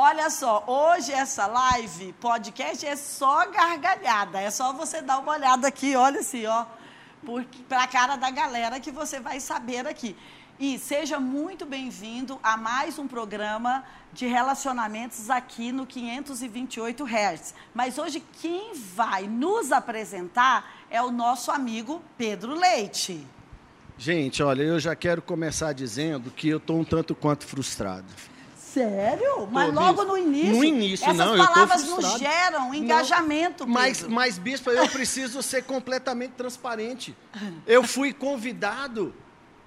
Olha só, hoje essa live, podcast, é só gargalhada. É só você dar uma olhada aqui, olha assim, ó. Para a cara da galera que você vai saber aqui. E seja muito bem-vindo a mais um programa de relacionamentos aqui no 528 Hz. Mas hoje quem vai nos apresentar é o nosso amigo Pedro Leite. Gente, olha, eu já quero começar dizendo que eu estou um tanto quanto frustrado. Sério? Mas logo no início. No início, essas não. palavras nos geram engajamento. Não, mas, mas, Bispo, eu preciso ser completamente transparente. Eu fui convidado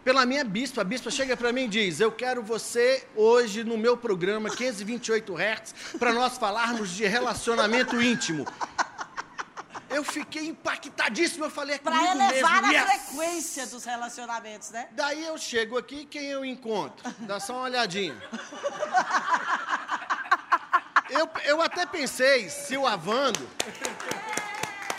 pela minha bispa. A bispa chega para mim e diz: Eu quero você hoje no meu programa 528 Hz para nós falarmos de relacionamento íntimo. Eu fiquei impactadíssimo. Eu falei, é Para elevar mesmo. a yes. frequência dos relacionamentos, né? Daí eu chego aqui, quem eu encontro? Dá só uma olhadinha. Eu, eu até pensei se o Avando.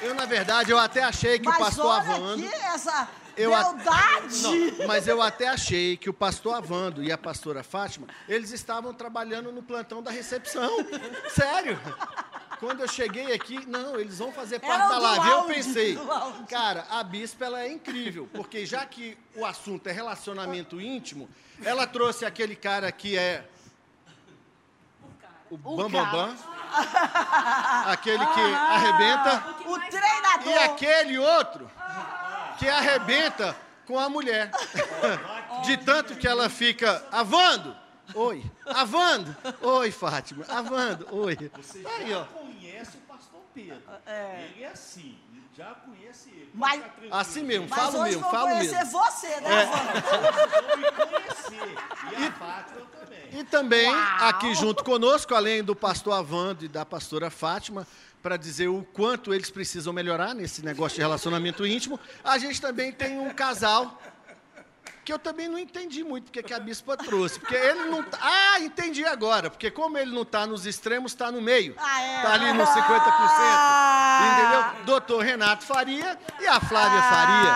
Eu, na verdade, eu até achei que Mas o pastor Avando. Aqui essa eu Beldade! Não, mas eu até achei que o pastor Avando e a pastora Fátima, eles estavam trabalhando no plantão da recepção. Sério. Quando eu cheguei aqui, não, eles vão fazer parte da live. Eu pensei, cara, a bispa ela é incrível, porque já que o assunto é relacionamento íntimo, ela trouxe aquele cara que é o Bambambam. Bam, bam, aquele que arrebenta. O treinador. E aquele outro que arrebenta com a mulher. De tanto que ela fica avando. Oi. Avando. Oi, Fátima. Avando. Oi. Aí, ó. Pedro. É. Ele é assim. Já conhece ele. Mas, assim mesmo, mas falo hoje mesmo, falo conhecer mesmo. você, né, é. Vou me conhecer. E, e a Fátima também. E também, Uau. aqui junto conosco, além do pastor Avando e da pastora Fátima, para dizer o quanto eles precisam melhorar nesse negócio de relacionamento íntimo, a gente também tem um casal que eu também não entendi muito porque que a bispa trouxe. Porque ele não. Tá... Ah, entendi agora. Porque como ele não está nos extremos, está no meio. Está ah, é. ali nos 50%. Ah. Entendeu? Doutor Renato Faria e a Flávia Faria.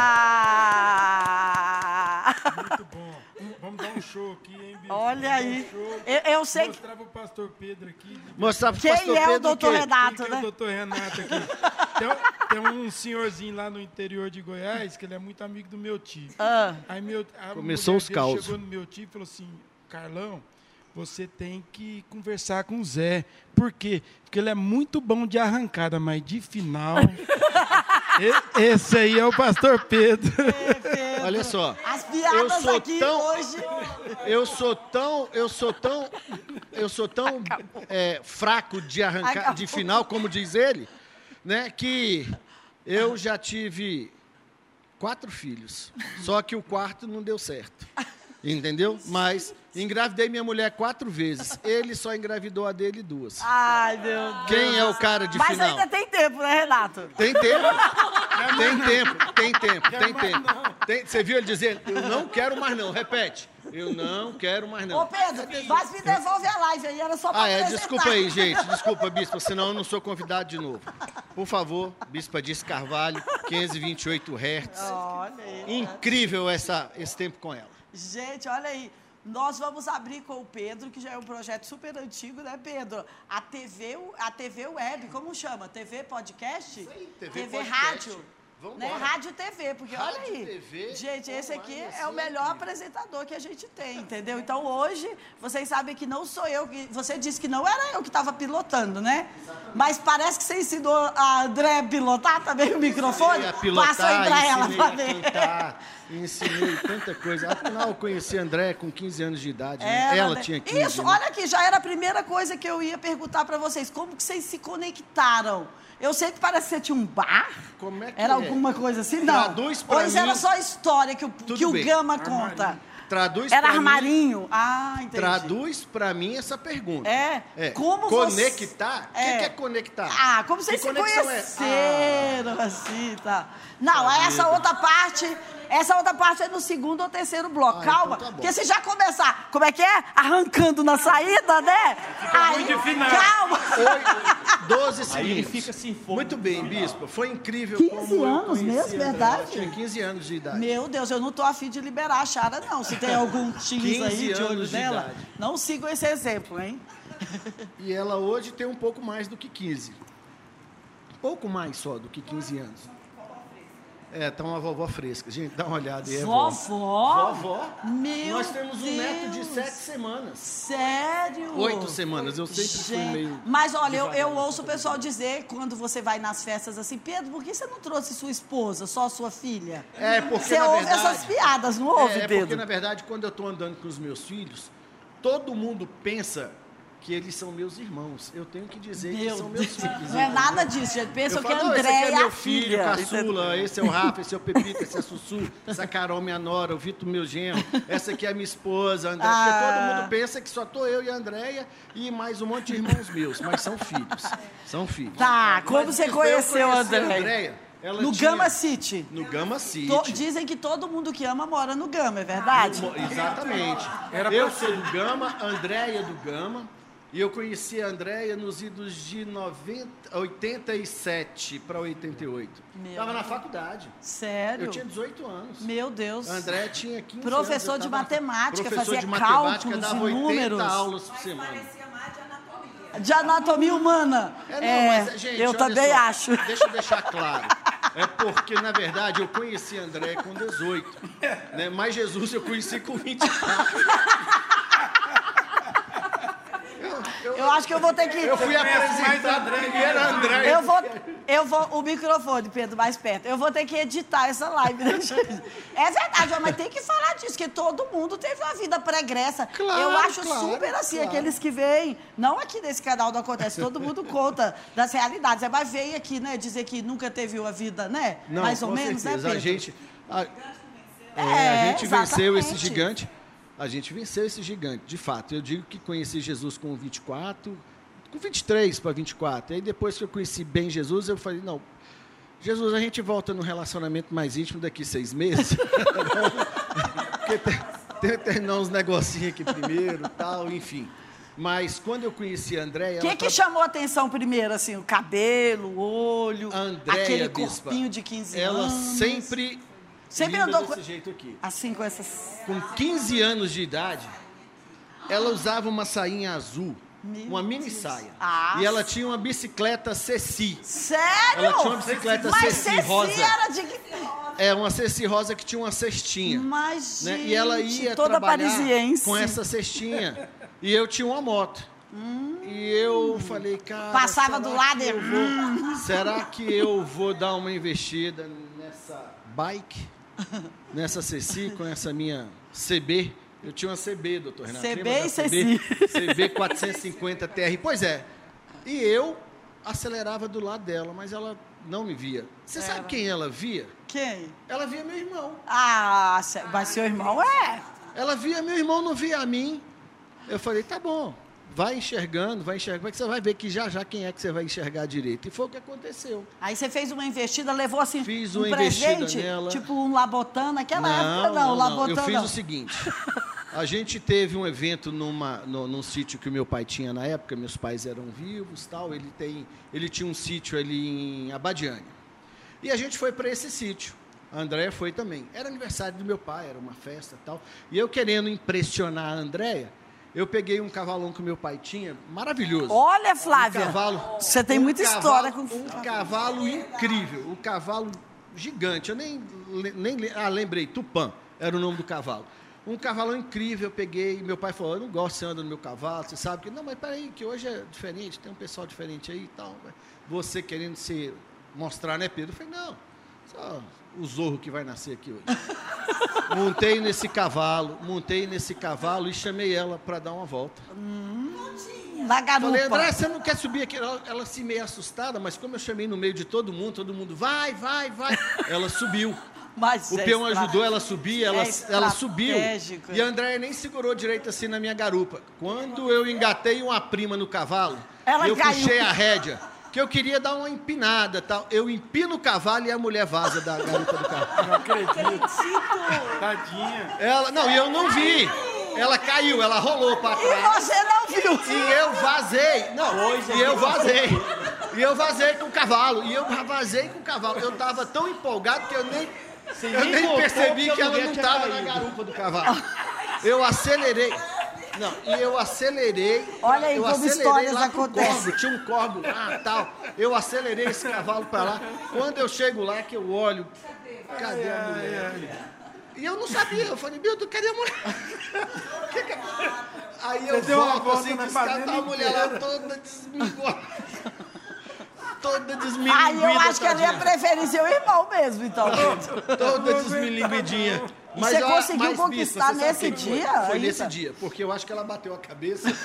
Ah. Muito bom. Vamos dar um show aqui, hein, Bispo? Olha aí. Um eu, eu, sei Mostrar que... para o pastor Pedro aqui. Mostrar para o Quem pastor é Pedro o doutor Renato, Quem né? é o doutor Renato aqui. Tem, tem, um senhorzinho lá no interior de Goiás que ele é muito amigo do meu tio. Ah. Aí meu, Começou os causos. chegou no meu tio e falou assim, Carlão, você tem que conversar com o Zé. Por quê? Porque ele é muito bom de arrancada, mas de final... Esse aí é o pastor Pedro. É, Pedro. Olha só. As piadas eu aqui tão, hoje. Eu sou tão, eu sou tão, eu sou tão é, fraco de arrancar, Acabou. de final, como diz ele, né? Que eu já tive quatro filhos. Só que o quarto não deu certo. Entendeu? Mas engravidei minha mulher quatro vezes. Ele só engravidou a dele duas. Ai, meu Deus. Quem é o cara de Mas final? ainda tem tempo, né, Renato? Tem tempo. Tem tempo, tem tempo, tem tempo. Tem, você viu ele dizer, eu não quero mais não. Repete. Eu não quero mais não. Ô, Pedro, mas me devolve a live aí, era só pra Ah, é, desculpa aí, gente. Desculpa, Bispa, senão eu não sou convidado de novo. Por favor, Bispa Dias Carvalho, 528 Hz. Olha aí. Incrível essa, esse tempo com ela. Gente, olha aí. Nós vamos abrir com o Pedro, que já é um projeto super antigo, né, Pedro? A TV, a TV Web, como chama? TV Podcast? Aí, TV, TV podcast. Rádio. Né? Rádio TV, porque Rádio, olha aí. TV, gente, esse aqui assim, é o melhor apresentador que a gente tem, entendeu? Então hoje, vocês sabem que não sou eu que. Você disse que não era eu que estava pilotando, né? Exatamente. Mas parece que você ensinou a André a pilotar também o microfone. A pilotar, Passa aí pra ela pra ver. Cantar, ensinei tanta coisa. Afinal, eu conheci a André com 15 anos de idade. Né? Ela, né? tinha 15 Isso, né? olha aqui, já era a primeira coisa que eu ia perguntar para vocês. Como que vocês se conectaram? Eu sei que parece que você tinha um bar. Como é que Era é? alguma coisa assim? Não. Traduz pra Hoje mim. era só a história que o, que o bem. Gama conta. Traduz Era pra mim- armarinho? Ah, entendi. Traduz pra mim essa pergunta. É. É. Como conectar? O você- que, É. que é conectar? Ah, como vocês Que se conexão é? conheceram, assim, tá. Não, aí essa outra parte, essa outra parte é no segundo ou terceiro bloco. Ah, Calma, então tá porque se já começar, como é que é? Arrancando na saída, né? aí, ruim de final. calma. Oi, 12 segundos. Fica assim, fogo Muito bem, Bispo. Foi incrível 15 como eu anos mesmo, verdade? Eu tinha 15 anos de idade. Meu Deus, eu não tô afim de liberar a Chara, não. Se tem algum X 15 aí de olho de nela, idade. não sigam esse exemplo, hein? E ela hoje tem um pouco mais do que 15. Pouco mais só do que 15 anos. É, tá uma vovó fresca. Gente, dá uma olhada aí. é vó. Vovó? Vovó. Meu Nós temos um neto de sete semanas. Sério? Oito semanas. Eu sempre fui Gente, meio. Mas olha, eu, eu ouço o pessoal dizer quando você vai nas festas assim, Pedro, por que você não trouxe sua esposa, só sua filha? É, porque Você na ouve verdade. essas piadas, não ouve, é, é Pedro? porque, na verdade, quando eu estou andando com os meus filhos, todo mundo pensa que eles são meus irmãos. Eu tenho que dizer que Meu são meus Deus. filhos. Não é entendeu? nada disso, gente. Eu Pensam que falo, a "Não, esse André aqui é é meu filho, filha. caçula, esse é o Rafa, esse é o Pepita, esse é a Sussu, essa é Carol, minha nora, o Vitor, meu genro, essa aqui é a minha esposa, André. Porque Ah. todo mundo pensa que só tô eu e a Andréia e mais um monte de irmãos meus, mas são filhos. São filhos. Tá, como Mas você eu conheceu a André? Andréia, ela No tinha- Gama City. No Gama City. To- dizem que todo mundo que ama mora no Gama, é verdade? Mo- Exatamente. Era eu sou do Gama, Andréia do Gama. E eu conheci a Andréia nos idos de 90, 87 para 88. Meu Estava na faculdade. Sério? Eu tinha 18 anos. Meu Deus. A Andréia tinha 15 Professor anos. de tava- matemática, professor fazia de matemática, cálculos dava e 80 números. aulas por semana. De anatomia humana. É, não, mas, gente, eu também só, acho. Deixa eu deixar claro. É porque, na verdade, eu conheci a André com 18. Né? Mas Jesus eu conheci com 24. Eu acho que eu vou ter que. Eu fui apresentar ele era André. Eu vou, eu vou, o microfone, Pedro, mais perto. Eu vou ter que editar essa live, né, gente? É verdade, ó, mas tem que falar disso, que todo mundo teve uma vida pregressa. Claro, eu acho claro, super assim, claro. aqueles que vêm, não aqui nesse canal não acontece, todo mundo conta das realidades. É, mas veio aqui, né, dizer que nunca teve uma vida, né? Não, mais ou menos, certeza. né, Pedro? A gente, a, é, É, a gente venceu esse exatamente. gigante. A gente venceu esse gigante, de fato. Eu digo que conheci Jesus com 24, com 23 para 24. Aí depois que eu conheci bem Jesus, eu falei, não, Jesus, a gente volta no relacionamento mais íntimo daqui seis meses. Porque tem, tem que terminar uns negocinhos aqui primeiro, tal, enfim. Mas quando eu conheci a Andréia... O que, ela que tra- chamou a atenção primeiro, assim? O cabelo, o olho, A Andréia, aquele bispa, corpinho de 15 Ela anos. sempre, Sempre andou desse com- jeito aqui. Assim, com essas... Com 15 anos de idade, ela usava uma sainha azul, Meu uma mini Deus. saia. Ah, e ela tinha uma bicicleta Ceci. Sério? Ela tinha uma bicicleta Mas Ceci Ceci rosa. era de... É uma Ceci rosa que tinha uma cestinha. Mas, né? E ela ia toda trabalhar parisiense. com essa cestinha. E eu tinha uma moto. E eu falei, cara. Hum. Passava do lado e- vou- Será que eu vou dar uma investida nessa bike? Nessa Ceci, com essa minha CB? Eu tinha uma CB, doutor Renato. CB e Ceci. CB 450 TR. Pois é. E eu acelerava do lado dela, mas ela não me via. Você Era. sabe quem ela via? Quem? Ela via meu irmão. Ah, mas seu irmão é. Ela via meu irmão, não via a mim. Eu falei, tá bom, vai enxergando, vai enxergando, que você vai ver que já já quem é que você vai enxergar direito. E foi o que aconteceu. Aí você fez uma investida, levou assim Fiz um presente, nela. tipo um Labotã, naquela época não, Labotã Eu fiz não. o seguinte. A gente teve um evento numa, no, num sítio que o meu pai tinha na época, meus pais eram vivos tal. Ele, tem, ele tinha um sítio ali em Abadiânia. E a gente foi para esse sítio. A Andréia foi também. Era aniversário do meu pai, era uma festa tal. E eu querendo impressionar a Andréia, eu peguei um cavalão que meu pai tinha, maravilhoso. Olha, Flávia, Um cavalo, você tem um muita cavalo- história com Um cavalo incrível, um cavalo gigante. Eu nem, nem ah, lembrei, Tupã era o nome do cavalo. Um cavalo incrível, eu peguei, meu pai falou, eu não gosto você anda no meu cavalo, você sabe que. Não, mas peraí, que hoje é diferente, tem um pessoal diferente aí e tal. Você querendo se mostrar, né, Pedro? Eu falei, não, só o zorro que vai nascer aqui hoje. montei nesse cavalo, montei nesse cavalo e chamei ela para dar uma volta. na garupa. Falei, André, você não quer subir aqui? Ela, ela se meio assustada, mas como eu chamei no meio de todo mundo, todo mundo, vai, vai, vai. Ela subiu. Mas O é peão ajudou ela a subir, ela, é ela subiu. E a Andréia nem segurou direito assim na minha garupa. Quando eu engatei uma prima no cavalo, Ela eu caiu. puxei a rédea, que eu queria dar uma empinada tal. Eu empino o cavalo e a mulher vaza da garupa do cavalo. Não acredito. Tadinha. Ela, não, e eu não vi. Ela caiu, ela rolou para E trás. você não viu. E eu vazei. Não, e eu vazei. E eu vazei com o cavalo. E eu vazei com o cavalo. Eu tava tão empolgado que eu nem, eu nem percebi que ela não tava na garupa do cavalo. Eu acelerei. Não, e eu acelerei. Olha aí eu como acelerei histórias lá pro acontecem. Corvo, tinha um corvo lá tal. Eu acelerei esse cavalo pra lá. Quando eu chego lá, que eu olho, cadê a mulher? E eu não sabia, eu falei, meu Deus, cadê a mulher? Que que- Aí eu uma volto assim, fazenda a mulher lá toda desmigona. Toda desmilinguida. Aí eu acho que ela ia preferir seu irmão mesmo, então. Toda desmilinguidinha. E você conseguiu mas, conquistar nesse foi? dia, Foi Anitta? nesse dia, porque eu acho que ela bateu a cabeça.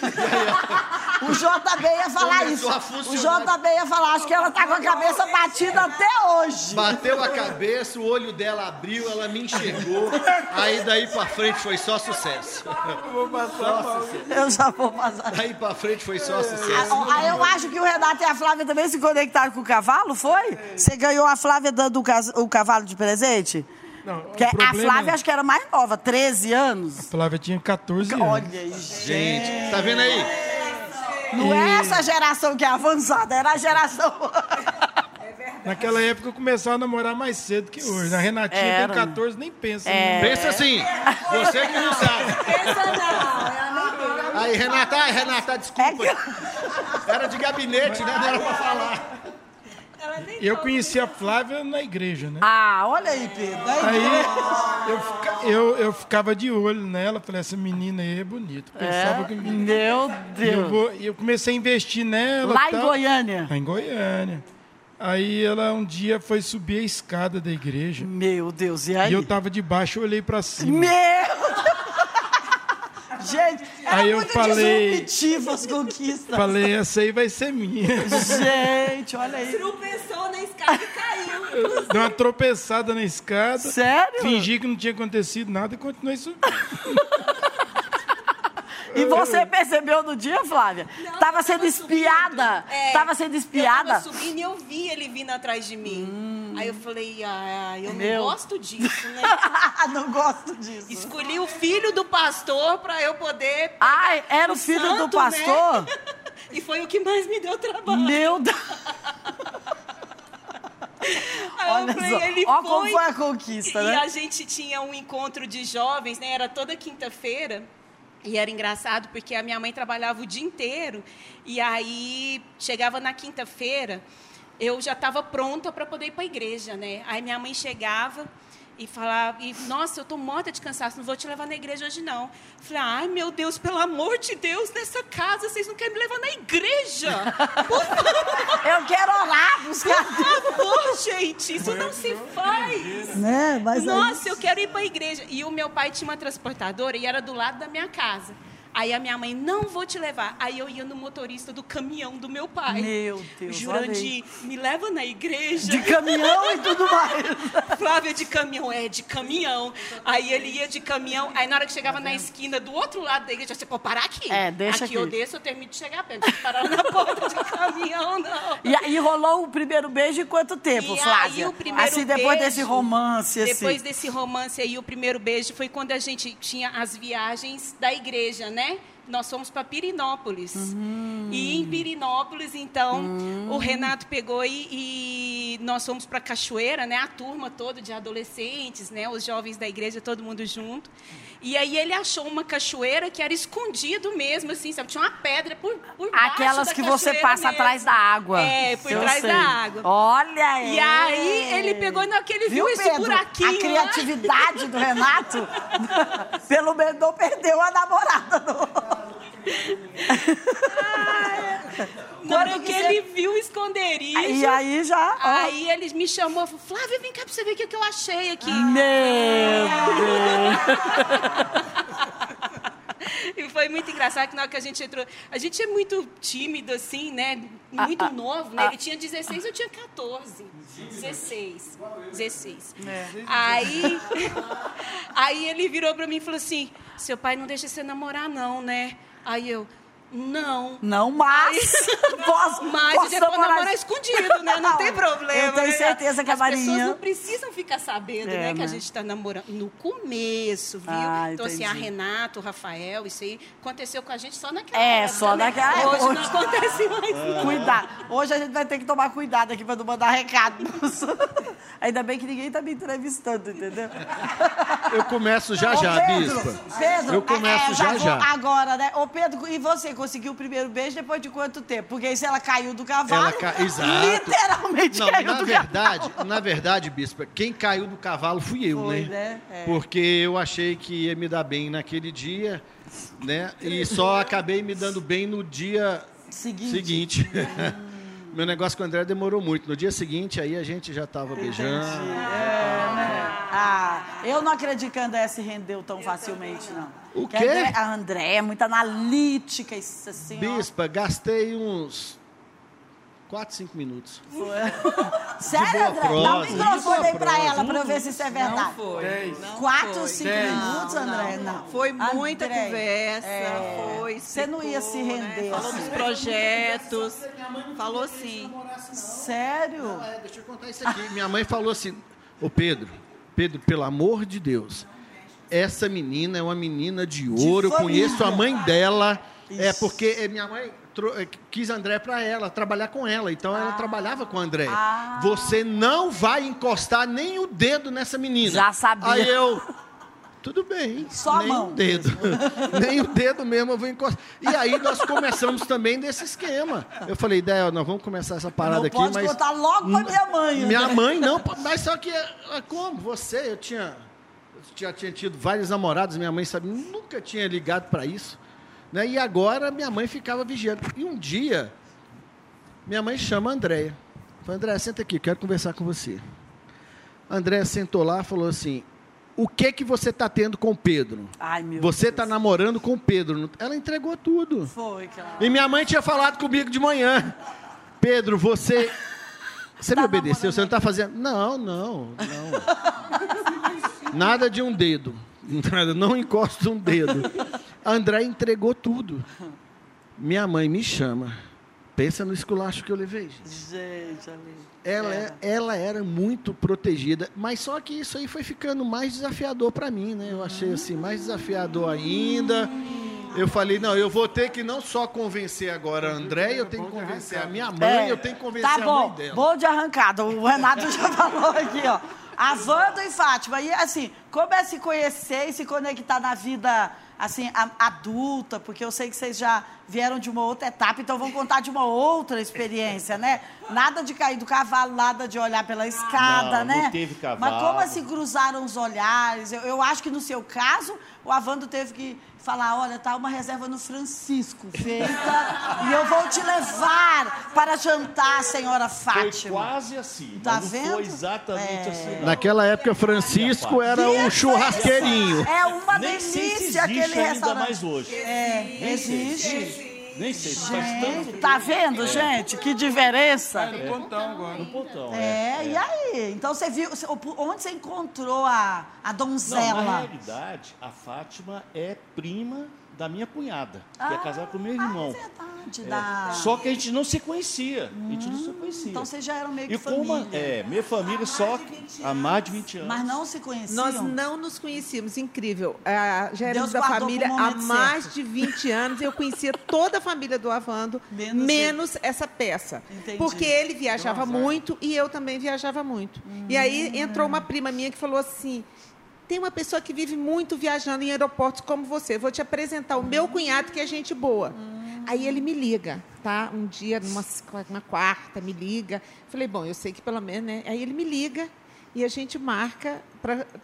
O JB ia falar isso. O. JB ia falar, acho que ela tá com a cabeça batida até hoje. Bateu a cabeça, o olho dela abriu, ela me enxergou. Aí daí pra frente foi só sucesso. Vou passar mal. Eu já vou passar. Daí pra frente foi só sucesso. Aí eu acho que o Renato e a Flávia também se conectaram com o cavalo, foi? Você ganhou a Flávia dando o cavalo de presente? Não, Que o a Flávia acho que era mais nova, 13 anos. A Flávia tinha 14 anos. Olha aí, gente. Gente, tá vendo aí? Não é essa geração que é avançada, era a geração. Naquela época eu começava a namorar mais cedo que hoje. Na Renatinha Era. tem 14, nem pensa. É. né? Pensa assim, você que não sabe. Pensa não. Aí, Renata, ai, Renata, desculpa. Era de gabinete, né? Não era pra falar. Ela nem Eu conheci a Flávia na igreja, né? Ah, olha aí, Pedro. Aí, Aí eu, fica- eu, eu ficava de olho nela, falei, essa menina aí é bonita. Pensava que menina. Meu E eu, Deus. vou, e eu comecei a investir nela. Lá em tal. Goiânia. Lá em Goiânia. Aí ela um dia foi subir a escada da igreja. Meu Deus, e aí? E eu tava de baixo, eu olhei pra cima. Meu Gente, era Aí eu muito falei- disruptivo as conquistas. Falei, essa aí vai ser minha. Gente, olha aí. Tropeçou na escada e caiu. Deu uma tropeçada na escada. Sério? Fingi que não tinha acontecido nada e continuei subindo. E você percebeu no dia, Flávia? Não, Tava eu sendo espiada. É, Tava sendo espiada. Eu tava subindo e eu vi ele vindo atrás de mim. Aí eu falei, ah, eu Meu. não gosto disso, né? Não gosto disso. Escolhi o filho do pastor pra eu poder. Ai, era o o filho do santo, né? pastor? E foi o que mais me deu trabalho. Meu Deus. Aí eu Olha falei, só. ele Ó foi. como foi a conquista, e né? a gente tinha um encontro de jovens, né? Era toda quinta-feira. E era engraçado porque a minha mãe trabalhava o dia inteiro. E aí chegava na quinta-feira, eu já estava pronta para poder ir para a igreja, né? Aí minha mãe chegava e falava, e, nossa, eu tô morta de cansaço, não vou te levar na igreja hoje não. Falei, ai meu Deus, pelo amor de Deus, nessa casa vocês não querem me levar na igreja? Eu quero orar, buscar Por favor, gente, isso não se faz. Né? Mas aí- Nossa, eu quero ir para a igreja. E o meu pai tinha uma transportadora e era do lado da minha casa. Aí a minha mãe, não vou te levar. Aí eu ia no motorista do caminhão do meu pai. Meu Deus, Jurandir, me leva na igreja. De caminhão e tudo mais. Flávia de caminhão, é, de caminhão. Aí ele ia de caminhão. Aí na hora que chegava na esquina do outro lado da igreja, você pode parar aqui. É, deixa aqui. aqui. eu desço, eu termino de chegar perto. Parar na porta de caminhão, não. E rolou o primeiro beijo em quanto tempo, E Flávia? aí, o primeiro assim, depois beijo- desse romance, assim. Depois desse romance aí, o primeiro beijo foi quando a gente tinha as viagens da igreja, né? Nós fomos para Pirinópolis. Hum. E em Pirinópolis, então, o Renato pegou e, e nós fomos para Cachoeira, né? A turma toda de adolescentes, né? Os jovens da igreja, todo mundo junto. E aí ele achou uma cachoeira que era escondido mesmo, assim, sabe? Tinha uma pedra por, por Aquelas que você passa mesmo. atrás da água. É, por Eu trás sei. da água. Olha E aí ele pegou naquele viu, esse Pedro? buraquinho. A lá. criatividade do Renato, pelo menos não perdeu a namorada. Não. Na hora que ele viu o esconderijo. E aí já. ó. Aí ele me chamou, falou, Flávia, vem cá pra você ver o que, que eu achei aqui. Meu E foi muito engraçado que na hora que a gente entrou. A gente é muito tímido, assim, né? Muito Ah, novo, né? Ele tinha 16, eu tinha 14. 16. 16. Aí, aí ele virou pra mim e falou assim: seu pai não deixa você namorar, não, né? Aí eu, não. Não, mas. posso, Mas posso depois namorar- namorar escondido, né? Não tem problema. Eu tenho né? certeza que a As pessoas Marinha. não precisam ficar sabendo, É, né? Que né? a gente está namorando. No começo, viu? Ah, então, assim, a entendi. Renato, o Rafael, isso aí aconteceu com a gente só naquela É, época, só né? naquela Hoje época. não acontece mais. não. Cuidado. Hoje a gente vai ter que tomar cuidado aqui para não mandar recados. Ainda bem que ninguém está me entrevistando, entendeu? Eu começo já Ô, já, Pedro, bispa. Pedro, Eu começo é, já já. Agora, né? Ô, Pedro, e você conseguiu o primeiro beijo depois de quanto tempo? Porque aí se ela caiu do cavalo, Ela ca- Exato. literalmente Não, caiu na do verdade, cavalo. na verdade, bispa, quem caiu do cavalo fui eu, Foi, né? né? É. Porque eu achei que ia me dar bem naquele dia, né? E só acabei me dando bem no dia Seguinte. seguinte. Meu negócio com o André demorou muito. No dia seguinte, aí a gente já estava beijando. É, né? Ah, eu não acredito que a André se rendeu tão facilmente, não. O Que quê? A André, é muito analítica, isso assim, ó. Bispa, gastei uns 4, 5 minutos. Sério, boa André? Dá um microfone aí pra ela, pra eu ver se isso é verdade. Não foi. Dez. Não Quatro, foi. cinco Dez. minutos, André? Não. Foi muita André, conversa, é, foi. Você não ia se explicou, render, Né? Falou assim. dos projetos. Falou sim. Sério? É, deixa eu contar isso aqui. Minha mãe falou assim: Ô Pedro, Pedro, pelo amor de Deus, essa menina é uma menina de ouro. eu família. conheço a mãe dela. É Isso. porque é, minha mãe é, quis André para ela, trabalhar com ela. Então ela trabalhava com André. Ah. Você não vai encostar nem o dedo nessa menina. Já sabia. Aí eu. Tudo bem. Só a nem mão o dedo. nem o dedo mesmo eu vou encostar. E aí nós começamos também desse esquema. Eu falei, ideia, nós vamos começar essa parada Não aqui, pode mas. contar logo pra minha mãe. Minha André. mãe não, mas só que é, como você, eu tinha, eu já tinha tido vários namorados, minha mãe sabe, nunca tinha ligado para isso, né? E agora minha mãe ficava vigiando. E um dia minha mãe chama a Andréia. Falei, Andréia, senta aqui, quero conversar com você. A Andréia sentou lá e falou assim: "O que que você está tendo com o Pedro? Ai, meu Você está namorando com o Pedro?" Ela entregou tudo. Foi, cara. E minha mãe tinha falado comigo de manhã. Pedro, você. Você me Tá obedeceu? Você não está fazendo. Não, não, não. Nada de um dedo. Não encosta um dedo. André entregou tudo. Minha mãe me chama. Pensa no esculacho que eu levei. gente. Gente, ali. Ela, é- ela era muito protegida, mas só que isso aí foi ficando mais desafiador para mim, né? Eu achei assim, mais desafiador ainda. Eu falei, não, eu vou ter que não só convencer agora a André, eu tenho que convencer a minha mãe, eu tenho que convencer tá a mãe dela. bom de arrancada. O Renato já falou aqui, ó. A Wanda e Fátima. E assim, como é se conhecer e se conectar na vida assim, a- adulta, porque eu sei que vocês já vieram de uma outra etapa, então vão contar de uma outra experiência, né? Nada de cair do cavalo, nada de olhar pela escada, Não, não né? teve cavalo. Mas como assim cruzaram os olhares? Eu, eu acho que no seu caso, o Avando teve que falar, olha, tá uma reserva no Francisco feita e eu vou te levar para jantar, senhora Foi Fátima. quase assim. Tá não vendo? foi exatamente É. assim. não. Naquela época, Francisco era o churrasqueirinho. É uma Nem sei se delícia existe aquele ainda restaurante. mais hoje. É, sei. existe. Nem sei, faz tanto Gente, tá vendo, gente? Que diferença. No pontão agora. no pontão. É, e aí? Então você viu, onde você encontrou a, a Não, na donzela? realidade, a Fátima é prima da minha cunhada, que Ah, é casada com meu Ah, irmão. é verdade, É. da... Só que a gente não se conhecia. A gente não se conhecia. Então vocês já eram meio que e família. é, minha família só há mais de 20 anos. Mas não se conheciam? Nós não nos conhecíamos, incrível. Ah, já éramos Deus da família há mais certo. de 20 anos. Eu conhecia toda a família do Avando, Menos menos, essa peça. Entendi. Porque ele viajava muito e eu também viajava muito. E aí entrou uma prima minha que falou assim: tem uma pessoa que vive muito viajando em aeroportos como você. Vou te apresentar o meu cunhado, que é gente boa. Aí ele me liga, tá? Um dia, numa, uma quarta, me liga. Falei, bom, eu sei que pelo menos, né? Aí ele me liga e a gente marca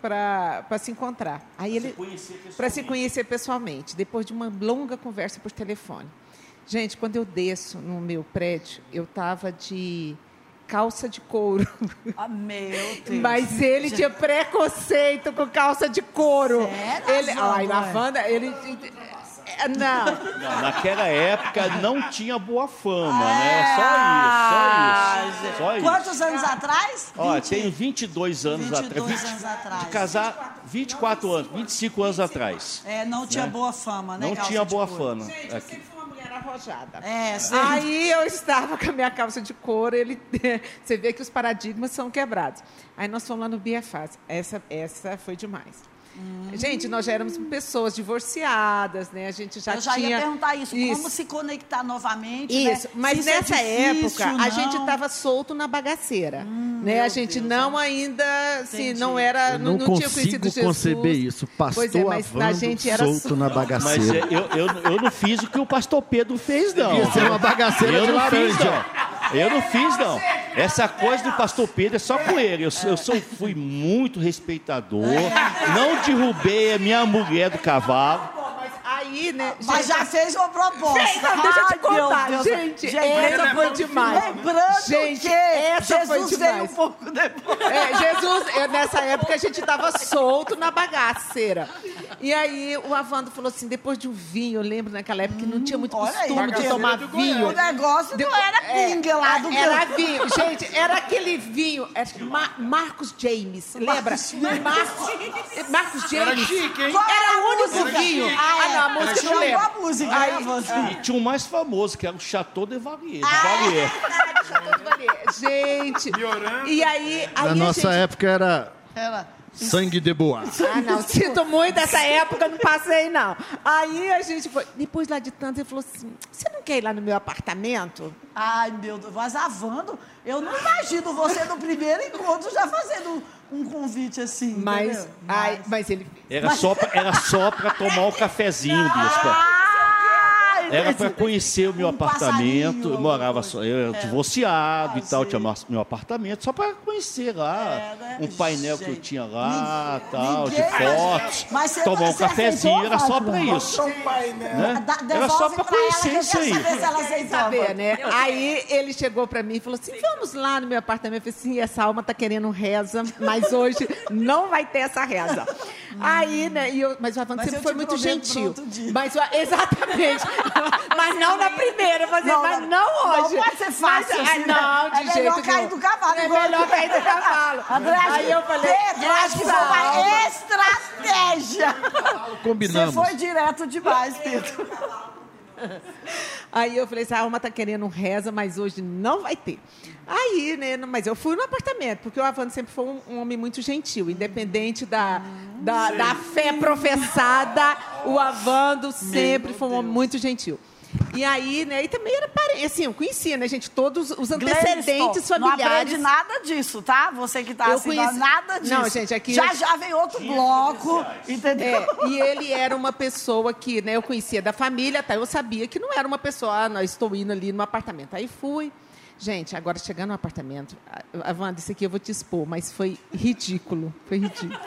para se encontrar. Aí ele para se conhecer pessoalmente, depois de uma longa conversa por telefone. Gente, quando eu desço no meu prédio, eu tava de calça de couro. Ah, meu Deus. Mas ele tinha preconceito com calça de couro. Sério, Ele, ai, a Wanda, ele não. Não, naquela época não tinha boa fama, É. né? Só isso, só isso. Só isso. Quantos anos atrás? Ó, 20. tenho 22 anos 22 atrás. 20 anos atrás. De casar 24 anos, 25 anos atrás. É, não tinha Né? boa fama, né? Não tinha boa fama. Gente, arrojada. É, sei. Aí eu estava com a minha calça de couro, ele, você vê que os paradigmas são quebrados. Aí nós fomos lá no BFAS. Essa, essa foi demais. Gente, nós já éramos pessoas divorciadas, né? A gente já Eu já tinha... ia perguntar isso, como se conectar novamente, né? Isso, mas Se isso é nessa difícil, época a não. gente estava solto na bagaceira, né? meu A gente Deus, não ainda, assim, não era, Eu não, não, não tinha consigo conhecido Jesus. conceber isso. Pastor Pois é, mas a Avando gente era solto so- na Mas bagaceira. é, eu, eu, eu não fiz o que o pastor Pedro fez, não. Devia ser uma bagaceira eu de não fiz, laranja. não. Eu não fiz, não. Essa coisa do pastor Pedro é só com ele. Eu, eu sou, fui muito respeitador. Não derrubei a minha mulher do cavalo. Aí, né? Mas já fez uma proposta. Gente, não, deixa eu te Ai, contar. Deus. Gente, essa foi demais. Lembrando Gente, que essa foi Jesus veio um demais. pouco depois. É, Jesus, nessa época a gente tava solto na bagaceira. E aí o Avando falou assim, depois de um vinho, eu lembro naquela época que não tinha muito aí, costume de tomar vinho. O negócio não era É, pinga lá do Era vinho. Gente, era aquele vinho. Era Ma- Marcos James. Lembra? Marcos, Marcos James. chique, hein? Era o único vinho. Ah, Ah, é. não, a música Tinha não lembro. uma música, Aí- né? E tinha um mais famoso, que era o Chateau de Valier. Ah, de Valier. Gente. Piorando. E aí. aí Na a nossa gente... época era Era. sangue de boa. Ah, não, sinto muito essa época, não passei, não. Aí a gente foi. Depois lá de tanto, ele falou assim: você não quer ir lá no meu apartamento? Ai, meu Deus. Mas avando, eu não imagino você no primeiro encontro já fazendo um convite assim. Mas, ai, mas ele. Era só pra, era só pra tomar um cafezinho, bispa. Era para conhecer o meu um apartamento. Eu morava só, eu É. divorciado Ah, e tal, sei. tinha meu- meu apartamento, só para conhecer lá. É, né? Um painel que eu Gente, tinha lá, tal, de ninguém- fotos. Mas você- Tomar um você cafezinho, era só para isso. Né? Da- Era só para pra ela conhecer eu isso aí. saber se ela saber, né? Aí ele chegou pra mim e falou assim: vamos lá no meu apartamento. Eu falei assim: essa alma tá querendo reza, mas hoje não vai ter essa reza. Aí, né? E eu, mas o Avante Mas sempre eu foi muito gentil. pra outro dia. Mas, exatamente. mas não na primeira, eu Não, mas não. não hoje. Não pode ser fácil Mas, assim, ah, né? não, de É jeito melhor cair do cavalo, É igual- melhor cair do cavalo. André, Aí eu falei, Pedro, acho que foi uma estratégia. Combinamos. Você foi direto demais, Pedro. Aí eu falei, essa alma tá querendo reza, mas hoje não vai ter. Aí, né, mas eu fui no apartamento, porque o Avando sempre foi um, um homem muito gentil, independente da, da, da fé professada, o Avando sempre foi um homem muito gentil. E aí, né, e também era parente, assim, eu conhecia, né, gente, todos os antecedentes Não familiares. aprende nada disso, tá? Você que tá Eu assim, conheci- nada disso. Não, gente, aqui Já já vem outro bloco, entendeu? É, e ele era uma pessoa que, né, eu conhecia da família, tá? Eu sabia que não era uma pessoa, ah, não, estou indo ali no apartamento. Aí fui. Gente, agora chegando no apartamento, a Wanda, isso aqui eu vou te expor, mas foi ridículo. Foi ridículo.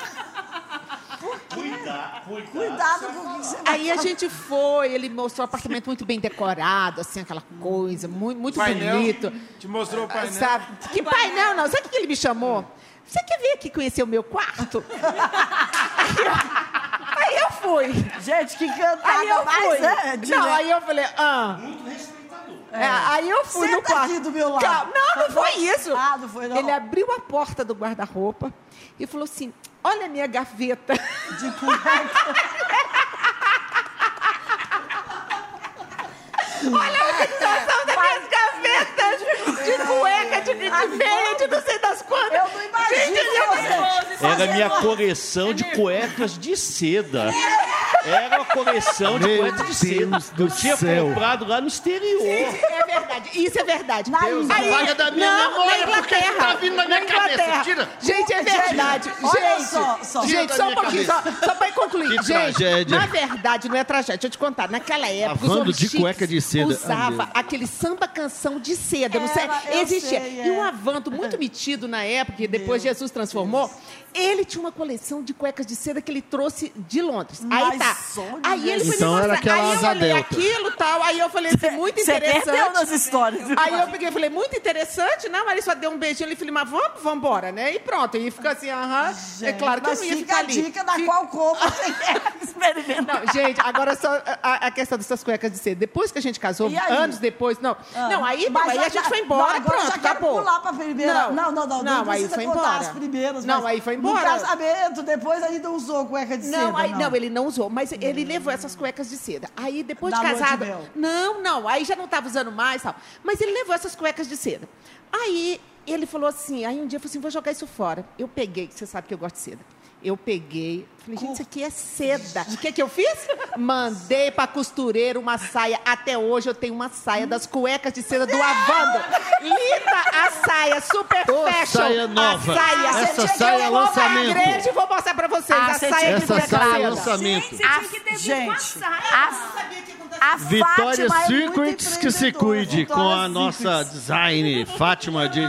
Cuidado, cuidado. Cuidado com o que você Aí a gente foi, ele mostrou o apartamento muito bem decorado, assim, aquela coisa, muito, muito Painel. bonito. Te mostrou o painel. Sabe? Que painel, não. Sabe o que ele me chamou? Você quer vir aqui conhecer o meu quarto? Aí eu fui. Gente, que Aí cantada eu mais, fui. né? de- Não, aí eu falei, ah. É, aí eu fui no Senta quarto. aqui do meu lado. Não, não foi isso. Ah, não foi, não. Ele abriu a porta do guarda-roupa e falou assim: olha a minha gaveta. De cueca. Olha a organização das minhas gavetas de cueca, de, de meia, de não sei das quantas. Eu não imagino você. Era minha coleção de cuecas de seda. Era uma coleção de cuecas de seda. Eu tinha céu. comprado lá no exterior. É verdade, isso é verdade. Na Deus Índia. Apaga da minha não, memória, na porque Inglaterra. tá vindo na minha cabeça. Tira. Gente, é verdade. olha gente, só, só. gente, só um pouquinho, só, cabeça. só pra concluir. Que gente, tragédia. na verdade, não é tragédia. Deixa eu te contar. Naquela época, os Lavando homens de cueca de seda. Usava aquele samba canção de seda. Não sei, Era, eu existia. sei, E é. um avanto muito metido na época, que depois Jesus transformou. Ele tinha uma coleção de cuecas de seda que ele trouxe de Londres. Aí Mas tá. olha, Aí ele foi Então me era mostrar. aquela Aí eu olhei delta. aquilo tal. Aí eu falei assim, muito Você interessante. perdeu nas histórias. Aí eu peguei e falei, muito interessante, não? Aí ele só deu um beijinho ali e falei, mas vamos, vamos embora, né? E pronto. E fica assim, aham. É claro que eu Mas não ia fica ficar a ali. dica da Fica- qual cor você quer experimentar. Não, gente, agora só a, a questão dessas cuecas de seda. Depois que a gente casou, aí? anos depois, não. Ah. Não, aí, Mas aí a gente foi embora não, agora pronto, já quero acabou. pular pra primeira. Não, não, não. Não, Não, aí precisa foi embora. as primeiras. Não, mas aí foi embora. No casamento, depois ainda usou cueca de Não, seda. aí, não. ele não usou, mas ele levou essas cuecas de seda. Aí depois Da de de casado. mel. não, não, aí já não estava usando mais tal. Mas ele levou essas cuecas de seda. Aí ele falou assim, aí um dia eu falei assim, vou jogar isso fora. Eu peguei, você sabe que eu gosto de seda. Eu peguei, falei, gente, isso aqui é seda. O que, que eu fiz? Mandei pra costureira uma saia. Até hoje eu tenho uma saia das cuecas de seda do Avando. Linda a saia, super Ô, fashion. saia nova. A saia. Essa Gente, saia é eu vou lançamento. igreja e vou mostrar pra vocês. Ah, a você saia de cueca saia é lançamento. Gente, você tinha que ter com a gente, saia. A Vitória Fátima é muito Secrets que se cuide com Vitória a nossa design, Fátima de.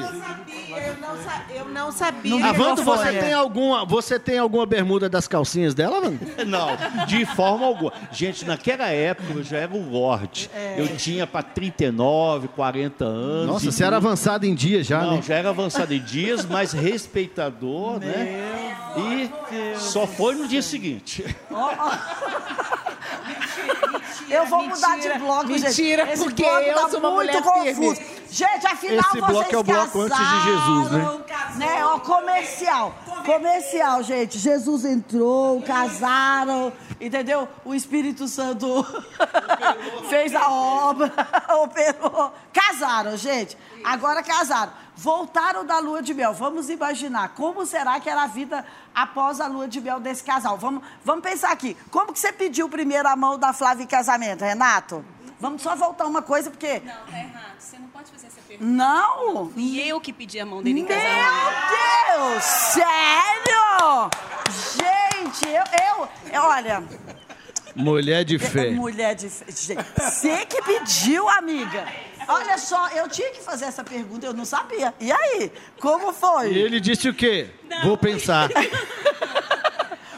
Eu não, sa- eu não sabia. No Avando, você microfone, tem é. alguma, você tem alguma bermuda das calcinhas dela, Avando? Não, de forma alguma. Gente, naquela época eu já era um lorde. Eu tinha para 39, 40 anos. Nossa, você era avançado em dia já, Não, né? já era avançado em dias, mas respeitador, né? E só foi no dia seguinte. Eu vou mudar de mentira, bloco, gente. mentira, Esse porque bloco eu tá sou uma muito confuso. firme. Gente, afinal Esse vocês bloco é o bloco antes de Jesus, né? casaram, né? Ó, comercial. Comercial, gente. Jesus entrou, casaram, entendeu? O Espírito Santo fez a obra, operou. Casaram, gente. Agora casaram. Voltaram da lua de mel. Vamos imaginar como será que era a vida após a lua de mel desse casal. Vamos, vamos pensar aqui. Como que você pediu primeiro a mão da Flávia em casamento, Renato? Vamos só voltar uma coisa, porque... Não, tá errado. Você não pode fazer essa pergunta. Não! E eu que pedi a mão dele em Meu casamento. Deus! Sério? Gente, eu, eu, olha, Mulher de fé. mulher de fé. Você que pediu, amiga. Olha só, eu tinha que fazer essa pergunta, eu não sabia. E aí? Como foi? E ele disse o quê? Vou pensar.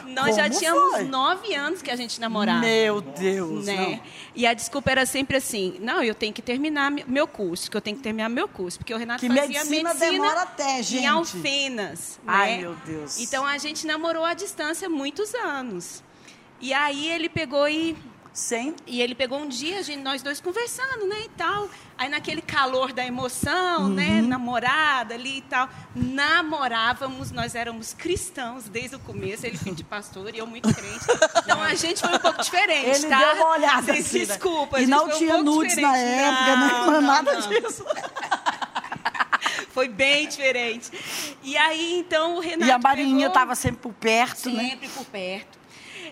Nós já Como tínhamos foi? nove anos que a gente namorava. Meu Deus, né? não. E a desculpa era sempre assim: não, eu tenho que terminar mi- meu curso, que eu tenho que terminar meu curso, porque o Renato Que fazia medicina medicina demora até, gente. em Alfenas. Ai, né? meu Deus. Então a gente namorou à distância muitos anos. E aí ele pegou e Sem e ele pegou um dia, a gente, nós dois conversando, né, e tal. Aí naquele calor da emoção, né, Uhum. namorada ali e tal. Namorávamos, nós éramos cristãos desde o começo, ele filho de pastor e eu muito crente. Então a gente foi um pouco diferente, Ele tá? deu uma olhada Vocês assim, né? desculpa, E não um tinha pouco nudes na diferente. época, Não, não, não, nada não. disso. Foi bem diferente. E aí, então, o Renato E a Marinha pegou- estava sempre por perto, né? Sempre por perto.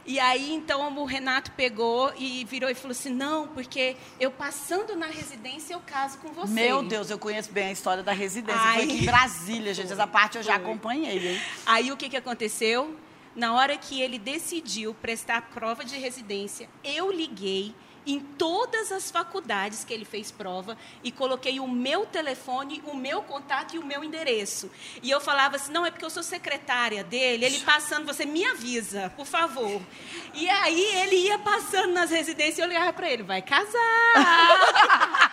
E aí, então, o Renato pegou e virou e falou assim: não, porque eu passando na residência eu caso com você. Meu Deus, eu conheço bem a história da residência. Foi Ai. aqui em Brasília, gente. Essa parte eu já acompanhei, hein? Aí o que, que aconteceu? Na hora que ele decidiu prestar prova de residência, eu liguei em todas as faculdades que ele fez prova e coloquei o meu telefone, o meu contato e o meu endereço. E eu falava assim: não, é porque eu sou secretária dele, ele passando, você me avisa, por favor. E aí ele ia passando nas residências e eu ligava para ele: vai casar.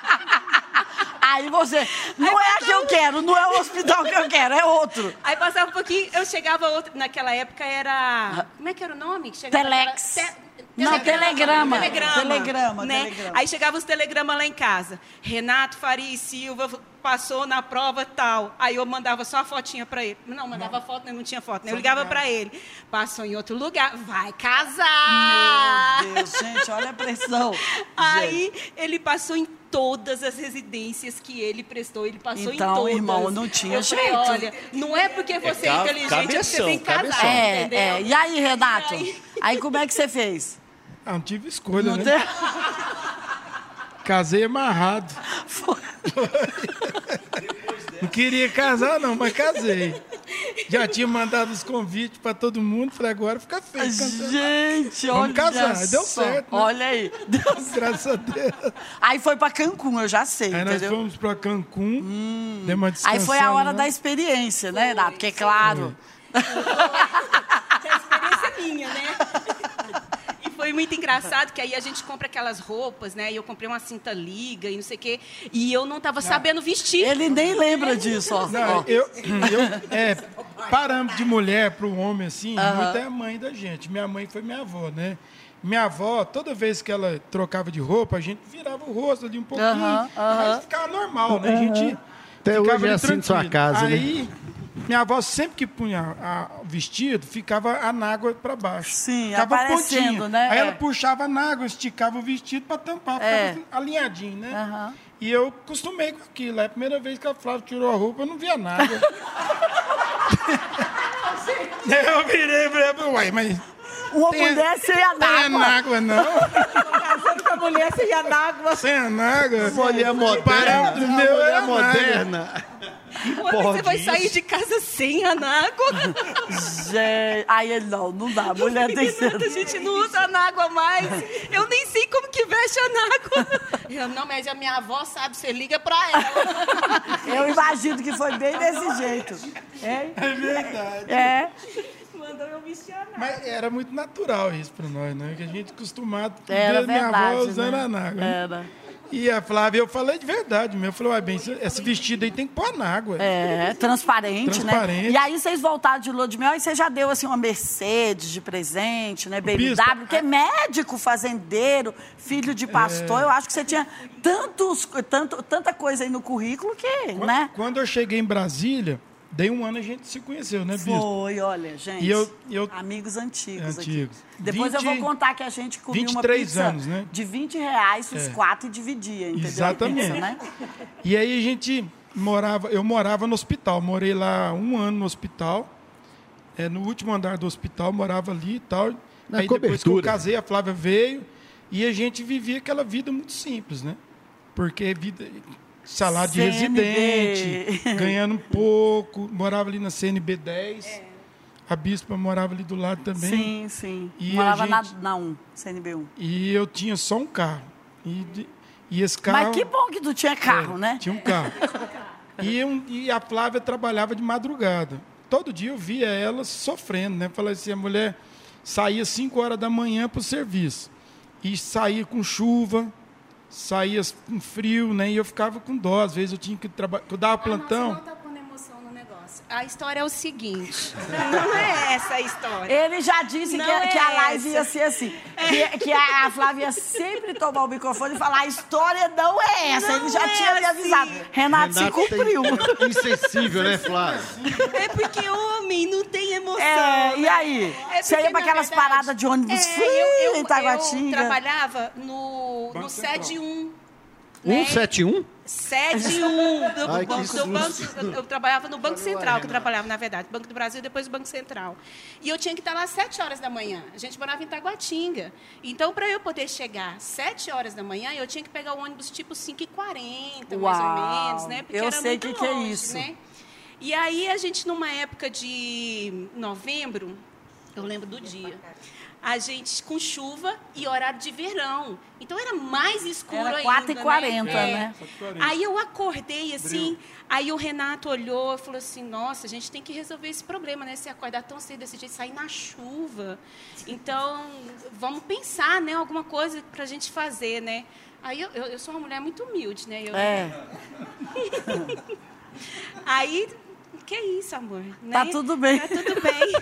Aí você, não é a que eu quero, não é o hospital que eu quero, é outro. Aí passava um pouquinho, eu chegava outra. Naquela época era. Como é que era o nome? chegava Telex. aquela- te- Não, telegrama. Telegrama. Telegrama, né? telegrama. Aí chegava os telegramas lá em casa. Renato Faria e Silva passou na prova tal. Aí eu mandava só a fotinha para ele. Não, mandava foto, né? não tinha foto. né? Eu ligava para ele. Passou em outro lugar. Vai casar! Meu Deus, gente, olha a pressão. Aí ele passou em todas as residências que ele prestou, ele passou Então, em todas. irmão, não tinha eu falei, jeito. olha, não é porque você é, ca- inteligente é que você tem que cabeção, casar, cabeção. É, entendeu? é. E aí, Renato? E aí? Aí como é que você fez? Ah, não tive escolha, Não né? tem- Casei amarrado. Não queria casar, não, mas casei. Já tinha mandado os convites para todo mundo, falei, agora fica feio. Gente, Vamos olha casar, deu só. certo, né? Olha aí. Deu. Graças a Deus. Aí foi pra Cancún, eu já sei, Aí nós entendeu? Hum. fomos para Cancún, demos uma Aí foi a hora da experiência, né, Renato? Porque, claro... Que é a experiência minha, né? E foi muito engraçado que aí a gente compra aquelas roupas, né? E eu comprei uma cinta liga e não sei o quê. E eu não estava sabendo vestir. Ele nem lembra disso, ó. Não, Ó. eu, eu é, parâmetro de mulher para o homem, assim, muito é a mãe da gente. Minha mãe foi minha avó, né? Minha avó, toda vez que ela trocava de roupa, a gente virava o rosto ali um pouquinho. Mas ficava normal, né? A gente Até ficava hoje é assim sua casa, né? Minha avó sempre que punha a- o vestido, ficava a nágua para baixo. Sim, ficava aparecendo, pontinha. né? Aí É. ela puxava a nágua, esticava o vestido para tampar, ficava É. assim, alinhadinho, né? Aham. E eu acostumei com aquilo. É a primeira vez que a Flávia tirou a roupa, eu não via nada. Eu virei e falei, uai, mas Uma Tem- mulher sem tem anágua. não? Casando com a mulher sem anágua. Sem anágua? Mulher moderna. Parâmetro meu mulher era Quando você vai sair de casa sem anágua? Gente, aí ele não, não dá. Mulher tem que ser. A gente não usa anágua mais. Eu nem sei como que veste anágua. Eu, não, mas a minha avó sabe, você liga pra ela. Eu imagino que foi bem desse jeito. É? É verdade. É. Mandou eu vestir anágua. Mas era muito natural isso pra nós, né? Que a gente acostumado a Era ver minha verdade. avó usando né? anágua. Era. E a Flávia, eu falei de verdade mesmo. Eu falei, uai, bem, esse- vestido aí tem que pôr anágua. É, transparente, Transparente. né? E aí vocês voltaram de lua de mel e você já deu assim uma Mercedes de presente, né? BMW, porque é médico, fazendeiro, filho de pastor. Eu acho que você tinha tantos, tanto, tanta coisa aí no currículo que, Quando, né? quando eu cheguei em Brasília, dei um ano a gente se conheceu, né, Bispo? Foi, olha, gente. E eu- eu- Amigos antigos, Antigos. aqui. Depois eu 20 vou contar que a gente comia uma 23 pizza anos, né? de 20 reais os É. quatro e dividia, entendeu? Exatamente. pizza, né? E aí a gente morava, eu morava no hospital, morei lá um ano no hospital. É, no último andar do hospital, morava ali e tal. Na aí depois que eu cobertura. casei, a Flávia veio e a gente vivia aquela vida muito simples, né? Porque vida, salário de CNB. residente, ganhando pouco, morava ali na CNB 10. A bispa morava ali do lado também. Sim, sim. E Morava gente- na, na 1, CNB1. E eu tinha só um carro. E, de- e esse carro. Mas que bom que tu tinha carro, né? Tinha um carro. E, um- e a Flávia trabalhava de madrugada. Todo dia eu via ela sofrendo, né? Falei assim, a mulher saía 5 horas da manhã para o serviço. E saía com chuva, saía com frio, né? E eu ficava com dó. Às vezes eu tinha que trabalhar. Eu dava plantão. A história é o seguinte. Não é essa a história. Ele já disse que, é que, a live essa. ia ser assim. É. Que, que, a Flávia ia sempre tomar o microfone e falar: a história não é essa. Não Ele já é tinha assim. me avisado. Renato, Renato se é cumpriu. Insensível, né, Flávia? É porque homem não tem emoção. É, né? e aí? É você ia pra aquelas verdade, paradas de ônibus é, frio eu, eu, em Taguatinga? Eu trabalhava no, no 101 né? 171? SED 1 do, Ai, banco, do banco. Eu, eu trabalhava no Banco Central, que eu trabalhava, na verdade. Banco do Brasil e depois o Banco Central. E eu tinha que estar lá às 7 horas da manhã. A gente morava em Taguatinga. Então, para eu poder chegar às 7 horas da manhã, eu tinha que pegar o ônibus tipo 5h40, mais ou menos, né? Porque Eu era sei muito que que é longe, isso. Né? E aí, a gente, numa época de novembro, eu lembro do dia. A gente com chuva e horário de verão. Então era mais escuro Era ainda. 4h40, né? né? É. Aí eu acordei assim, aí o Renato olhou e falou assim: Nossa, a gente tem que resolver esse problema, né? Se acordar tão cedo desse jeito, sair na chuva. Então, vamos pensar, né? Alguma coisa pra gente fazer, né? Aí eu, eu, eu sou uma mulher muito humilde, né? Eu, É. Aí, que isso, amor? Tá Né? tudo bem. Tá tudo bem.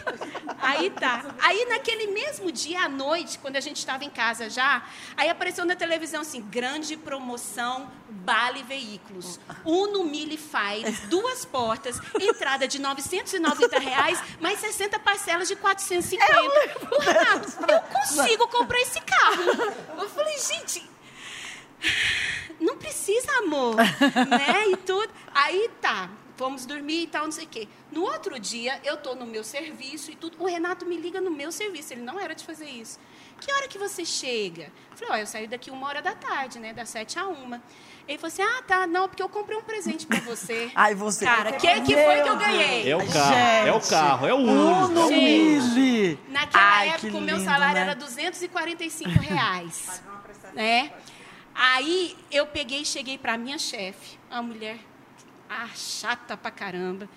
Aí tá. Aí naquele mesmo dia à noite, quando a gente estava em casa já, aí apareceu na televisão assim, grande promoção Bale Veículos. Uno Mille Fire, duas portas, entrada de 990 reais, mais 60 parcelas de 450. Ô, Renato, eu consigo comprar esse carro. Eu falei, gente, não precisa, amor, né? E tudo. Aí tá, fomos dormir e tal, não sei o quê. No outro dia, eu tô no meu serviço e tudo. O Renato me liga no meu serviço. Ele não era de fazer isso. Que hora que você chega? Eu falei, ó, eu saio daqui uma hora da tarde, né? Das sete a uma. Ele falou assim, ah, tá, não, porque eu comprei um presente pra você. Ai, você. Cara, o que, que foi que eu ganhei? É o carro, é o Gente. carro, é o Uno. Uno é o Uno. Mille. Naquela Ai, época, o meu salário né? era 245 reais. né? Aí eu peguei e cheguei para minha chefe, uma mulher ah, chata pra caramba.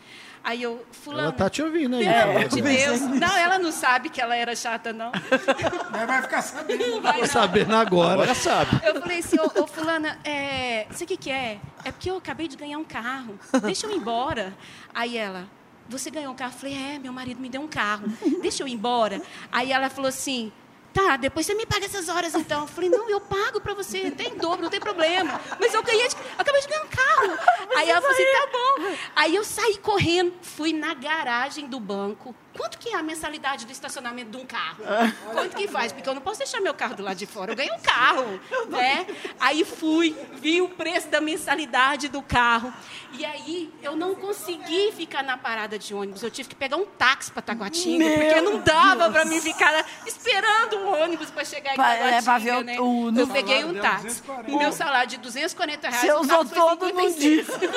Aí eu, fulano, Ela tá te ouvindo aí. pelo amor de pensei Deus. Não, ela não sabe que ela era chata, não. Mas vai ficar sabendo. Vai não. sabendo agora. Agora sabe. Eu falei assim, ô, ô fulana, é, isso aqui que é? É porque eu acabei de ganhar um carro. Deixa eu ir embora. Aí ela, você ganhou um carro? Eu falei, é, meu marido me deu um carro. Deixa eu ir embora. Aí ela falou assim, tá, depois você me paga essas horas então. Eu falei, não, eu pago pra você, tem dobro, não tem problema. Mas eu ganhei, de- eu acabei de ganhar um carro. Aí ela falou assim, tá bom. Aí eu saí correndo, fui na garagem do banco. Quanto que é a mensalidade do estacionamento de um carro? Quanto que faz? Porque eu não posso deixar meu carro do lado de fora. Eu ganhei um carro, né? Aí fui, vi o preço da mensalidade do carro. E aí eu não consegui ficar na parada de ônibus. Eu tive que pegar um táxi para Taguatinga, Meu porque não dava para mim ficar esperando um ônibus para chegar em Pra- Taguatinga, é, pra ver o- né? o- eu no- peguei um táxi. 240. O meu salário de 240 reais. Você usou todo num 56. dia.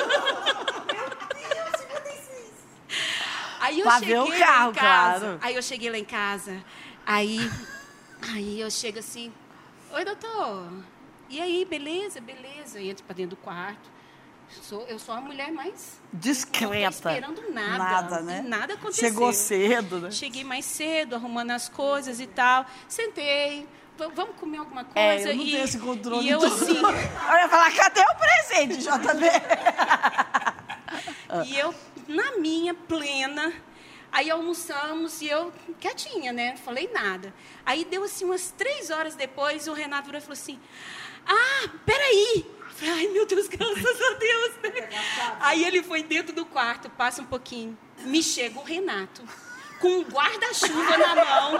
Aí eu Pra cheguei ver o lá carro, em casa. claro. Aí eu cheguei lá em casa. Aí, aí eu chego assim, oi doutor. E aí, beleza, beleza. Eu entro pra dentro do quarto. Sou, eu sou a mulher mais Discreta. Não esperando nada. Nada, né? E nada aconteceu. Chegou cedo, né? Cheguei mais cedo, arrumando as coisas e tal. Sentei. Vamos comer alguma coisa? É, eu não e, tenho esse controle E eu todo. assim, Eu ia falar, cadê o presente, JB? E eu, na minha, plena. Aí almoçamos e eu, quietinha, né? Não falei nada. Aí deu assim umas três horas depois, o Renato virou e falou assim: Ah, peraí! Falei, Ai, meu Deus, graças a Deus, né? Aí ele foi dentro do quarto, passa um pouquinho. Me chega o Renato, com um guarda-chuva na mão.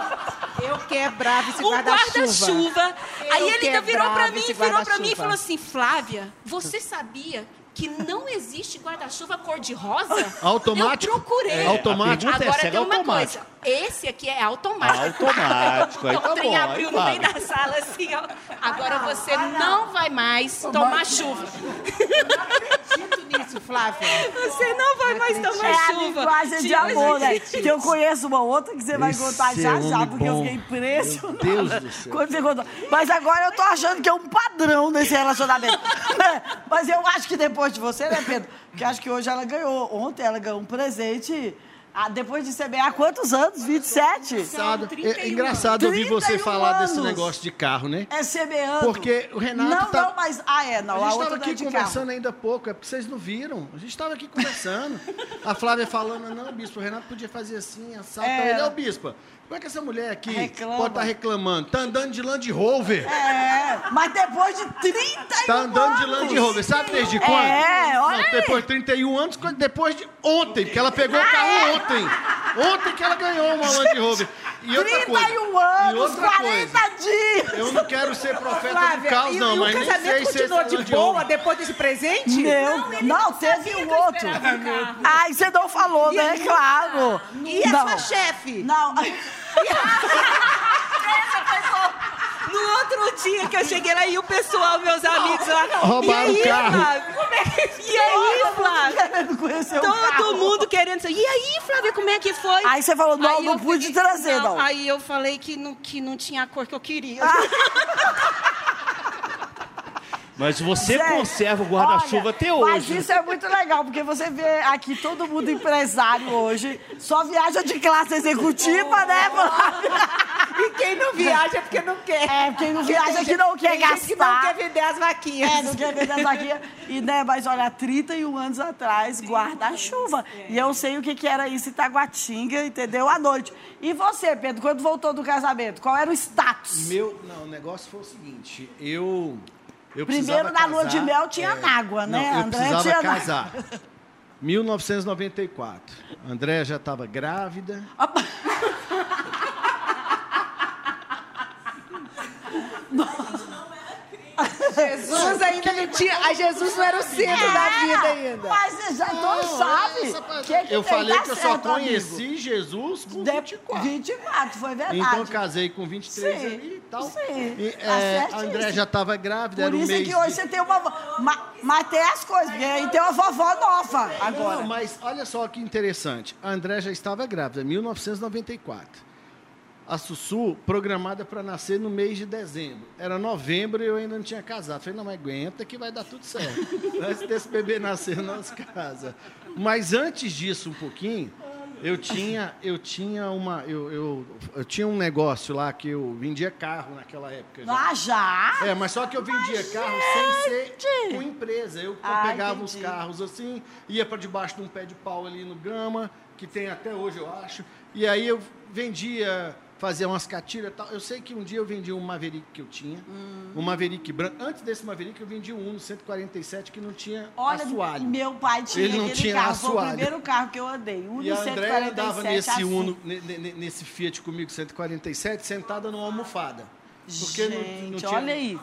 Eu quebrava esse Um guarda-chuva. guarda-chuva. Aí ele ainda virou pra quebrava mim, virou pra mim e guarda-chuva. falou assim: Flávia, você sabia que não existe guarda-chuva cor-de-rosa? Automático? Eu procurei. É, automático? É, Agora se tem é uma automático. coisa. Esse aqui é automático. Automático, aí o tá trem bom, abriu aí no meio da sala assim, ó. Agora você não vai mais tomar chuva. Acredito nisso, Flávia. Você não vai mais tomar É a chuva. linguagem de amor, né? Que eu conheço uma outra que você vai Esse contar já é já, porque eu bom. fiquei impressionada. Meu Deus do céu. Quando você contou. Mas agora eu tô achando que é um padrão nesse relacionamento. Mas eu acho que depois de você, né, Pedro? Porque acho que hoje ela ganhou. Ontem ela ganhou um presente. Ah, depois de CBA, há quantos anos? 27? Engraçado, 31 é engraçado ouvir você 31 falar desse anos. negócio de carro, né? É CBA. Porque o Renato Não, tá- não, mas. Ah, é, não. A gente outra estava é aqui conversando carro. ainda há pouco, é porque vocês não viram. A gente estava aqui conversando. A Flávia falando, não, bispo, o Renato podia fazer assim, assado. É. Ele é o bispo. Como é que essa mulher aqui Reclama. pode estar reclamando? Tá andando de Land Rover. É, mas depois de 31 Tá andando de anos. Land Rover. Sabe desde quando? É, olha Não, depois de 31 anos, depois de ontem, porque ela pegou o Ah, carro é? ontem. Ontem que ela ganhou uma Land Rover. E outra 31 coisa. e anos, outra 40 coisa. dias. Eu não quero ser profeta do Flávia, caos, e, não, e mas o nem sei casamento se continuou de boa Rover- depois desse presente? Meu, não, teve um outro. Ai, você não falou, né? Claro. E a não. sua chefe? Não. No outro dia que eu cheguei lá e o pessoal, meus amigos lá. Roubaram e aí, o carro. Flávio? E aí, Flávio? Querendo conhecer o Todo carro. mundo querendo saber. E aí, Flávia, como é que foi? Aí você falou, não, Aí não eu pude fiquei- trazer, não. Aí eu falei que não, que não tinha a cor que eu queria. Mas você Gente, conserva o guarda-chuva até Mas hoje. isso é muito legal, porque você vê aqui todo mundo empresário hoje, só viaja de classe executiva, né, Flávia? E quem não viaja é porque não quer. É, quem não viaja que não quer Tem gente que não gastar. quer vender as vaquinhas. É, não quer vender essa aqui. E, né, mas olha, há 31 anos atrás, guarda-chuva. E eu sei o que, que era isso em Taguatinga, entendeu? À noite. E você, Pedro, quando voltou do casamento, qual era o status? Meu, não, o negócio foi o seguinte, eu, eu Primeiro, na lua de mel tinha é, água, né? Não, eu André precisava tinha casar. 1994. André já estava grávida. Jesus ainda não tinha. A Jesus não era o centro da vida ainda. Mas você já todos sabem. que que eu tem, falei tá que eu só conheci amigo. Jesus com De- 24. 24, foi verdade. Então eu casei com 23 Sim, ali e tal. sim, E, tá é, a. André já estava grávida, Por era um isso é mês. que hoje de- você tem uma... Ma- Mas tem as coisas, porque aí tem uma vovó nova agora. Não, mas olha só que interessante. A André já estava grávida, 1994. A Sussu, programada para nascer no mês de dezembro. Era novembro e eu ainda não tinha casado. Falei, não, mas aguenta que vai dar tudo certo. Antes desse bebê nascer, nós casa. Mas antes disso, um pouquinho, eu tinha, eu tinha uma. Eu, eu, eu tinha um negócio lá que eu vendia carro naquela época. já. Ah, já? É, mas só que eu vendia carro sem ser com empresa. Eu Ah, pegava os entendi. carros assim, ia para debaixo de um pé de pau ali no Gama, que tem até hoje, eu acho. E aí eu vendia fazia umas catiras e tal. Eu sei que um dia eu vendi um Maverick que eu tinha, um Maverick branco. Antes desse Maverick, eu vendi um Uno 147 que não tinha Olha, assoalho. meu pai tinha Ele não tinha carro. Foi o assoalho. primeiro carro que eu andei. Um E a Andréia andava nesse assim. Uno, ne- ne- nesse Fiat comigo 147, sentada numa almofada. Porque não- Gente, não, tinha... olha aí.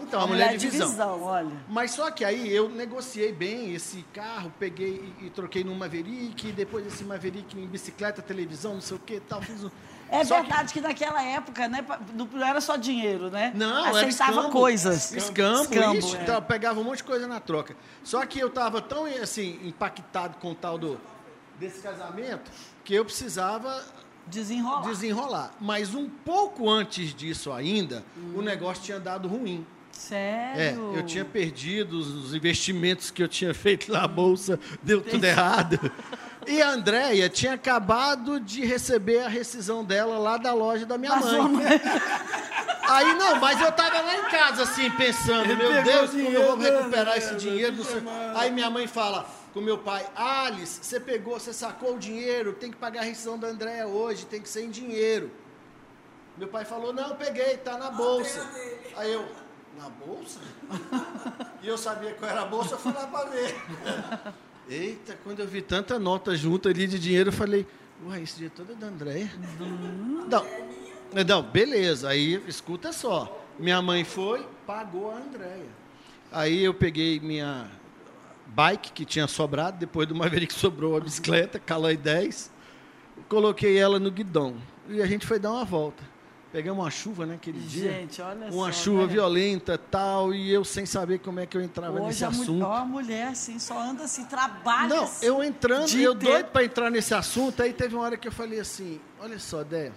Então, a mulher, de visão. olha. Mas só que aí eu negociei bem esse carro, peguei e, e troquei num Maverick, e depois esse Maverick em bicicleta, televisão, não sei o que e tal. Fiz um... É Só que- verdade que... naquela época, né, não era só dinheiro, né? Não, era Aceitava escambo. coisas. Escambo, isso. é. Então, pegava um monte de coisa na troca. Só que eu estava tão, assim, impactado com o tal do, desse casamento, que eu precisava Desenrolar. desenrolar. Mas um pouco antes disso ainda, Hum. o negócio tinha dado ruim. É, Sério? eu tinha perdido os os investimentos que eu tinha feito na bolsa, deu tudo errado. E a Andréia tinha acabado de receber a rescisão dela lá da loja da minha sua mãe. Aí não, mas eu tava lá em casa assim, pensando, meu Deus, como eu dinheiro vou da recuperar esse dinheiro? não sei- mano. Aí minha mãe fala com meu pai, Alice, você pegou, você sacou o dinheiro, tem que pagar a rescisão da Andréia hoje, tem que ser em dinheiro. Meu pai falou, não, peguei, tá na bolsa. Aí eu, na bolsa? E eu sabia qual era a bolsa, eu fui lá para ver. Eita, quando eu vi tanta nota junto ali de dinheiro, eu falei, uai, esse dinheiro todo é da Andréia? Não, não, beleza, aí escuta só. Minha mãe foi, pagou a Andréia. Aí eu peguei minha bike, que tinha sobrado, depois do Maverick sobrou a bicicleta, Caloi 10, coloquei ela no guidão. E a gente foi dar uma volta. Pegamos uma chuva, né, aquele dia. Gente, olha Uma só, chuva né? violenta tal, e eu sem saber como é que eu entrava nesse Hoje a, mu- assunto. ó, a mulher, assim, só anda assim, trabalha Não, assim, eu entrando, eu inteiro. doido para entrar nesse assunto, aí teve uma hora que eu falei assim, olha só, Dé,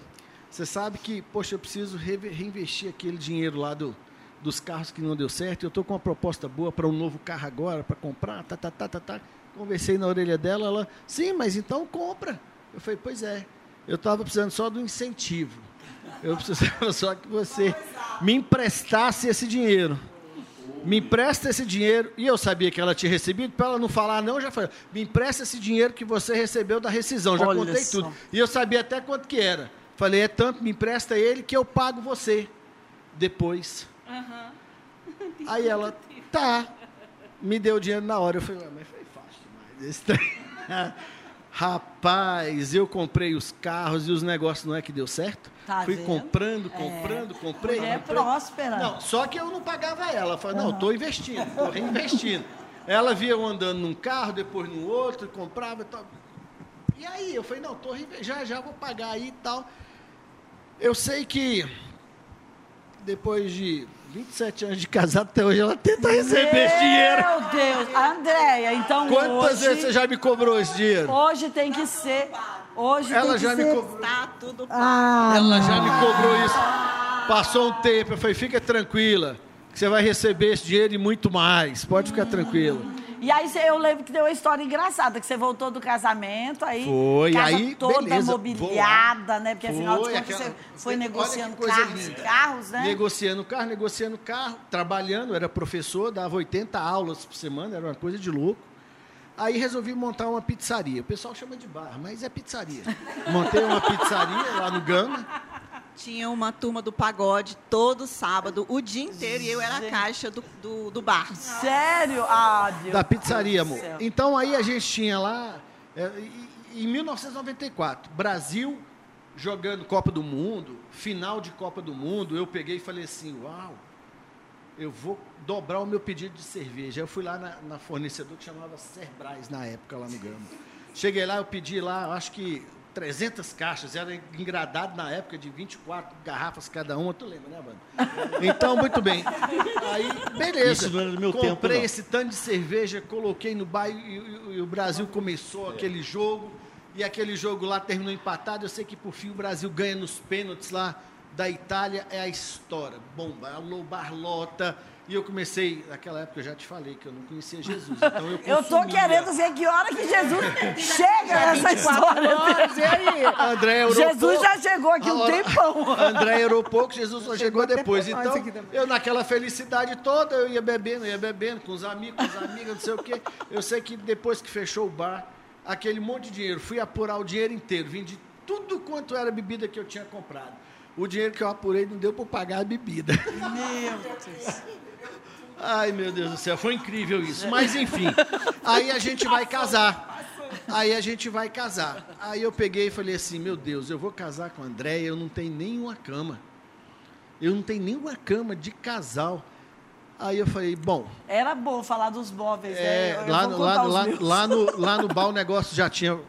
você sabe que, poxa, eu preciso re- reinvestir aquele dinheiro lá do, dos carros que não deu certo, eu estou com uma proposta boa para um novo carro agora, para comprar, tá, tá, tá, tá, tá. Conversei na orelha dela, ela, sim, mas então compra. Eu falei, pois é, eu estava precisando só do incentivo. Eu precisava só que você me emprestasse esse dinheiro. Me empresta esse dinheiro. E eu sabia que ela tinha recebido, para ela não falar não, eu já falei, me empresta esse dinheiro que você recebeu da rescisão. Já Olha contei só. tudo. E eu sabia até quanto que era. Falei, é tanto, me empresta ele que eu pago você depois. Aí ela, tá. Me deu o dinheiro na hora. Eu falei, "Ué, mas foi fácil demais. Esse trem." Rapaz, eu comprei os carros e os negócios não é que deu certo? Tá Fui vendo? comprando, comprando, comprei. Mulher comprei. próspera. Não, só que eu não pagava ela. Eu falei, não, estou investindo, estou reinvestindo. Ela via eu andando num carro, depois num outro, comprava e tal. E aí, eu falei, não, tô, reinve- já já vou pagar aí e tal. Eu sei que depois de 27 anos de casado, até hoje ela tenta receber esse dinheiro. Meu Deus. Andréia, então Quantas hoje, vezes você já me cobrou esse dinheiro? hoje tem que ser... Hoje Ela tem que já me cobrou. Tá tudo Ah, Ela já me cobrou isso. Passou um tempo, eu falei, fica tranquila, que você vai receber esse dinheiro e muito mais. Pode ficar tranquila. E aí eu lembro que deu uma história engraçada, que você voltou do casamento, aí Foi, casa aí, toda beleza, mobiliada, né? Porque afinal de Foi, contas aquela- você foi negociando carros, carros, né? Negociando carro, negociando carro, trabalhando, era professor, dava 80 aulas por semana, era uma coisa de louco. Aí resolvi montar uma pizzaria. O pessoal chama de bar, mas é pizzaria. Montei uma pizzaria lá no Gama. Tinha uma turma do pagode todo sábado, o dia inteiro, e eu era a caixa do, do, do bar. Sério? Ah, Deus Da pizzaria, amor. Então aí a gente tinha lá, é, em 1994, Brasil jogando Copa do Mundo, final de Copa do Mundo, eu peguei e falei assim, uau, eu vou dobrar o meu pedido de cerveja. Eu fui lá na, na fornecedor que chamava Cerbrais na época, lá no Gama. Cheguei lá, eu pedi lá, acho que 300 caixas, era engradado na época de 24 garrafas cada uma, tu lembra, né, mano? Então, muito bem. Aí, beleza. Isso não era do meu Comprei tempo, não. esse tanto de cerveja, coloquei no bairro e, e- e o Brasil começou aquele jogo. E aquele jogo lá terminou empatado. Eu sei que por fim o Brasil ganha nos pênaltis lá da Itália. É a história. Bomba, alô, Barlota. E eu comecei, naquela época eu já te falei que eu não conhecia Jesus. Então eu Eu tô querendo ver que hora que Jesus chega nessa história. E aí, André Jesus já chegou aqui um tempão. André orou pouco, Jesus só chegou depois. depois Então, eu naquela felicidade toda, eu ia bebendo, ia bebendo com os amigos, com as amigas, não sei o quê. Eu sei que depois que fechou o bar, aquele monte de dinheiro, fui apurar o dinheiro inteiro. Vim de tudo quanto era bebida que eu tinha comprado. O dinheiro que eu apurei não deu para pagar a bebida. Meu Deus. Ai, meu Deus do céu, foi incrível isso. Mas enfim, aí a gente vai casar. Aí a gente vai casar. Aí eu peguei e falei assim: meu Deus, eu vou casar com a Andréia, eu não tenho nenhuma cama. Eu não tenho nenhuma cama de casal. Aí eu falei: bom, Era bom falar dos móveis, né? é, Eu- eu lá, lá, lá, lá no, lá no bar o negócio já tinha.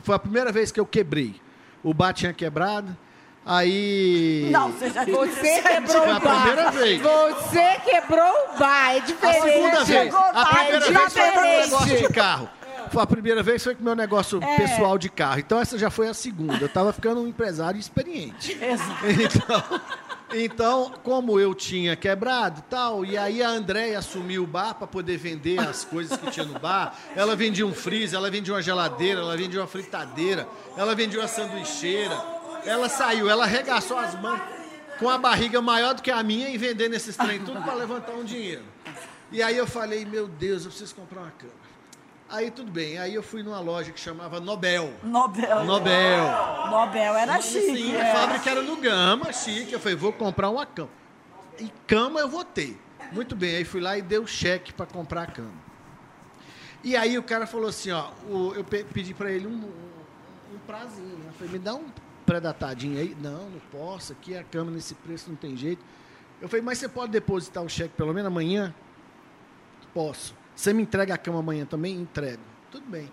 Foi a primeira vez que eu quebrei. O bar tinha quebrado. Aí. Não, você já Você quebrou Foi a o bar. primeira vez. Você quebrou o bar. É A diferente. segunda vez. A primeira já vez foi com o meu negócio de carro. Foi a primeira vez foi com o meu negócio É. pessoal de carro. Então essa já foi a segunda. Eu estava ficando um empresário experiente. Exato. Então, então, como eu tinha quebrado e tal, e aí a Andréia assumiu o bar para poder vender as coisas que tinha no bar. Ela vendia um freezer, ela vendia uma geladeira, ela vendia uma fritadeira, ela vendia uma sanduicheira. Ela saiu, ela arregaçou as mãos com a barriga maior do que a minha e vendendo esses trem tudo para levantar um dinheiro. E aí eu falei, meu Deus, eu preciso comprar uma cama. Aí tudo bem, aí eu fui numa loja que chamava Nobel. Nobel. Nobel. Nobel era chique. Sim, é. a fábrica era no Gama, chique. Eu falei, vou comprar uma cama. E cama eu vou ter. Muito bem, aí fui lá e dei o cheque para comprar a cama. E aí o cara falou assim, ó, eu pe- pedi para ele um, um, um prazinho. né? Eu falei, me dá um predatadinho aí. Não, não posso, aqui a cama nesse preço não tem jeito. Eu falei, mas você pode depositar o cheque pelo menos amanhã? Posso. Você me entrega a cama amanhã também? Entrego. Tudo bem.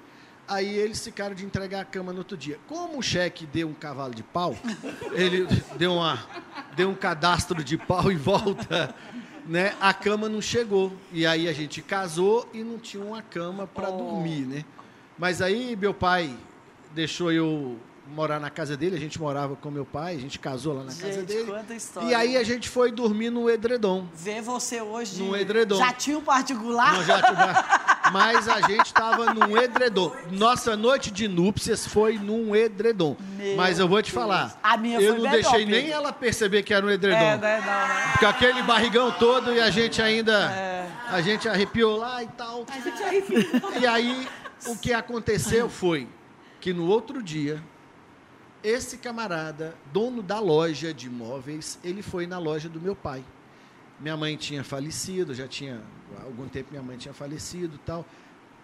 Aí eles ficaram de entregar a cama no outro dia. Como o cheque deu um cavalo de pau, ele deu, uma, deu um cadastro de pau em volta, né? A cama não chegou. E aí a gente casou e não tinha uma cama para dormir, né? Mas aí meu pai deixou eu morar na casa dele, a gente morava com meu pai, a gente casou lá na casa Gente, dele. quanta história. E aí a gente foi dormir no edredom. Ver você hoje. Num edredom. Já tinha um particular? Não, já- já- mas a gente estava num edredom. Nossa noite de núpcias foi num edredom. Meu mas eu vou te Deus. falar. A minha eu foi não deixei nem ela perceber que era um edredom. É, né? Não, né? Porque aquele barrigão todo e a gente ainda. É. A gente arrepiou lá e tal. E aí, o que aconteceu foi que no outro dia, esse camarada, dono da loja de imóveis, ele foi na loja do meu pai. Minha mãe tinha falecido, já tinha algum tempo minha mãe tinha falecido, tal.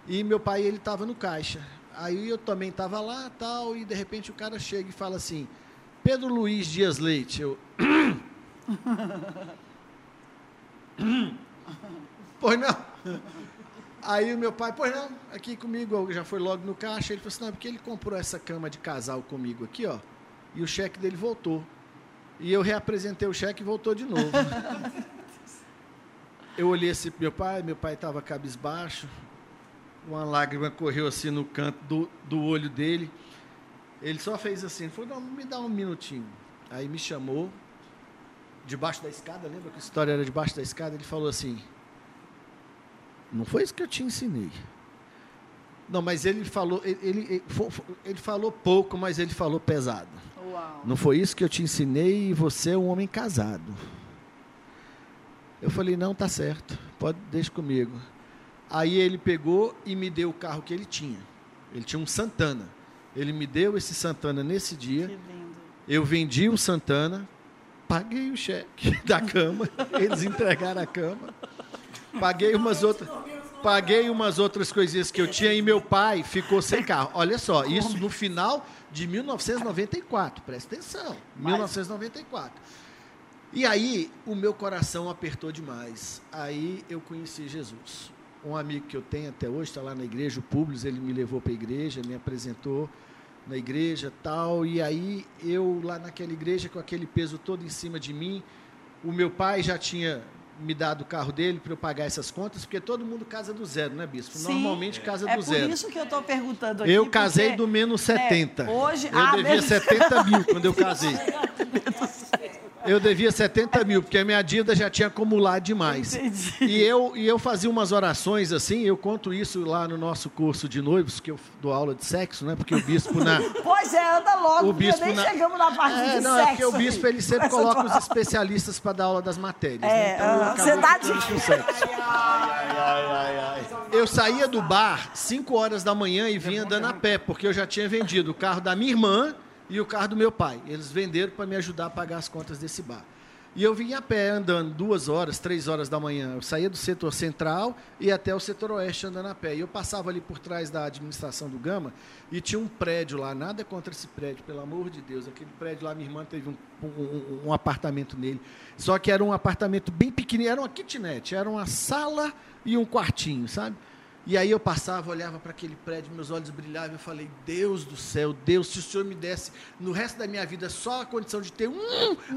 E meu pai ele estava no caixa. Aí eu também estava lá, tal, e de repente o cara chega e fala assim: Pedro Luiz Dias Leite, eu Pois não. Aí o meu pai, pois não, aqui comigo, já foi logo no caixa. Ele falou assim: não, porque ele comprou essa cama de casal comigo aqui, ó, e o cheque dele voltou. E eu reapresentei o cheque e voltou de novo. eu olhei assim pro meu pai, meu pai estava cabisbaixo, uma lágrima correu assim no canto do, do olho dele. Ele só fez assim, falou, não, me dá um minutinho. Aí me chamou, debaixo da escada, lembra que a história era debaixo da escada? Ele falou assim, não foi isso que eu te ensinei. Não, mas ele falou, ele, ele, ele falou pouco, mas ele falou pesado. Uau. Não foi isso que eu te ensinei e você é um homem casado. Eu falei, não, tá certo, pode, deixa comigo. Aí ele pegou e me deu o carro que ele tinha. Ele tinha um Santana. Ele me deu esse Santana nesse dia. Eu vendi o Santana, paguei o cheque da cama, eles entregaram a cama, paguei umas outras, paguei umas outras coisinhas que eu tinha e meu pai ficou sem carro. Olha só, isso no final de 1994, presta atenção, 1994. E aí o meu coração apertou demais. Aí eu conheci Jesus. Um amigo que eu tenho até hoje está lá na igreja, o Publius, ele me levou para a igreja, me apresentou na igreja tal. E aí eu lá naquela igreja com aquele peso todo em cima de mim, o meu pai já tinha me dado o carro dele para eu pagar essas contas, porque todo mundo casa do zero, né, bispo? Sim, Normalmente casa é do por zero. isso que eu estou perguntando aqui. Eu casei do menos né, 70. hoje- eu ah, devia menos- 70 mil quando eu casei. Eu devia 70 mil, porque a minha dívida já tinha acumulado demais. Entendi. E eu, e eu fazia umas orações assim, eu conto isso lá no nosso curso de noivos, que eu dou aula de sexo, né? Porque o bispo na. Pois é, anda logo, O porque bispo nem na- chegamos na parte É, de não, sexo. é porque o bispo ele sempre coloca os especialistas para dar aula das matérias. É, né? Então Você tá ficando de- com sexo. Eu saía do bar 5 horas da manhã e vinha andando a pé, porque eu já tinha vendido o carro da minha irmã e o carro do meu pai. Eles venderam para me ajudar a pagar as contas desse bar. E eu vinha a pé, andando duas horas, três horas da manhã. Eu saía do setor central e até o setor oeste andando a pé. E eu passava ali por trás da administração do Gama e tinha um prédio lá, nada contra esse prédio, pelo amor de Deus. Aquele prédio lá, minha irmã teve um, um, um apartamento nele. Só que era um apartamento bem pequenininho, era uma kitnet, era uma sala e um quartinho, sabe? E aí eu passava, olhava para aquele prédio, meus olhos brilhavam, eu falei, Deus do céu, Deus, se o Senhor me desse no resto da minha vida só a condição de ter um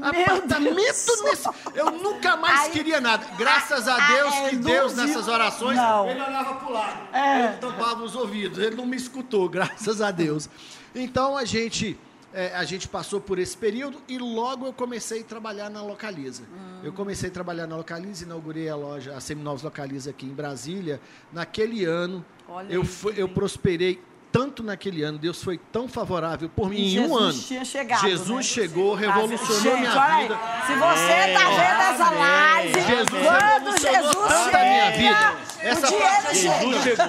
apartamento Deus. nesse, eu nunca mais Aí- queria nada. Graças a Ah, Deus é, que Deus viu? nessas orações, Não. ele olhava para o lado, É. ele tampava os ouvidos, ele não me escutou, graças a Deus. Então a gente é, a gente passou por esse período e logo eu comecei a trabalhar na Localiza. Hum. Eu comecei a trabalhar na Localiza, inaugurei a loja, a Seminovos Localiza aqui em Brasília. Naquele ano, Olha eu, fui- eu prosperei tanto naquele ano, Deus foi tão favorável por mim em um Jesus ano. tinha chegado, Jesus né? chegou, revolucionou Gente, minha olha vida. Se você tá vendo essa live, Jesus quando Jesus chega, minha vida. Essa parte-. Jesus chegou.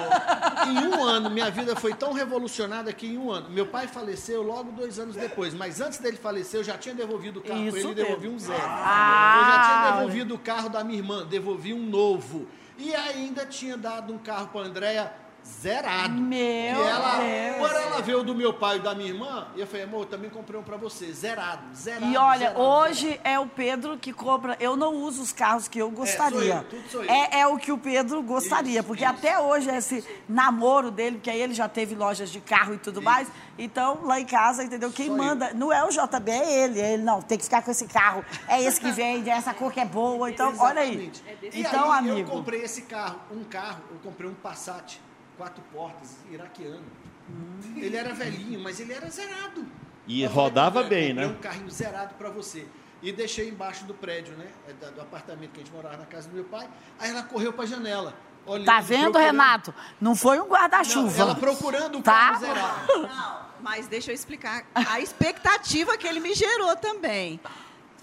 Em um ano, minha vida foi tão revolucionada que em um ano. Meu pai faleceu logo dois anos depois, mas antes dele falecer, eu já tinha devolvido o carro para ele e devolvi um zero. Ah, eu já tinha olha. devolvido o carro da minha irmã, devolvi um novo. E ainda tinha dado um carro para a Andréia zerado. Meu e ela, Deus. Quando ela veio do meu pai e da minha irmã, eu falei, amor, eu também comprei um para você, zerado, zerado. E olha, zerado, hoje é o Pedro que compra. Eu não uso os carros que eu gostaria. eu, tudo sou eu. É, é o que o Pedro gostaria, Isso, porque isso. até hoje esse namoro dele, porque aí ele já teve lojas de carro e tudo mais. Então, lá em casa, entendeu? Quem Sou eu. manda, não é o JB, é ele. É ele, não, tem que ficar com esse carro. É esse que vende, é essa cor que é boa. Então, olha aí. Exatamente. E Então, aí, eu amigo. comprei esse carro, um carro, eu comprei um Passat, quatro portas, iraquiano. Hum. Ele era velhinho, mas ele era zerado. E Eu falei, rodava "André, bem, né? um carrinho zerado para você. E deixei embaixo do prédio, né? é da- Do apartamento que a gente morava na casa do meu pai. Aí ela correu para a janela. olhando, Tá vendo, procurando- Renato? Não foi um guarda-chuva. ela procurando o Tá? carro zerado. Não, mas deixa eu explicar a expectativa que ele me gerou também.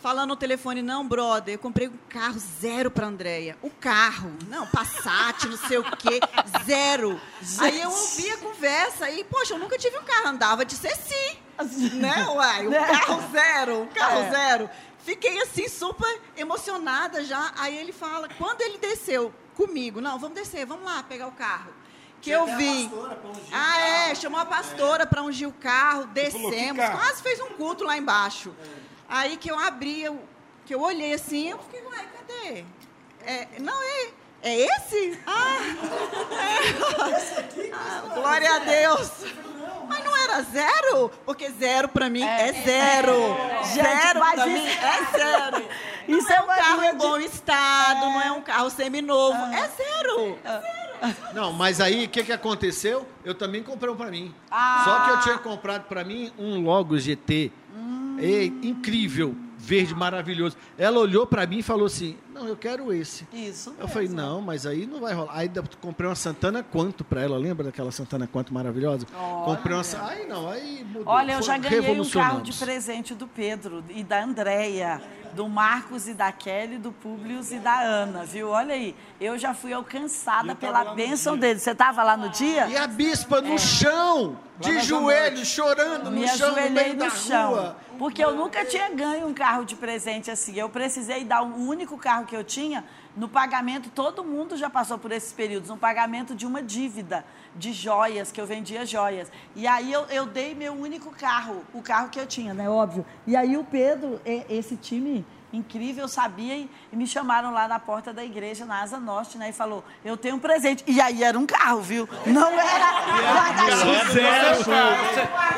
Falando no telefone, não, brother, eu comprei um carro zero pra Andréia. O carro, não, Passat, não sei o quê, zero. Aí eu ouvi a conversa e, poxa, eu nunca tive um carro, andava de Ceci, né, uai? Um Né? carro zero, um carro É. zero. Fiquei assim, super emocionada já. Aí ele fala, quando ele desceu comigo, não, vamos descer, vamos lá pegar o carro. Que eu vi. Ah, é, chamou a pastora para ungir o carro, falou, "Que descemos, carro?" quase fez um culto lá embaixo. Aí que eu abri, eu, que eu olhei assim, eu fiquei, ué, cadê? É, não, é, é esse? Ah, é. Ah, glória a Deus. Mas não era zero? Porque zero pra mim é, zero. Gente, zero mas pra isso- mim é zero. Isso não é é um carro em bom estado, não é um carro seminovo. É zero. Não, mas aí o que, que aconteceu? Eu também comprei um para mim. Ah. Só que eu tinha comprado para mim um Logo GT. É, incrível, verde maravilhoso. Ela olhou para mim e falou assim: Não, eu quero esse. Isso. Eu falei, não, mas aí não vai rolar. Aí eu comprei uma Santana Quanto para ela, lembra daquela Santana Quanto maravilhosa? Comprei uma. Aí não, aí mudou. Olha, eu Foi- já ganhei um carro de presente do Pedro e da Andréia, do Marcos e da Kelly, do Publius e da Ana, viu? Olha aí, eu já fui alcançada pela bênção dia. dele. Você estava lá no dia? E a bispa no chão, de joelhos, chorando Me no chão, no ajoelhei meio no da chão. rua. Porque eu nunca tinha ganho um carro de presente assim. Eu precisei dar o único carro que eu tinha no pagamento. Todo mundo já passou por esses períodos no pagamento de uma dívida de joias, que eu vendia joias. E aí eu, eu dei meu único carro, o carro que eu tinha, né? Óbvio. E aí o Pedro, esse time incrível, sabia e, e me chamaram lá na porta da igreja, na Asa Norte, né? E falou: Eu tenho um presente. E aí era um carro, viu? Não era guarda-chuva.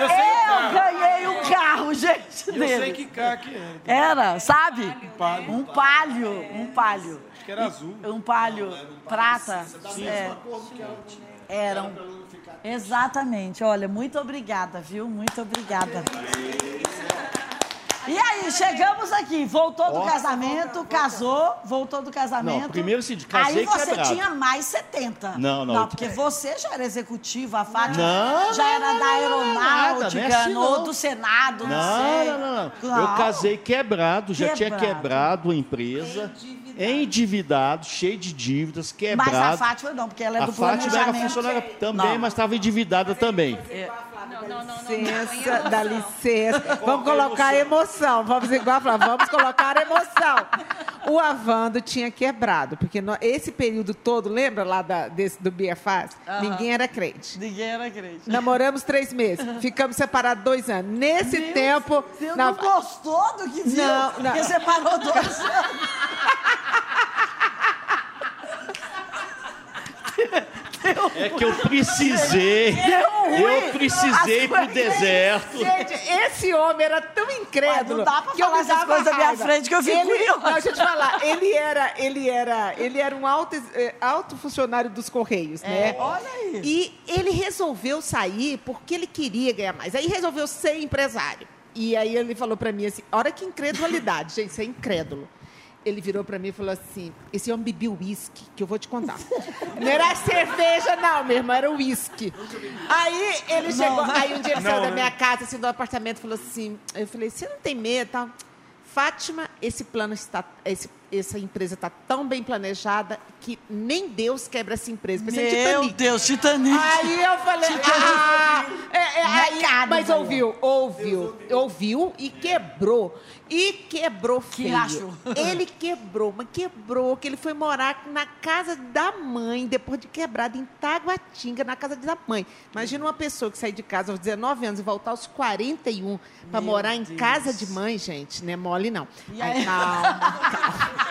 Eu ganhei um carro, gente, Eu dele. sei que carro que era. Era, sabe? palio. Um palio, um palio. Acho que era azul. Um palio prata. É, eram. Exatamente. Olha, muito obrigada, viu? Muito obrigada. E aí, chegamos aqui. Voltou do casamento, casou, voltou do casamento. Não, primeiro, assim, casei Aí você quebrado. tinha mais 70. Não, não. Não, porque você já era executiva, a Fátima Não, já era não, da aeronáutica, nada, não é assim, não. do Senado, não, Não, sei. não, não, não. Claro. Eu casei quebrado, já tinha Quebrado. quebrado a empresa. Endividado, cheio de dívidas, Mas a quebrado. Fátima não, porque ela é A do Fátima era planejamento. funcionária também, Não. mas estava endividada também. não, não, não, não, não, licença, não, dá licença. Vamos colocar emoção. Vamos igual falar, vamos colocar emoção. O Avando tinha quebrado, porque no- esse período todo, lembra lá da, desse, do BFAS? Ninguém era crente. Ninguém era crente. Namoramos três meses, ficamos separados dois anos. Nesse tempo. Você na- não gostou do que viu? Não, não. Porque você parou dois anos. É que eu precisei. Eu precisei pro deserto. Gente, esse homem era tão incrédulo. Mas não dá pra que eu falar me dava coisas na minha frente que eu fico ele, curiosa. Não, deixa eu te falar. Ele era, ele era, ele era um alto, eh, alto funcionário dos Correios, né? olha aí. E ele resolveu sair porque ele queria ganhar mais. Aí resolveu ser empresário. E aí ele falou pra mim assim, olha que incredulidade, gente, você é incrédulo. Ele virou pra mim e falou assim: esse homem bebia uísque, que eu vou te contar. Não era cerveja, não, meu irmão, era uísque. Aí ele chegou, aí um dia ele saiu da minha casa, assim, do apartamento, e falou assim: eu falei, você não tem medo? Tal? Fátima, esse plano está. Esse, essa empresa está tão bem planejada que nem Deus quebra essa empresa. Pensei em Meu Titanic. Deus, Titanic. Aí eu falei, ah, é, é, aí, mas ouviu, ouviu, ouviu e quebrou. E quebrou Que feio. rachou. Ele quebrou, mas quebrou, que ele foi morar na casa da mãe, depois de quebrado, em Taguatinga, na casa da mãe. Imagina uma pessoa que sai de casa aos 19 anos e voltar aos 41 para morar em Deus. casa de mãe, gente, não é mole, não. E Aí, aí? calma, calma.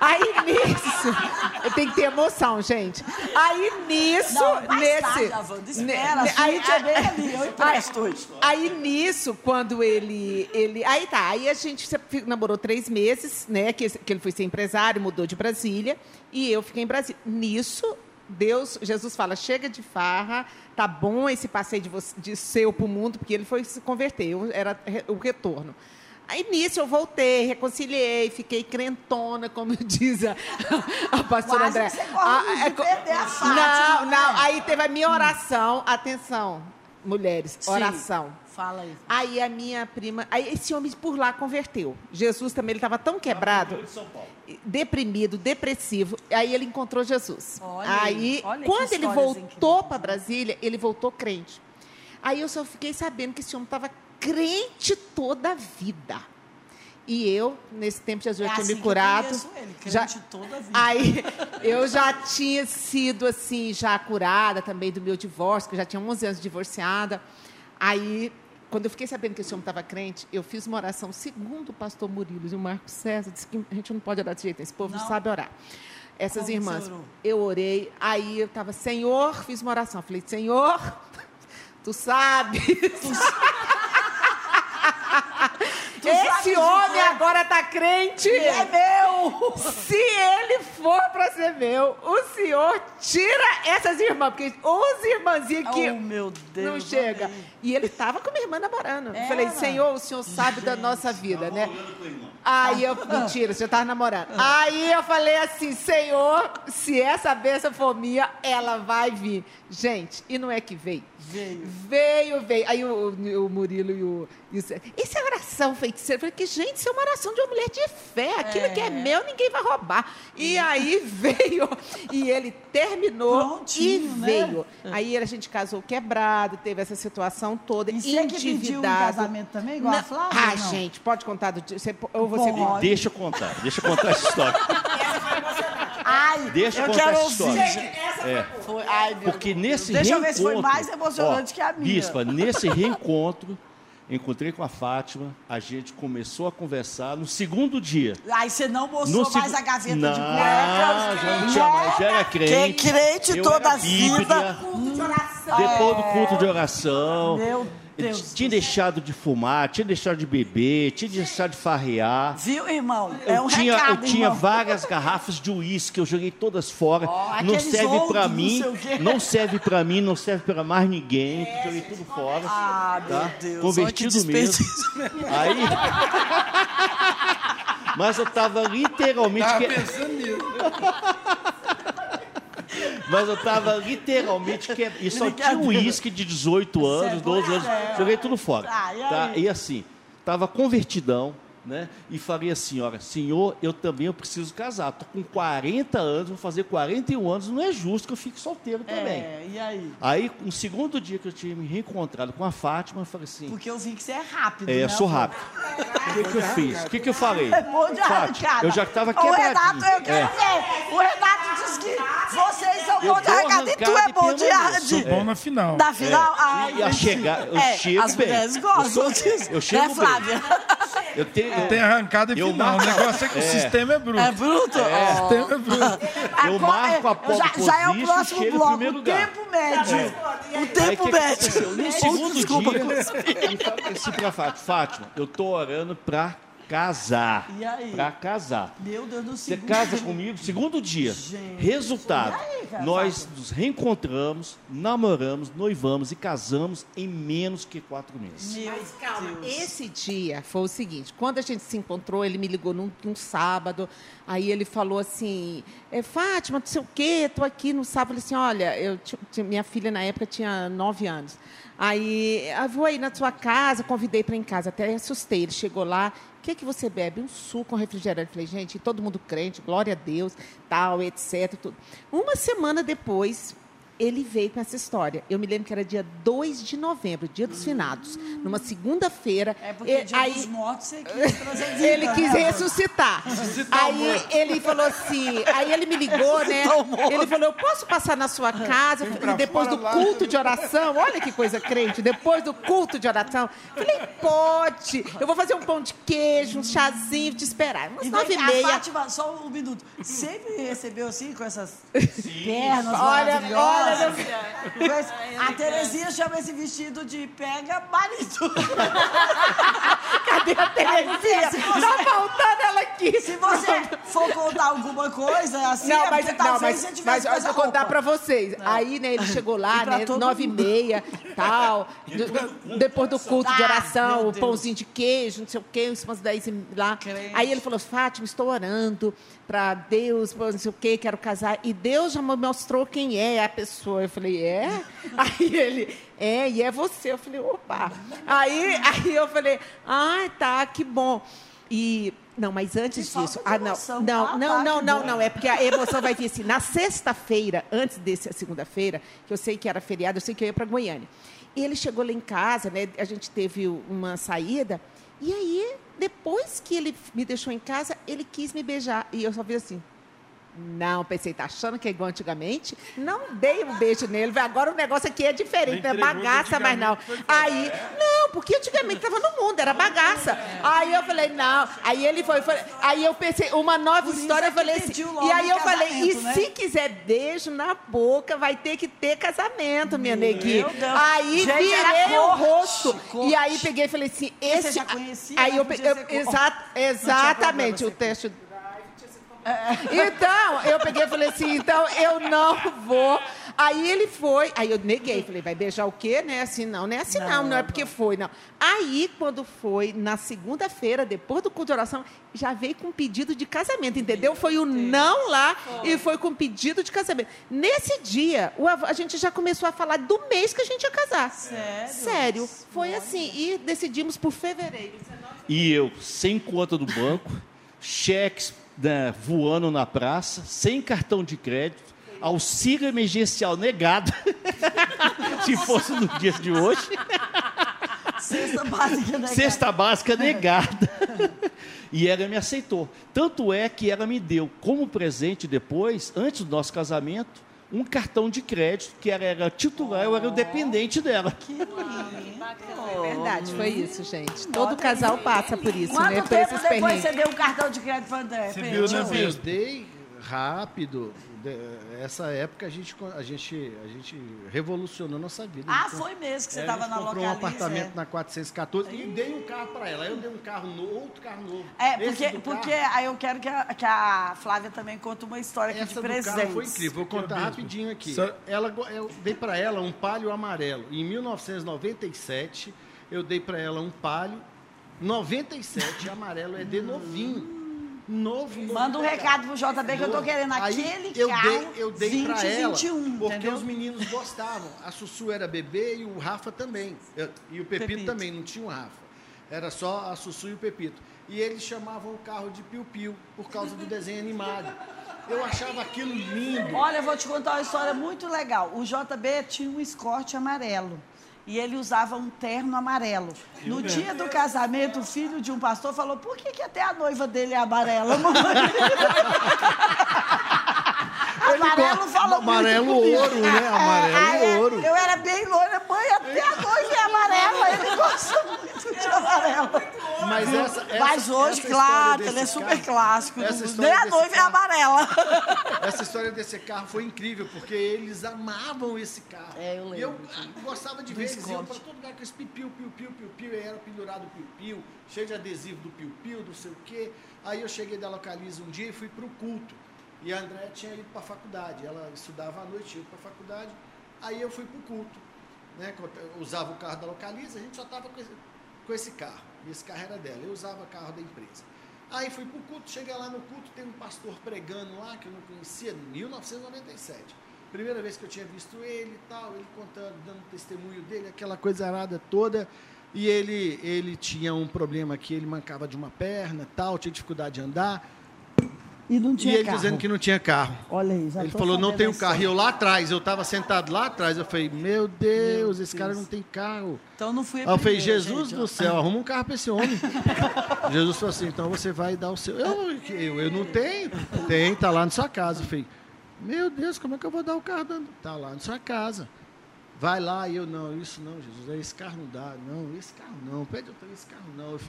Aí nisso, tem que ter emoção, gente. Aí nisso, Não, nesse. tarde, espera, ne- a é bem ali, eu empresto aí, aí nisso, quando ele, ele. Aí tá, aí a gente se- fi- namorou três meses, né? Que, que ele foi ser empresário, mudou de Brasília, e eu fiquei em Brasília. Nisso, Deus, Jesus fala: chega de farra, tá bom esse passeio de, você, de seu pro mundo, porque ele foi se converter, eu- era o retorno. Aí nisso eu voltei, reconciliei, fiquei crentona, como diz a, a pastora Quase André. que você o de co- perder a Fátima, Não, né? não. Aí teve a minha oração. Atenção, mulheres, Sim. Fala aí. Aí a minha prima, aí esse homem por lá converteu. Jesus também ele estava tão quebrado, deprimido, depressivo. Aí ele encontrou Jesus. Olha aí, aí, olha quando ele voltou para Brasília, ele voltou crente. Aí eu só fiquei sabendo que esse homem estava crente toda a vida. E eu, nesse tempo, Jesus É tinha assim me que eu curado. conheço ele, crente já, toda a vida. Aí eu já tinha sido assim, já curada também do meu divórcio, que eu já tinha 11 anos divorciada. Aí, quando eu fiquei sabendo que esse homem estava crente, eu fiz uma oração segundo o pastor Murilo e o Marco César, disse que a gente não pode orar desse jeito, esse povo não, Não. sabe orar. Essas Como irmãs, eu orei, aí eu estava, Senhor, fiz uma oração. Falei, Senhor, tu sabes. Esse sabes homem dizer. agora está crente. É meu! Se ele for para ser meu, o senhor tira essas irmãs, porque os irmãzinhos que Oh, meu Deus. não chega. E ele estava com minha irmã namorando. Eu Era? Falei, Senhor, o senhor sabe da nossa vida, né? Aí eu, mentira, você estava namorando. Aí eu falei assim, Senhor, se essa bênção for minha, ela vai vir. Gente, e não é que veio. Veio. Veio, veio. Aí o, o Murilo e o, o Cé- Isso é oração feiticeira. Eu falei que, gente, isso é uma oração de uma mulher de fé. Aquilo que é meu, ninguém vai roubar. E aí veio. E ele terminou Prontinho, e né? veio. Aí a gente casou quebrado, teve essa situação toda, E você que pediu um endividado. casamento também, igual a Não- Flávia, Ah, não? gente, pode contar do dia. Você, ou você Pode. Deixa eu contar, deixa eu contar essa história. Ai, Deixa eu eu contar essa história. Foi, ai, meu Porque Deus. nesse Deixa eu reencontro... ver se foi mais emocionante ó, que a minha. Bispa, nesse reencontro, encontrei com a Fátima, a gente começou a conversar no segundo dia. Aí você não mostrou No mais a gaveta não, de cuecas. já não tinha mais, já era crente. Que crente eu toda a vida. Bíblia, Depois do culto de oração. Meu Deus. Tinha deixado de fumar, tinha deixado de beber, tinha deixado de farrear. Viu, irmão? Eu é um tinha, recado, eu tinha irmão. várias garrafas de uísque, eu joguei todas fora. Ó, não serve não mim, não serve pra mim, não serve pra mais ninguém. joguei tudo fora. Ah, meu tá? Deus. Convertido mesmo. desperdício. Aí. Mas eu tava literalmente. Tava pensando nisso. Mas eu tava literalmente que E só tinha um uísque de 18 anos, 12 anos. é. Joguei tudo fora. Ah, e tá? E assim, tava convertidão, né? E falei assim, olha, senhor, eu também eu preciso casar. Tô com 40 anos, vou fazer 41 anos, não é justo que eu fique solteiro também. É, e aí? Aí, no segundo dia que eu tinha me reencontrado com a Fátima, eu falei assim, Porque eu vi que você é rápido, é, né? eu sou rápido. O que, que eu fiz? O que, que eu falei? É bom de Fátima, arrancada. eu já estava O quebradinho. Renato, eu quero É. ver. O Renato disse que vocês são bons de arrancada e tu é bom de arrancada. Sou bom na final. Na final, ai, E a gente. chegar, eu É, chego as bem. mulheres gostam Eu sou- disso. eu chego né, bem. Flávia? Eu tenho, eu Tem arrancada e Eu final. O marco- negócio é que o É. sistema é bruto. É bruto? O Ó. sistema é bruto. Eu marco a é, pole já, já é o próximo bloco. O tempo médio. O tempo médio. No segundo desculpa, dia, cuspi. eu falei assim pra Fátima, Fátima, eu tô orando pra casar. E aí? Pra casar. Meu Deus do Você céu. casa comigo, segundo dia. Gente. Resultado, E aí, nós nos reencontramos, namoramos, noivamos e casamos em menos que quatro meses. Meu Mas calma, Deus. esse dia foi o seguinte: quando a gente se encontrou, ele me ligou num, num sábado, aí ele falou assim: é, Fátima, não sei o quê, estou aqui no sábado. Eu falei assim: olha, eu, minha filha na época tinha nove anos. Aí, eu vou aí na sua casa, convidei para ir em casa, até assustei. Ele chegou lá, que, que você bebe? Um suco, um refrigerante. Eu falei, gente, todo mundo crente, glória a Deus, tal, etc. Tudo. Uma semana depois, ele veio com essa história. Eu me lembro que era dia 2 de novembro, dia dos finados, numa segunda-feira. É porque E- dia aí, dos mortos você quis trazer vida, ele quis né? ressuscitar. Aí ele falou assim, aí ele me ligou, né? Ele falou, eu posso passar na sua casa depois do culto de oração? Olha que coisa crente, depois do culto de oração. Falei, pode. Eu vou fazer um pão de queijo, um chazinho, te esperar. Umas E nove e meia. Fátima, só um minuto. Sempre recebeu assim, com essas pernas Olha, maravilhosas? olha, Com esse- a Terezinha chama esse vestido de pega marido. cadê a Terezinha? Tá faltando ela aqui. Se você for contar alguma coisa assim, Não, é mas, porque não, talvez mas, você tivesse mas eu vou contar roupa. pra vocês. Aí, né, ele chegou lá, né, nove e meia, tal. De- Depois do culto de Ah, oração, o pãozinho de queijo, não sei o quê, umas dez e- lá. Crente. Aí ele falou, Fátima, estou orando pra Deus, não sei o quê, quero casar. E Deus já me mostrou quem é a pessoa. Eu falei, é? Aí ele, é, e é você. Eu falei, opa. Aí, aí eu falei, ah, tá, que bom. E... Não, mas antes disso. Ah, não. Não, Ah, não, tá, não, não, não. É porque a emoção vai vir assim. Na sexta-feira, antes desse segunda-feira, que eu sei que era feriado, eu sei que eu ia para Goiânia. Ele chegou lá em casa, né? A gente teve uma saída. E aí, depois que ele me deixou em casa, ele quis me beijar. E eu só vi assim. Não, pensei, tá achando que é igual antigamente? Não dei um beijo nele. Agora o negócio aqui é diferente, não é bagaça, mas não. Aí, não, porque antigamente estava no mundo, era bagaça. Aí eu falei, não. Aí ele foi, foi- aí eu pensei, uma nova história, é eu que falei assim. E aí eu falei, e né? se quiser beijo na boca, vai ter que ter casamento, minha neguinha. Deus. Aí virei o rosto. E aí peguei e falei assim, esse. já conhecia, aí né? eu, Podia eu, exatamente, o teste então, eu peguei e falei assim, então eu não vou. Aí ele foi, aí eu neguei, falei, vai beijar o quê? Não é assim não, não é assim não, não, é porque foi, não. Aí, quando foi na segunda-feira, depois do culto de oração, já veio com pedido de casamento, entendeu? Foi o não lá e foi com pedido de casamento. Nesse dia, a gente já começou a falar do mês que a gente ia casar. Sério? Sério. Foi assim, e decidimos por fevereiro. E eu, sem conta do banco, cheques né, voando na praça, sem cartão de crédito, auxílio emergencial negado, se fosse no dia de hoje, Cesta básica, né? cesta básica negada. E ela me aceitou. Tanto é que ela me deu como presente depois, antes do nosso casamento, um cartão de crédito, que ela era titular, eu era o dependente dela. É verdade, foi isso, gente. Todo casal passa por isso, Quanto né? Por tempo esses depois perrengues. você deu um cartão de crédito para André? Você viu, né, eu dei rápido. Essa época a gente, a gente, a gente revolucionou nossa vida. Ah, gente foi mesmo que você É, estava a gente na comprou localiza. um apartamento é. na 414 e dei um carro para ela. Aí eu dei um carro novo, outro carro novo. É, porque, porque carro- aí eu quero que a, que a Flávia também conte uma história aqui Essa de carro foi incrível. Vou contar rapidinho aqui. Só- Ela, eu dei para ela um palio amarelo. Em 1997, eu dei para ela um palio 97 amarelo é de novinho. Novo, novo. Manda um recado pro JB que eu tô querendo aquele eu carro dei, eu dei pra ela, 2021, porque entendeu? os meninos gostavam. A Sussu era bebê e o Rafa também. Eu- e o Pepito, Pepito. também, não tinha o Rafa. Era só a Sussu e o Pepito. E eles chamavam o carro de Piu Piu por causa do desenho animado. Eu achava aquilo lindo. Olha, eu vou te contar uma história muito legal. O JB tinha um escorte amarelo. E ele usava um terno amarelo. No dia do casamento, o filho de um pastor falou: por que, que até a noiva dele é amarela, mamãe? amarelo fala amarelo ouro, né? Amarelo Aí, ouro. Eu era bem loira, mãe, até a noiva é amarela. Ele gosta muito de amarelo. Mas essa, essa Mas hoje, essa claro, ele é super carro- clássico. Nem a noiva é carro- amarela. Essa história desse carro foi incrível, porque eles amavam esse carro. É, eu E eu lembro, ah, gostava de ver, eles iam Scott. todo lugar com esse piu-piu, piu-piu, piu-piu, e era pendurado o piu-piu, cheio de adesivo do piu-piu, não sei o quê. Aí eu cheguei da Localiza um dia e fui para o culto. E a Andréa tinha ido para a faculdade, ela estudava à noite, tinha ido para a faculdade. Aí eu fui para o culto. Né? usava o carro da Localiza, a gente só estava com esse, com esse carro. E esse carro era dela, eu usava o carro da empresa. Aí fui para o culto, cheguei lá no culto, tem um pastor pregando lá, que eu não conhecia, em 1997. Primeira vez que eu tinha visto ele e tal, ele contando, dando testemunho dele, aquela coisa arada toda. E ele, ele tinha um problema que ele mancava de uma perna tal, tinha dificuldade de andar. E não e ele dizendo que não tinha carro. Olha aí, já Ele falou, não tenho a carro. E eu lá atrás, eu estava sentado lá atrás, eu falei, meu Deus, esse cara Deus. não tem carro. Então não fui a Aí eu falei, Jesus gente, do céu, arruma um carro para esse homem. Jesus falou assim, então você vai dar o seu. Eu, eu, eu não tenho. Tem, tá lá na sua casa. Eu falei, meu Deus, como é que eu vou dar o carro? dando? Tá lá na sua casa. Vai lá, e eu, não, isso não, Jesus, esse carro não dá, não, esse carro não, pede outro, esse carro não. Eu,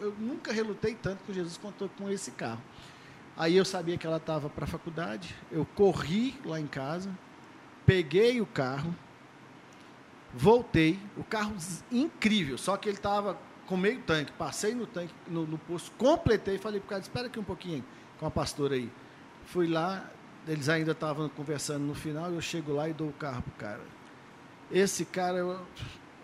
eu- eu nunca relutei tanto com Jesus quanto com esse carro. Aí eu sabia que ela estava para a faculdade, eu corri lá em casa, peguei o carro, voltei, o carro incrível, só que ele estava com meio tanque, passei no tanque, no, no posto, completei, falei para o cara, espera aqui um pouquinho com a pastora aí. Fui lá, eles ainda estavam conversando no final, eu chego lá e dou o carro pro cara. Esse cara, eu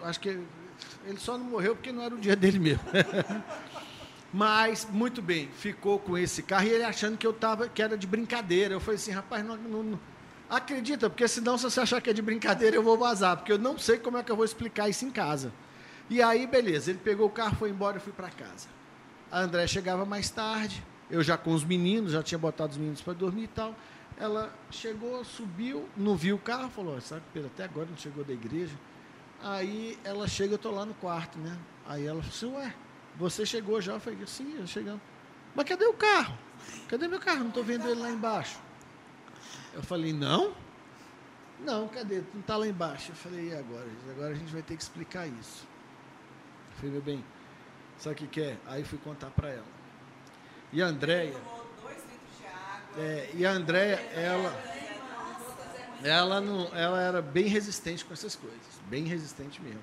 acho que ele só não morreu porque não era o dia dele mesmo. Mas, muito bem, ficou com esse carro e ele achando que eu tava, que era de brincadeira. Eu falei assim, rapaz, não, não- não- acredita, porque senão se você achar que é de brincadeira, eu vou vazar, porque eu não sei como é que eu vou explicar isso em casa. E aí, beleza, ele pegou o carro, foi embora e fui para casa. A André chegava mais tarde, eu já com os meninos, já tinha botado os meninos para dormir e tal. Ela chegou, subiu, não viu o carro, falou, "Ó, sabe, Pedro, até agora não chegou da igreja. Aí ela chega, eu tô lá no quarto, né? Aí ela falou assim, ué, você chegou já? Eu falei, sim, eu chegando. Mas cadê o carro? Cadê meu carro? Não estou vendo ele lá embaixo. Eu falei, não? Não, cadê? Não está lá embaixo. Eu falei, e agora? Agora a gente vai ter que explicar isso. Eu falei, meu bem, sabe o que que é? Aí fui contar para ela. E a Andréia... É, e a Andréia, ela... Ela, não, ela era bem resistente com essas coisas. Bem resistente mesmo.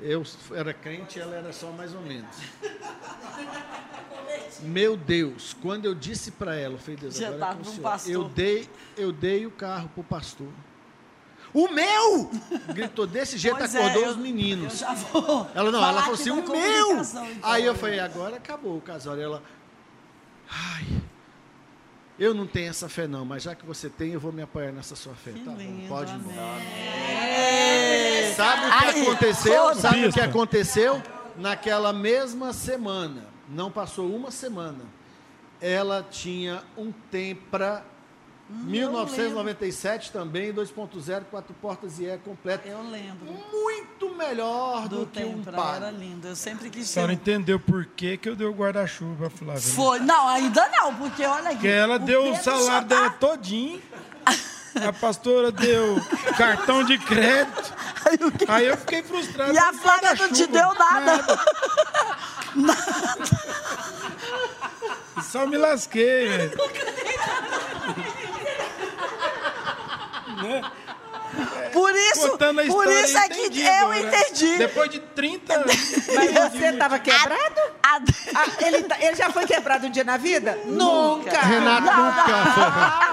Eu era crente, ela era só mais ou menos. Meu Deus, quando eu disse para ela, eu falei, Deus, Já agora tá é. Eu dei, eu dei o carro pro pastor. O meu! Gritou desse jeito, Pois é, acordou eu- os meninos. Ela não, ela falou assim, o meu! então. Aí eu falei, agora acabou o casório. Ela, ai, eu não tenho essa fé não, mas já que você tem, eu vou me apoiar nessa sua fé. Que tá bom, lindo, pode ir amém. Sabe o que aconteceu? Sabe o que aconteceu? Naquela mesma semana, não passou uma semana, ela tinha um Tempra 1997 também, 2.0, quatro portas e é completo. Eu lembro. Muito melhor do, Do que um par. era lindo. Eu sempre A quis senhora ser. entendeu por que, que eu dei o guarda-chuva, Flávia? Foi. Não, ainda não, porque olha aqui. Porque ela o deu o Pedro salário só tá- dela todinho. A pastora deu cartão de crédito. Aí o eu fiquei frustrado. E a o Flávia não te deu nada. Só me lasquei, velho. Por isso, Contando a por história, isso é que eu agora. entendi. Depois de 30 anos. Mas você estava quebrado? A- Ah, ele, tá- ele já foi quebrado um dia na vida? Nunca! Renato nunca.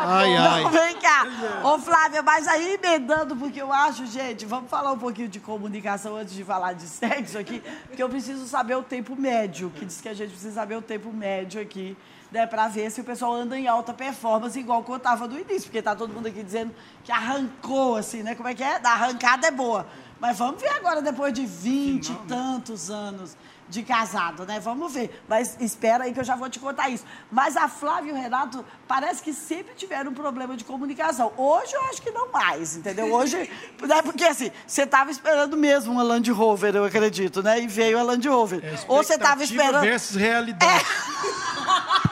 Ai, ai. Não, vem cá. Ô, Flávia, mas aí emendando, porque eu acho, gente, vamos falar um pouquinho de comunicação antes de falar de sexo aqui, porque eu preciso saber o tempo médio, que diz que a gente precisa saber o tempo médio aqui, né, pra ver se o pessoal anda em alta performance, igual contava no início, porque tá todo mundo aqui dizendo que arrancou, assim, né? Como é que é? Da arrancada é boa. Mas vamos ver agora, depois de vinte e tantos anos de casado, né? Vamos ver. Mas espera aí que eu já vou te contar isso. Mas a Flávia e o Renato parece que sempre tiveram um problema de comunicação. Hoje eu acho que não mais, entendeu? Hoje, né? porque assim, você estava esperando mesmo uma Land Rover, eu acredito, né? E veio a Land Rover. É, Ou você estava expectativa esperando. versus realidade. É,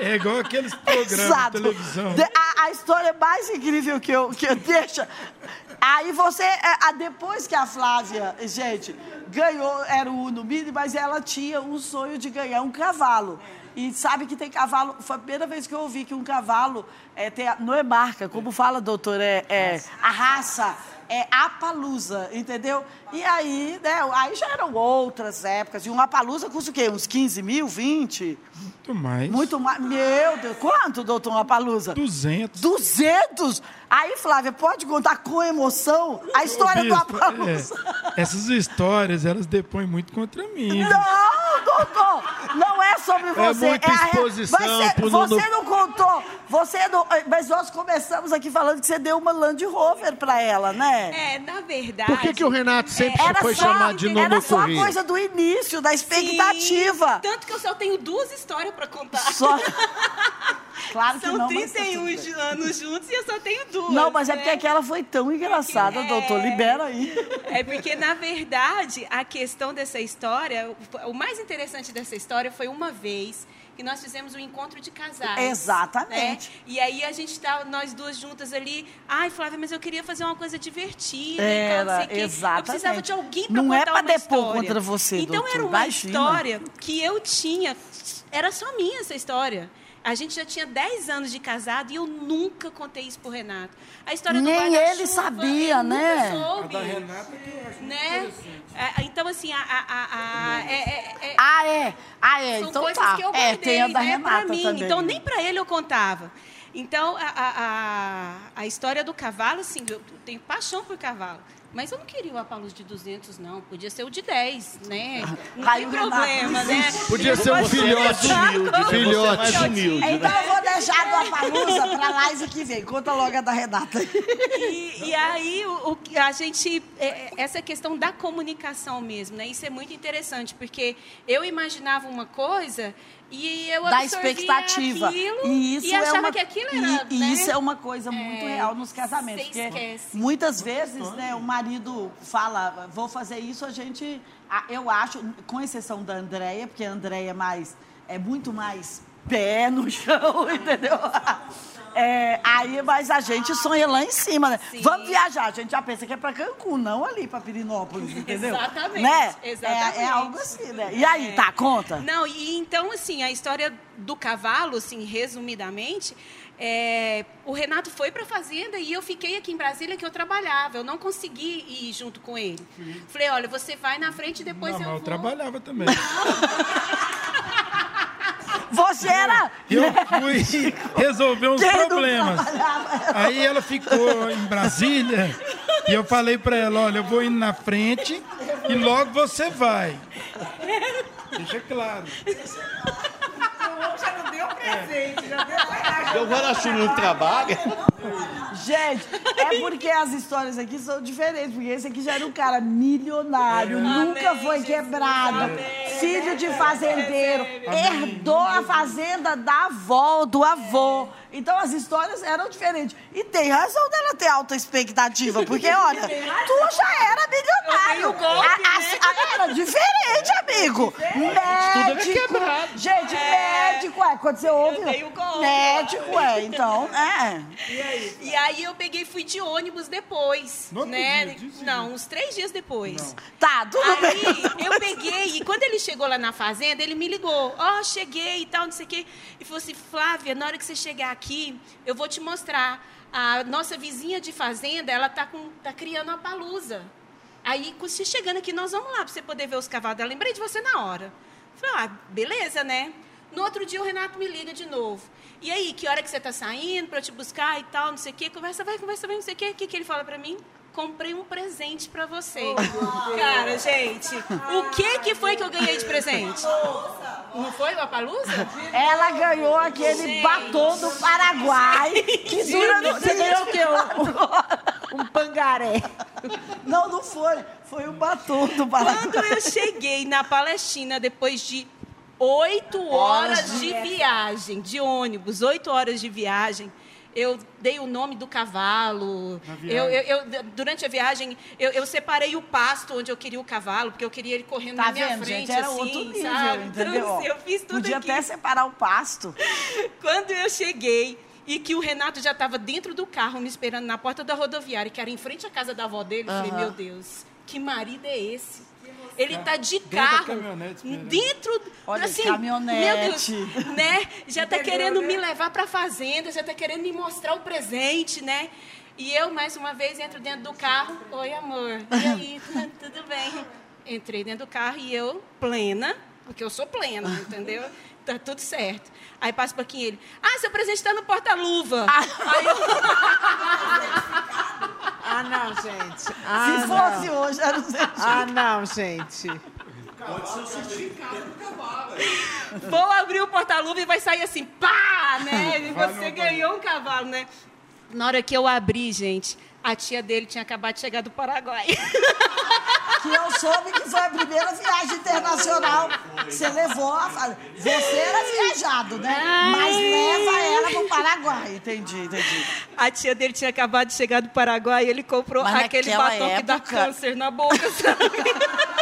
é igual aqueles programas Exato. de televisão. De- a, a história mais incrível que eu, que eu deixo. Aí você, é, a- depois que a Flávia, gente, ganhou, era o Uno Mini, mas ela tinha um sonho de ganhar um cavalo. E sabe que tem cavalo. Foi a primeira vez que eu ouvi que um cavalo é, tem, não é marca, como fala, doutor, é, é a raça. É Apalusa, entendeu? E aí, né, aí já eram outras épocas. E uma Apalusa custa o quê? Uns 15 mil, 20? Muito mais. Muito mais. Meu Deus, quanto, doutor Apalusa? 200. 200? Aí, Flávia, pode contar com emoção a história do Bispo, Apalusa? é, essas histórias, elas depõem muito contra mim. Não, doutor, não é sobre você. muita a re- exposição Mas você, não contou, você não, mas nós começamos aqui falando que você deu uma Land Rover pra ela, né? É, na verdade. Por que, que o Renato sempre Era foi só, chamado de Nuno era só a Corrêa? coisa do início, da Sim, expectativa. tanto que eu só tenho duas histórias pra contar. Só... Claro que São não, mas tá 31 tudo bem. ju- anos juntos e eu só tenho duas. Não, mas é né? porque aquela foi tão engraçada, É. doutor. Libera aí. É porque, na verdade, a questão dessa história, o- mais interessante dessa história foi uma vez que nós fizemos um encontro de casais. Exatamente. né? E aí a gente tá, nós duas juntas ali. Ai, Flávia, mas eu queria fazer uma coisa divertida. não Era, o quê. exatamente. Eu precisava de alguém para Não é contar pra uma depor história. contra você, Então doutor, era uma imagina. história que eu tinha. Era só minha essa história. A gente já tinha 10 anos de casado e eu nunca contei isso pro Renato. A história do Nem guarda-chuva, ele sabia, ele nunca né? soube A da Renata que eu acho né? É, então, assim, a, a, a, a- é- é- é- Ah, é? Ah, é. são então coisas tá. que eu guardei, é, tem a da né, Renata pra mim. também. Então, nem para ele eu contava. Então, a, a, a, a história do cavalo, assim, eu tenho paixão por cavalo. Mas eu não queria o Apalus de 200, não. Podia ser o de 10, né? Não Aí tem problema, né? Podia ser um Pode filhote. humilde? Filhote. É mais humilde, Então né? eu vou deixar do Apalusa pra live que vem. Conta logo a da Renata. E, e aí, o, o que a gente. é, essa questão da comunicação mesmo, né? Isso é muito interessante, porque eu imaginava uma coisa e eu da expectativa. aquilo e isso e achava é uma, que aquilo e- era. e, né? isso é uma coisa muito É, real nos casamentos. Porque esquece. muitas vezes, né, o marido fala, vou fazer isso, a gente. Eu acho, com exceção da Andréia, porque a Andréia é mais, é muito mais pé no chão, entendeu? É, aí, mas a gente sonha lá em cima, né? Sim. Vamos viajar, a gente já pensa que é pra Cancún, não ali pra Pirinópolis, entendeu? Exatamente, Né? exatamente. É, é algo assim, né? E aí, tá, conta. Não, e então, assim, a história do cavalo, assim, resumidamente, é, o Renato foi para a fazenda e eu fiquei aqui em Brasília que eu trabalhava. Eu não consegui ir junto com ele. Falei, olha, você vai na frente e depois Não, eu mas eu vou. trabalhava também. Você era. Eu fui resolver uns Quem problemas. Aí ela ficou em Brasília e eu falei pra ela, olha, eu vou indo na frente e logo você vai. Deixa claro. Já não deu presente, já deu Deu guarda-chuva no trabalho. Gente, é porque as histórias aqui são diferentes. Porque esse aqui já era um cara milionário, nunca Amém, foi Jesus, quebrado, amém. filho de fazendeiro, herdou a fazenda da avó, do avô. Então as histórias eram diferentes. E tem razão dela ter alta expectativa, porque olha, tu já era milionário. Eu golpe, A- a- né? a- era diferente, amigo. Médico. Gente, médico, é. Quando você ouve. tenho golpe. Médico, é. Então, é. E aí eu peguei e fui de ônibus depois. No né? dia, seguinte. Não, uns três dias depois. Tá, tudo Aí bem. eu peguei, e quando ele chegou lá na fazenda, ele me ligou. Ó, cheguei e tal, não sei o quê. E falou assim: Flávia, na hora que você chegar aqui, eu vou te mostrar. A nossa vizinha de fazenda, ela tá, com, tá criando uma palusa. Aí, você chegando aqui, nós vamos lá para você poder ver os cavalos. Eu lembrei de você na hora. Falei, ah, beleza, né? No outro dia, o Renato me liga de novo. E aí, que hora que você tá saindo para te buscar e tal, não sei o quê? Conversa vai, conversa vai, não sei o quê. O que, que ele fala para mim? Comprei um presente para você. Cara, gente, o que que foi que eu ganhei de presente? Não foi o Apalusa? Ela ganhou aquele Gente. batom do Paraguai que dura no Você ganhou o quê? O, o Um pangaré. Não, não foi. Foi o batom do Paraguai. Quando eu cheguei na Palestina, depois de oito horas de viagem, de ônibus, oito horas de viagem, eu dei o nome do cavalo. Eu, eu- eu- durante a viagem, eu, eu separei o pasto onde eu queria o cavalo, porque eu queria ele correndo Tá na minha vendo, frente, gente? Era assim, outro nível, sabe? entendeu? Eu fiz tudo Podia aqui. até separar o pasto. Quando eu cheguei e que o Renato já estava dentro do carro me esperando na porta da rodoviária, que era em frente à casa da avó dele, eu falei, meu Deus, que marido é esse? Ele está de Dentro da carro, dentro, Olha, assim, caminhonete. meu Deus, né? Já está querendo me levar para a fazenda, já está querendo me mostrar o presente, né? E eu, mais uma vez, entro dentro do carro. Oi, amor. E aí, tudo bem? Entrei dentro do carro e eu, plena, porque eu sou plena, entendeu? Tá tudo certo. Aí passa um pouquinho ele. Ah, seu presente está no porta-luva. Aí eu, Ah, não, gente. Se Ah, fosse não. hoje, era o certinho. Ah, não, gente. vou abrir o porta-luva e vai sair assim, pá, né? E você ganhou um cavalo, né? Na hora que eu abri, gente, a tia dele tinha acabado de chegar do Paraguai. Que eu soube que foi a primeira viagem internacional que você levou a fazer. Você era viajado, né? Mas leva ela pro Paraguai. Entendi, entendi. A tia dele tinha acabado de chegar do Paraguai e ele comprou Mas aquele batom que dá época- câncer na boca, sabe?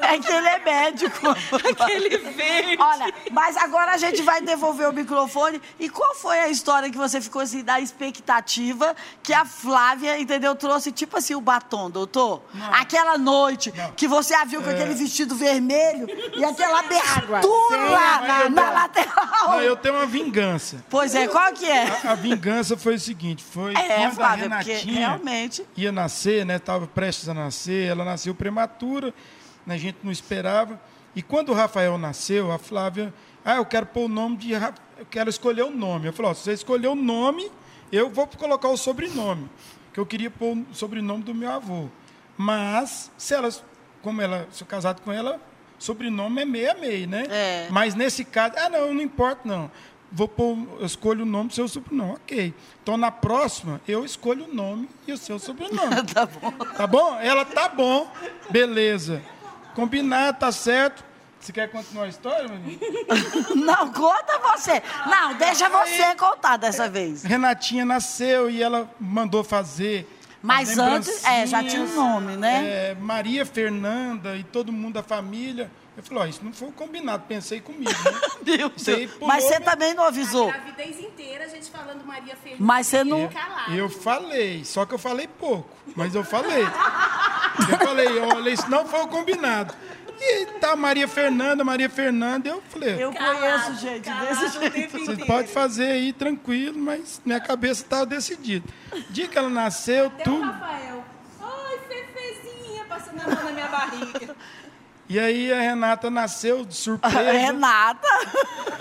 É que ele é médico. Aquele verde. Olha, mas agora a gente vai devolver o microfone. E qual foi a história que você ficou assim, da expectativa que a Flávia, entendeu, trouxe tipo assim o batom, doutor? Aquela noite que você a viu com aquele vestido vermelho e aquela abertura Sem na lateral. Não, eu tenho uma vingança. Pois é, qual que é? A, a vingança foi o seguinte, foi É, quando a Flávia, porque Renatinha realmente. ia nascer, né? Estava prestes a nascer, ela nasceu prematura, a gente não esperava. E quando o Rafael nasceu, a Flávia, ah, eu quero pôr o nome de, eu quero escolher o nome. Eu falei, ó, se você escolher o nome, eu vou colocar o sobrenome, que eu queria pôr o sobrenome do meu avô. Mas se ela, como ela, sou casado com ela, sobrenome é meia meia, né? É. Mas nesse caso, ah, não, não importa não. Vou pôr, eu escolho o nome do seu sobrenome, ok. Então na próxima eu escolho o nome e o seu sobrenome. Tá bom. Tá bom? Ela tá bom, beleza. Combinado, tá certo. Você quer continuar a história, menino? Não, conta você. Não, deixa você contar dessa vez. Renatinha nasceu e ela mandou fazer. Mas as antes, é, já tinha um nome, né? é, Maria Fernanda e todo mundo da família. Eu falei, ó, isso não foi combinado, pensei comigo. Né? Meu Isso aí Deus. pulou Mas você minha- também não avisou. A gravidez inteira, a gente falando Maria Fernanda. Mas você não. Eu, eu falei, só que eu falei pouco, mas eu falei. Eu falei, olha, isso não foi o combinado. E tá Maria Fernanda, Maria Fernanda, eu falei, Eu conheço gente desse jeito. Você pode fazer aí tranquilo, mas minha cabeça estava decidida. Dia que ela nasceu, Até o tudo. Rafael. Ai, Fefezinha, passando a mão na minha barriga. E aí a Renata nasceu de surpresa. Renata.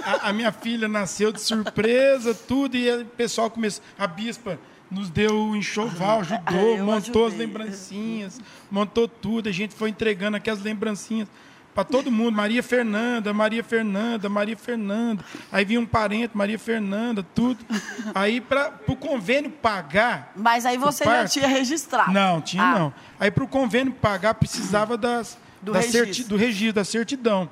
A, a minha filha nasceu de surpresa, tudo. E o pessoal começou. A bispa nos deu o enxoval, ajudou, Eu montou as ajudei. lembrancinhas, montou tudo. A gente foi entregando aquelas lembrancinhas para todo mundo. Maria Fernanda, Maria Fernanda, Maria Fernanda. Aí vinha um parente, Maria Fernanda, tudo. Aí para o convênio pagar. Mas aí você o já tinha registrado. Não, tinha Ah. não. Aí para o convênio pagar, precisava das, Do da registro. certi- do registro, da certidão.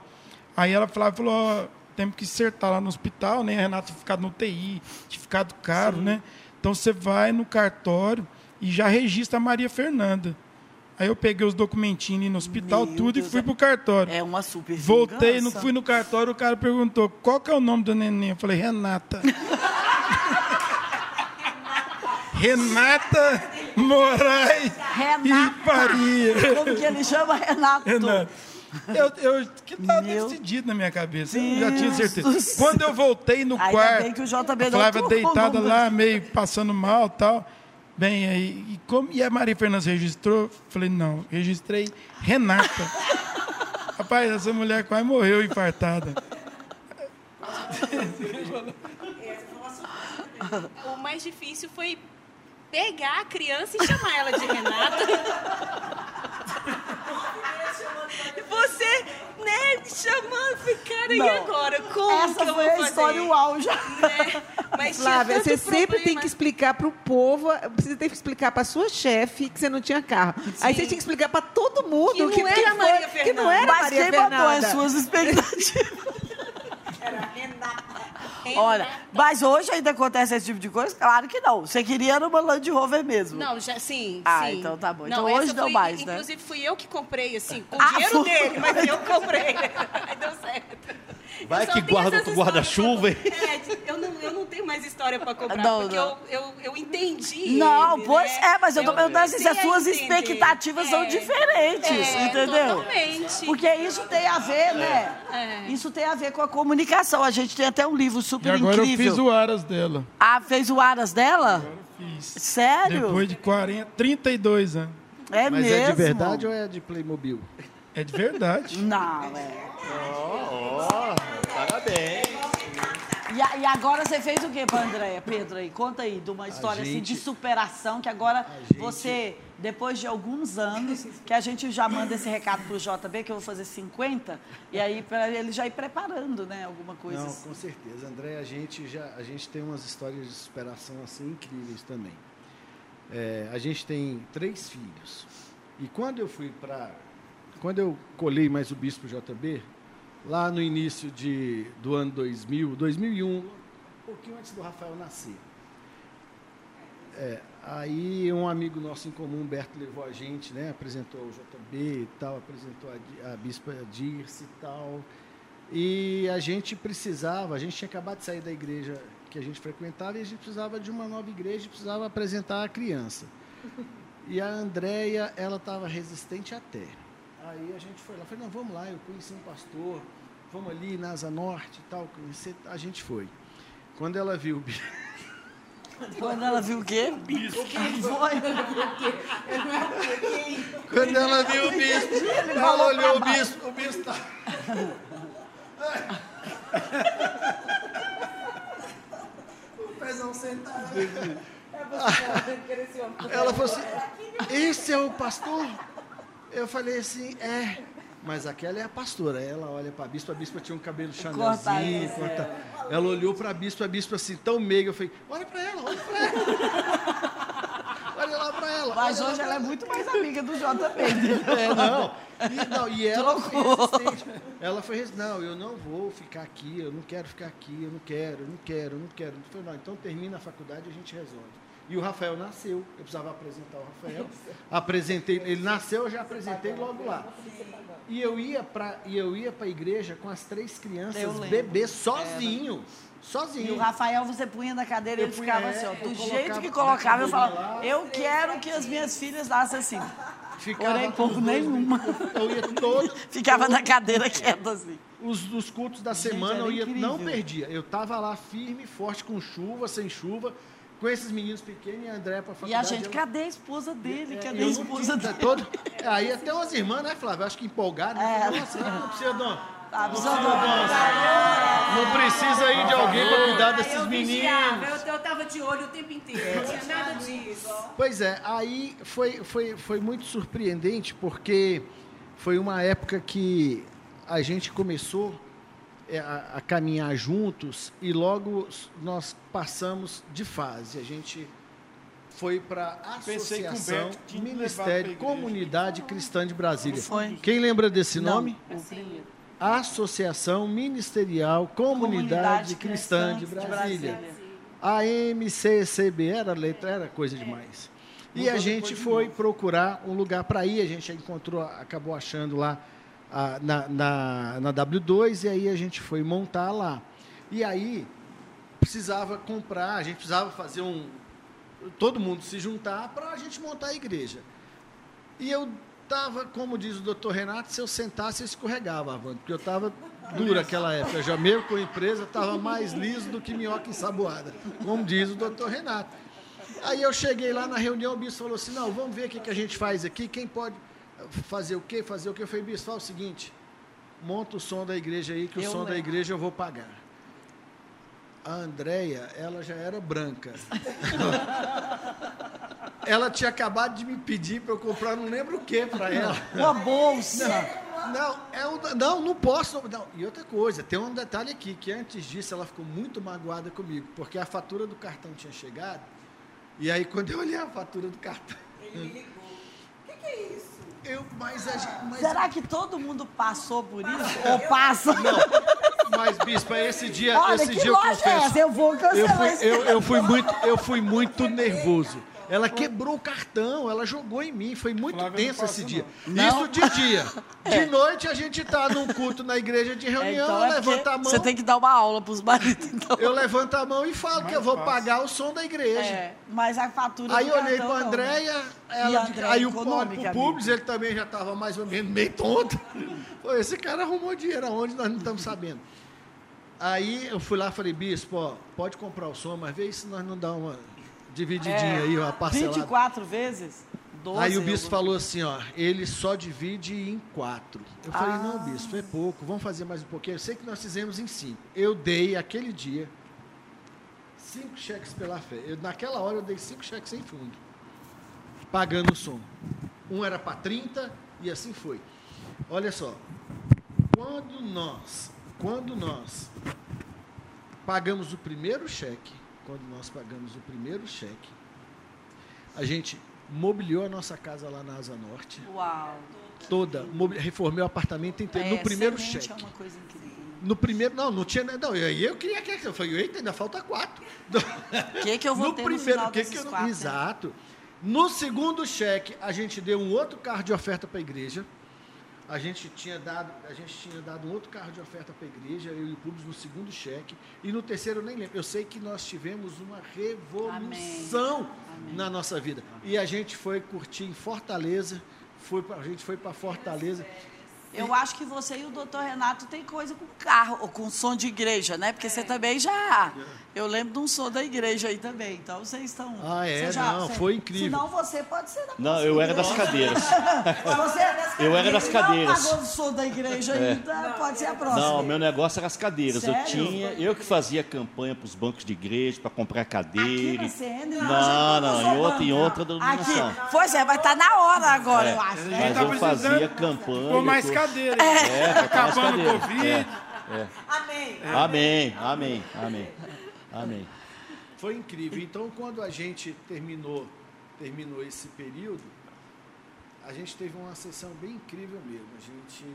Aí ela falava, falou, ó, temos que acertar lá no hospital, né? A Renata tinha ficado no TI, tinha ficado caro, né? Então você vai no cartório e já registra a Maria Fernanda. Aí eu peguei os documentinhos no hospital, Meu tudo, Deus, e fui é- pro cartório. É uma super Voltei, não fui no cartório, o cara perguntou, qual que é o nome da neném? Eu falei, Renata. Renata Moraes Renata. e Faria. Como que ele chama Renato? Renata. Eu, eu que estava Meu decidido na minha cabeça, eu já tinha certeza. Quando eu voltei no Ainda quarto, bem que o JB a Flávia deitada lá, meio passando mal tal. Bem, aí, e, como, e a Maria Fernandes registrou? Falei, não, registrei Renata. Rapaz, essa mulher quase morreu infartada. O mais difícil foi pegar a criança e chamar ela de Renata. Você, né, chamando, cara, e agora? Como que Essa eu foi vou a fazer? história uau já. Né? Mas Flávia, você sempre tem problema. que explicar pro povo, você tem que explicar pra sua chefe que você não tinha carro. Aí você tinha que explicar pra todo mundo Que não que, era que Maria foi, que não Fernanda. era Mas Maria quem botou Fernanda. as suas expectativas? Olha, mas hoje ainda acontece esse tipo de coisa? Claro que não. Você queria era uma Land Rover mesmo. Não, já, sim, Ah, sim. então tá bom. Então hoje não foi- mais, né? Inclusive, fui eu que comprei, assim, com Ah, o dinheiro foi. dele, mas eu comprei. Aí deu certo. Vai Eu que guarda outro guarda-chuva, hein? pra- É, eu não, eu não tenho mais história para comprar, Não, porque não. Eu, eu, eu entendi Não, ele, pois né? é, mas eu tô perguntando assim, se as suas entender. expectativas são É. diferentes, É, entendeu? totalmente. Porque isso tem a ver, né? É. Isso tem a ver com a comunicação. A gente tem até um livro E super agora incrível. eu fiz o aras dela. Ah, fez o Aras dela? Fiz. Sério? Depois de 40, 32 anos. É Mas mesmo? é de verdade ou é de Playmobil? É de verdade. Não, é. Parabéns. E, a- e agora você fez o quê pra Andréia, Pedro aí? Conta aí de uma história assim, de gente- superação que agora gente- você, depois de alguns anos, que a gente já manda esse recado pro JB, que eu vou fazer 50, e aí para ele já ir preparando, né, alguma coisa. Não, assim. com certeza. André, a gente já a gente tem umas histórias de superação assim incríveis também. É, a gente tem três filhos. E quando eu fui para quando eu colhei mais o bispo JB, lá no início de, do ano 2000, 2001, um pouquinho antes do Rafael nascer. É, aí um amigo nosso em comum, Humberto, levou a gente, né, apresentou o JB e tal, apresentou a, a bispa Dirce e tal. E a gente precisava, a gente tinha acabado de sair da igreja que a gente frequentava e a gente precisava de uma nova igreja e precisava apresentar a criança. E a Andréia, ela estava resistente até. Aí a gente foi lá, falei, não, vamos lá, eu conheci um pastor, vamos ali na Asa Norte e tal, conhecer. A gente foi. Quando ela viu o bicho, Quando ela viu o quê? O que foi? quando ela viu o bispo, ela olhou o bispo, o bispo tá... O pezão sentado. Ela falou assim, esse é o pastor? Eu falei assim, é. Mas aquela é a pastora. Ela olha para a bispa, a bispa tinha um cabelo chanelzinho. Corta- Ela olhou para a bispa, a bispa assim, tão meiga. Eu falei, olha para ela, olha para ela. olha lá para ela. Mas hoje ela é muito mais amiga do JB. entendeu? é, não. E, não, e ela foi resistente. Ela foi resistente. Não, eu não vou ficar aqui, eu não quero ficar aqui, eu não quero, eu não quero, eu não quero. Eu falei, não, então termina a faculdade e a gente resolve. E o Rafael nasceu, eu precisava apresentar o Rafael. Apresentei, ele nasceu, eu já apresentei logo lá. E eu ia para e eu ia para a igreja com as três crianças, bebê sozinho. E Sozinho. o Rafael, você punha na cadeira e Eu ele punha, ficava é, assim, ó. eu Do jeito que colocava, eu falava, eu quero que as minhas filhas nasçam assim. Ficava os dois nenhuma. Eu ia todo, Ficava na cadeira quieta assim. os, os cultos da Gente, semana eu ia, não incrível. perdia. Eu tava lá firme, e forte, com chuva, sem chuva, com esses meninos pequenos e a André para faculdade. E a gente, ela- cadê a esposa dele? É, Cadê a esposa tinha, dele? todo, é, Aí até umas irmãs, né, Flávio? Acho que empolgadas. Né? É. Nossa, não precisa de uma- Tá, não precisando- precisa aí de alguém para cuidar desses eu vigiava, meninos. eu, eu tava de olho o tempo inteiro, não tinha nada disso. Pois é, aí foi, foi, foi muito surpreendente, porque foi uma época que a gente começou é, a, a caminhar juntos e logo nós passamos de fase. A gente foi para a Associação Ministério. Comunidade Cristã de Brasília. Foi. Quem lembra desse Não, nome? o primeiro. Associação Ministerial Comunidade, Cristã, de Brasília. A MCCB era letra, era coisa demais. E a gente foi procurar um lugar para ir, a gente encontrou, acabou achando lá na, na, na W2 e aí a gente foi montar lá. E aí precisava comprar, a gente precisava fazer um. Todo mundo se juntar para a gente montar a igreja. E eu estava, como diz o doutor Renato, se eu sentasse eu escorregava, Avando, porque eu estava dura aquela época. Já mesmo com a empresa, estava mais liso do que minhoca ensaboada, como diz o doutor Renato. Aí eu cheguei lá na reunião, o bispo falou assim, não, vamos ver o que, que a gente faz aqui, quem pode fazer o quê, fazer o quê. Eu falei, bispo, fala o seguinte, monta o som da igreja aí, que o Eu som da lembro. igreja eu vou pagar. A Andréia, ela já era branca. ela tinha acabado de me pedir para eu comprar não lembro o que para ela. Uma bolsa. Não, é um, não, não posso. Não. E outra coisa, tem um detalhe aqui, que antes disso ela ficou muito magoada comigo, porque a fatura do cartão tinha chegado, e aí quando eu olhei a fatura do cartão. Ele me ligou. O que, que é isso? Eu, mas a gente. Mas, Será que todo mundo passou por isso? Ou passa? Não, mas, Bispa, esse dia, Olha, esse que dia eu é confesso. essa? Eu vou Eu cancelar fui, esse eu, eu fui muito, eu fui muito nervoso. Ela quebrou o cartão, ela jogou em mim, foi muito tenso esse dia. não. Isso de dia. De noite a gente tá num culto na igreja de É, reunião, então é levanta a mão. Você tem que dar uma aula pros maridos, então. Eu levanto a mão e falo que eu vou pagar o som da igreja. É, mas a fatura Aí eu olhei para não? Andréia, ela, a Andréia aí o, Publis, ele também já estava mais ou menos meio tonto. Esse cara arrumou dinheiro aonde nós não estamos sabendo. Aí eu fui lá e falei, Bispo, ó, pode comprar o som, mas vê se nós não dá uma divididinha É, aí, uma parcelada. 24 vezes? 12, Aí o bispo falou assim, ó, ele só divide em quatro. Eu falei, não, bispo, é pouco, vamos fazer mais um pouquinho. Eu sei que nós fizemos em cinco. Eu dei aquele dia cinco cheques pela fé. Eu, naquela hora eu dei cinco cheques sem fundo, pagando o som. Um era para 30 e assim foi. Olha só, quando nós, quando nós pagamos o primeiro cheque, quando nós pagamos o primeiro cheque, a gente mobiliou a nossa casa lá na Asa Norte, Uau. toda, reformei o apartamento inteiro É, no primeiro semente cheque. É uma coisa incrível. No primeiro, não, não tinha, não, aí eu queria que eu falei, eita, ainda falta quatro. O que, que eu vou no ter primeiro, no final que que eu quatro? né? exato. No segundo cheque, a gente deu um outro carro de oferta para a igreja. A gente tinha dado, a gente tinha dado um outro carro de oferta para a igreja, eu e o Público no segundo cheque, e no terceiro eu nem lembro. Eu sei que nós tivemos uma revolução Amém. na nossa vida. E a gente foi curtir em Fortaleza, foi a gente foi para Fortaleza. Eu acho que você e o doutor Renato tem coisa com carro, ou com som de igreja, né? Porque você também já. Eu lembro de um som da igreja aí também. Então vocês estão. Ah, é? já- Não, você- foi incrível. Senão você pode ser da Não, eu era das cadeiras. Se você Eu era das não cadeiras. pagou o som da igreja É. ainda, pode ser a próxima. Não, meu negócio era as cadeiras. Eu Sério? tinha, eu que fazia campanha para os bancos de igreja para comprar Aqui cadeira. na CN? Não, não, em outra, em outra denominação. Aqui. Pois é, vai estar na hora agora, eu acho. né? Mas tá eu fazia campanha. Pôr mais tudo. cadeira. É, Tá mais acabando o. Covid. É, Amém. é. Amém, amém, amém. Amém. Foi incrível. Então, quando a gente terminou, terminou esse período, a gente teve uma sessão bem incrível mesmo. A gente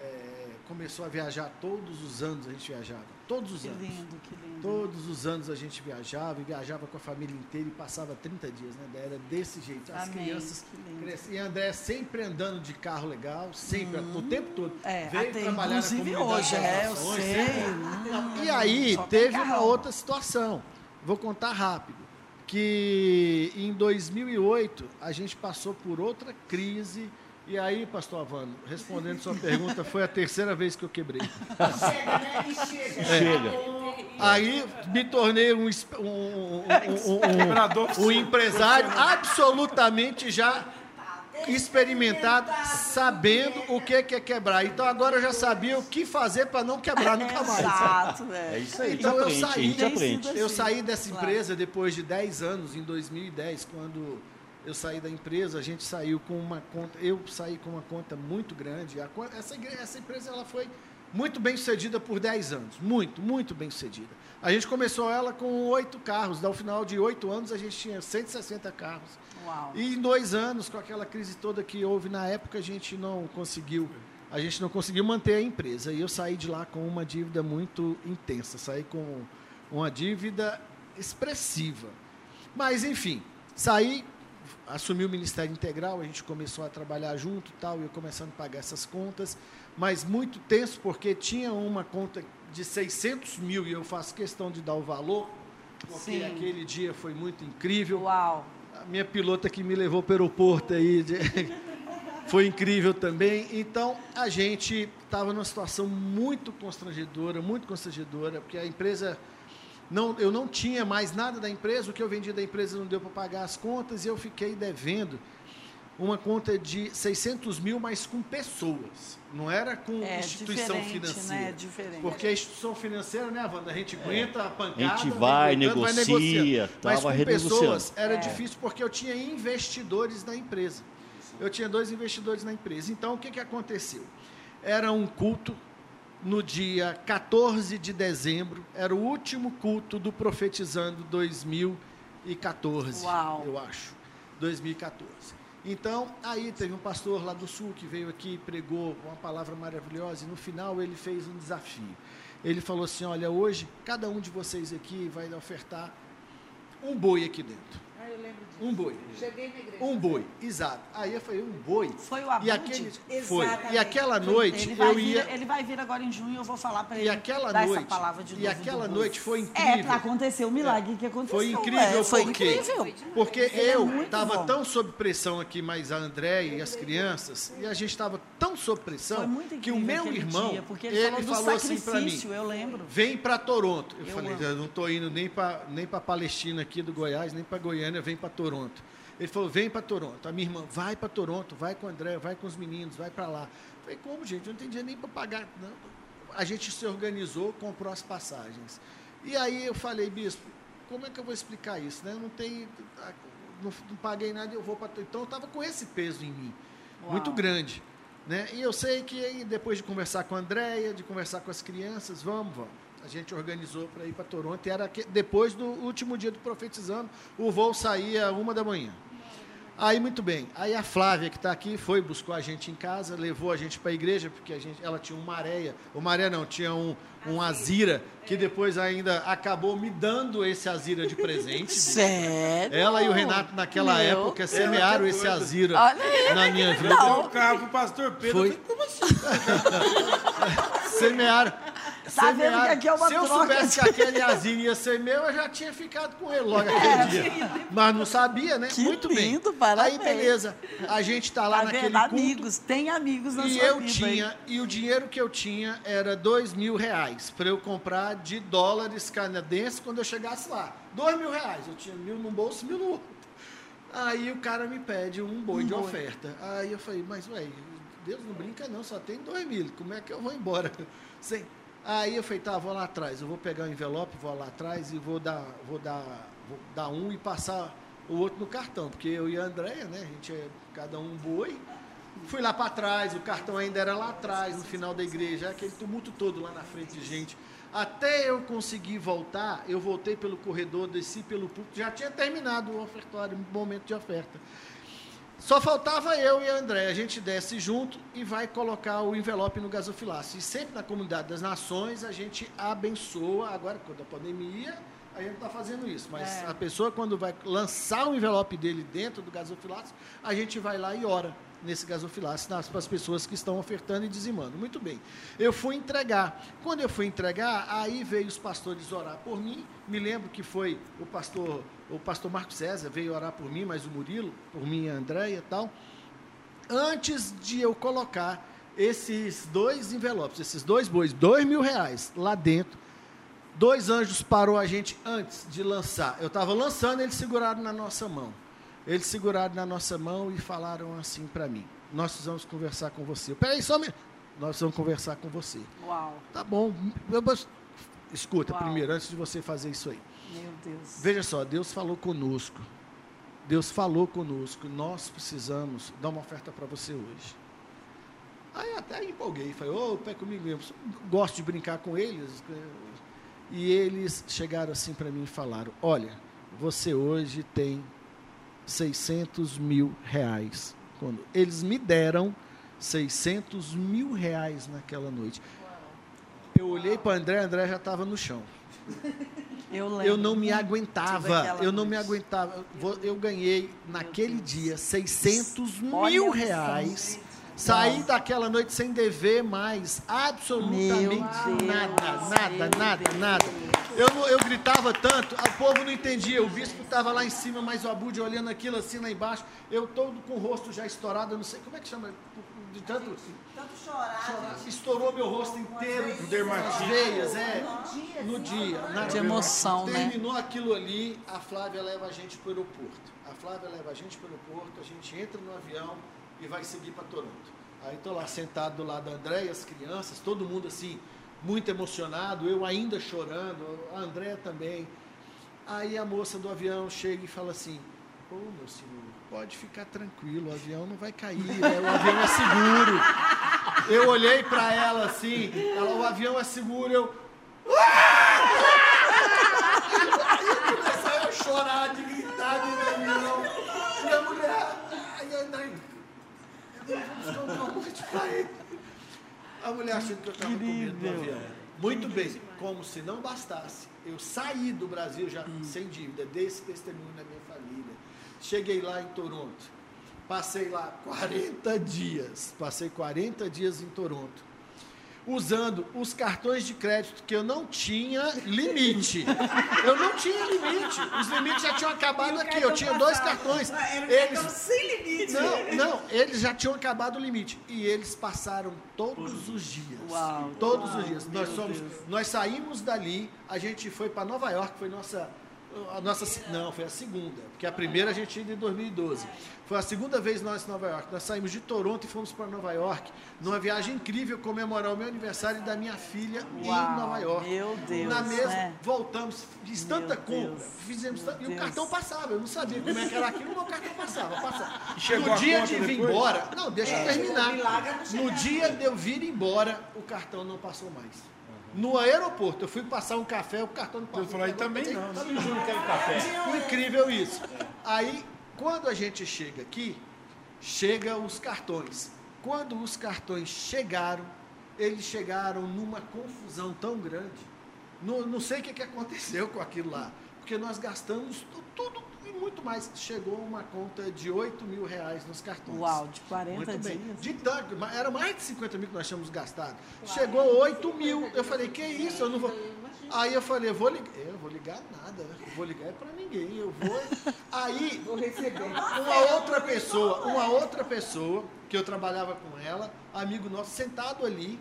é, começou a viajar todos os anos, a gente viajava. Todos os Que anos. lindo, que lindo. Todos os anos a gente viajava e viajava com a família inteira e passava 30 dias, né? Era desse jeito. As Amém, crianças cresciam. E André sempre andando de carro legal, sempre, o tempo todo. É, Veio até trabalhar na comunidade hoje, é, eu sei. Hum, E aí teve uma outra situação. Vou contar rápido. Que em 2008 a gente passou por outra crise. E aí, pastor Avano, respondendo sua pergunta, foi a terceira vez que eu quebrei. Chega. Aí me tornei um, um, um- um- um- um empresário absolutamente já experimentado, sabendo o que que é quebrar. Então agora eu já sabia o que fazer para não quebrar nunca mais. Exato, É é. isso aí, Então eu saí, Eu saí dessa empresa depois de 10 anos, em 2010, quando eu saí da empresa, a gente saiu com uma conta, eu saí com uma conta muito grande. Essa, essa empresa ela foi muito bem sucedida por 10 anos, muito, muito bem sucedida. A gente começou ela com oito carros, ao final de oito anos a gente tinha 160 carros. Uau. E em dois anos, com aquela crise toda que houve na época, a gente não conseguiu, a gente não conseguiu manter a empresa. E eu saí de lá com uma dívida muito intensa, saí com uma dívida expressiva. Mas enfim, saí, assumi o Ministério Integral, a gente começou a trabalhar junto, e tal, e eu começando a pagar essas contas, mas muito tenso porque tinha uma conta de 600 mil e eu faço questão de dar o valor, porque Sim. aquele dia foi muito incrível Uau. a minha pilota que me levou para o aeroporto aí de- foi incrível também. Então a gente estava numa situação muito constrangedora, muito constrangedora, porque a empresa não, eu não tinha mais nada da empresa, o que eu vendi da empresa não deu para pagar as contas e eu fiquei devendo uma conta de 600 mil, mas com pessoas. Não era com É instituição diferente, financeira. né? Diferente. Porque a instituição financeira, né, Wanda? A gente aguenta a pancada. A gente vai, aguentando, vai negocia. Mas com pessoas era É. difícil porque eu tinha investidores na empresa. Eu tinha dois investidores na empresa. Então, o que, que aconteceu? Era um culto no dia 14 de dezembro. Era o último culto do Profetizando 2014, Uau. eu acho. 2014. Então, aí teve um pastor lá do sul que veio aqui e pregou uma palavra maravilhosa e no final ele fez um desafio. Ele falou assim: Olha, hoje cada um de vocês aqui vai ofertar um boi aqui dentro. Ah, eu lembro disso. Um boi. Cheguei na igreja. Um boi, exato. Aí eu falei: Um boi. Foi o E Abud? aquele foi. E aquela noite Ele eu vir, ia. ele vai vir agora em junho, eu vou falar para E ele aquela dar noite. essa palavra de e novo aquela do noite foi É, incrível. para acontecer o milagre que aconteceu. Foi incrível é, foi porque, incrível. porque Ele é eu estava tão sob pressão aqui, mais a Andréia e as crianças, e a gente estava tão sob pressão que o meu irmão, dia, ele, ele falou falou assim para mim, eu lembro. vem para Toronto. Eu, Eu falei, amo. eu não estou indo nem para nem Palestina aqui do Goiás, nem para Goiânia, vem para Toronto. Ele falou, vem para Toronto. A minha irmã, vai para Toronto, vai com o André, vai com os meninos, vai para lá. Eu falei, como, gente? Eu não tem dinheiro nem para pagar. Não. A gente se organizou, comprou as passagens. E aí eu falei, bispo, como é que eu vou explicar isso? Né? Eu não tenho, não, não paguei nada, eu vou para Então eu estava com esse peso em mim, Uau. muito grande. Né? E eu sei que depois de conversar com a Andréia, de conversar com as crianças, vamos, vamos. A gente organizou para ir para Toronto e era que- depois do último dia do Profetizando, o voo saía uma da manhã. Aí, muito bem. Aí a Flávia, que está aqui, foi, buscou a gente em casa, levou a gente para a igreja, porque a gente, ela tinha um maré, o maré não, tinha um, um azira, que depois ainda acabou me dando esse azira de presente. Sério? Ela e o Renato, naquela Meu época, semearam esse azira Olha aí. na minha vida. Não. O carro pro pastor Pedro. Foi. eu como assim? Semearam. Tá vendo que aqui é uma Se eu troca soubesse que aquele azir ia ser meu, eu já tinha ficado com ele logo aquele dia. Mas não sabia, né? É. Que Muito lindo, bem. parabéns. Aí, beleza. A gente tá lá Tá naquele vendo? culto. Amigos, tem amigos na E sua eu vida. tinha, e o dinheiro que eu tinha era dois mil reais para eu comprar de dólares canadenses quando eu chegasse lá. Dois mil reais. Eu tinha mil num bolso, mil no outro. Aí o cara me pede um boi Um de boi. oferta. Aí eu falei, mas ué, Deus não brinca não, só tem dois mil. Como é que eu vou embora? Sem. Aí eu falei, tá, vou lá atrás. Eu vou pegar o envelope, vou lá atrás e vou dar, vou dar, vou dar um e passar o outro no cartão. Porque eu e a Andréia, né? A gente é cada um boi. Fui lá para trás, o cartão ainda era lá atrás, no final da igreja, aquele tumulto todo lá na frente de gente. Até eu conseguir voltar, eu voltei pelo corredor, desci pelo púlpito, já tinha terminado o ofertório, o momento de oferta. Só faltava eu e a André. A gente desce junto e vai colocar o envelope no gasofilácio. E sempre na comunidade das nações a gente abençoa. Agora, com a pandemia, a gente está fazendo isso. Mas É. a pessoa, quando vai lançar o envelope dele dentro do gasofilácio, a gente vai lá e ora nesse gasofilácio para as pessoas que estão ofertando e dizimando. Muito bem. Eu fui entregar. Quando eu fui entregar, aí veio os pastores orar por mim. Me lembro que foi o pastor, o pastor Marco César veio orar por mim, mas o Murilo, por mim e a Andréia e tal. Antes de eu colocar esses dois envelopes, esses dois bois, dois mil reais lá dentro, dois anjos parou a gente antes de lançar. Eu estava lançando, eles seguraram na nossa mão. Eles seguraram na nossa mão e falaram assim para mim: Nós precisamos conversar com você. Peraí, só me... Nós vamos conversar com você. Uau, Tá bom. Escuta, Uau. primeiro, antes de você fazer isso aí. meu Deus. Veja só, Deus falou conosco. Deus falou conosco. Nós precisamos dar uma oferta para você hoje. Aí até empolguei. Falei, ô, pé comigo mesmo. Gosto de brincar com eles. E eles chegaram assim para mim e falaram: Olha, você hoje tem 600 mil reais. Quando eles me deram 600 mil reais naquela noite. Eu olhei para André, André já estava no chão. Eu. Eu não me aguentava, eu não me aguentava. Eu ganhei naquele dia 600 Olha mil reais. Saí daquela noite sem dever mais absolutamente nada, nada, nada, nada. Eu, eu gritava tanto, o povo não entendia. O bispo estava lá em cima, mas o Abude olhando aquilo assim lá embaixo. Eu todo com o rosto já estourado, eu não sei como é que chama. De tanto. Tanto chorar. chorar. Estourou meu rosto inteiro. Dermatite. veias, é. No dia. na- De emoção, né? Terminou aquilo ali, a Flávia leva a gente para o aeroporto. A Flávia leva a gente para o aeroporto, a gente entra no avião e vai seguir para Toronto. Aí estou lá sentado do lado da Andréia, as crianças, todo mundo assim, muito emocionado, eu ainda chorando, a Andréia também. Aí a moça do avião chega e fala assim, ô meu senhor, pode ficar tranquilo, o avião não vai cair, né? o avião é seguro. Eu olhei para ela assim, ela, o avião é seguro, eu. Aí começou a chorar, de gritar de avião. E a mulher. Ai, André, vamos contar uma noite pra ele. A mulher achando que eu estava com medo do avião. Muito bem, como se não bastasse, eu saí do Brasil já sem dívida, dei esse testemunho na minha família. Cheguei lá em Toronto, passei lá 40 dias, passei 40 dias em Toronto, usando os cartões de crédito que eu não tinha limite. Eu não tinha limite, os limites já tinham acabado aqui, eu tinha dois cartões. Eles, sem limite. não, não, eles já tinham acabado o limite. E eles passaram todos os dias. Uau, todos os dias. Nós, somos, nós saímos dali, a gente foi para Nova York, foi nossa. A nossa, não, foi a segunda, porque a primeira a gente ia em 2012. Foi a segunda vez nós em Nova York. Nós saímos de Toronto e fomos para Nova York, numa viagem incrível, comemorar o meu aniversário e da minha filha Uau, em Nova York. meu Deus, Na mesma, né? voltamos, fiz Meu tanta compra, Deus, fizemos e o Deus. cartão passava. Eu não sabia como é que era aquilo, mas o cartão passava. passava. Chegou no dia de vir embora, não, deixa eu terminar. não No dia de eu vir embora, o cartão não passou mais. No aeroporto, eu fui passar um café, o cartão não passou. Eu falei, também não. tá né? Juro que era café. Incrível isso. Aí, quando a gente chega aqui, chega os cartões. Quando os cartões chegaram, eles chegaram numa confusão tão grande. Não, não sei o que, que aconteceu com aquilo lá, porque nós gastamos tu- tudo muito mais. Chegou uma conta de 8 mil reais nos cartões. Uau, de 40 Muito bem. dias. De tanto, era mais de 50 mil que nós tínhamos gastado. Chegou 8 mil. Eu falei, que isso? Eu não vou. Aí eu falei, eu vou ligar. Eu vou ligar nada, né? Vou ligar é pra ninguém. Eu vou. Aí, Vou receber. uma outra pessoa, uma outra pessoa, que eu trabalhava com ela, amigo nosso, sentado ali.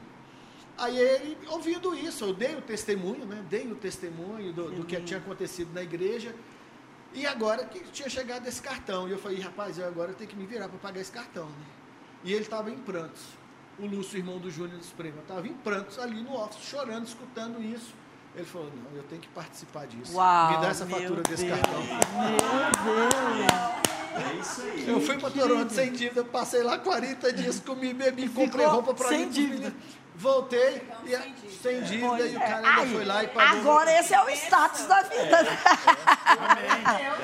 Aí ele, ouvindo isso, eu dei o testemunho, né? Dei o testemunho do, do que tinha acontecido na igreja. E agora que tinha chegado esse cartão. E eu falei, rapaz, eu agora tenho que me virar para pagar esse cartão. Né? E ele estava em prantos. O Lúcio, irmão do Júnior dos Prêmios, estava em prantos ali no office, chorando, escutando isso. Ele falou, não, eu tenho que participar disso. Uau, me dá essa fatura desse Deus. cartão. Meu Deus. É isso aí. Eu fui para Toronto sem dívida, passei lá 40 dias, comi, bebi, comprei roupa para sem mim. pros dívida. Voltei e a- sem dívida, Pois e o é. cara ainda Aí, foi lá e pagou. Agora esse é o status da vida. né?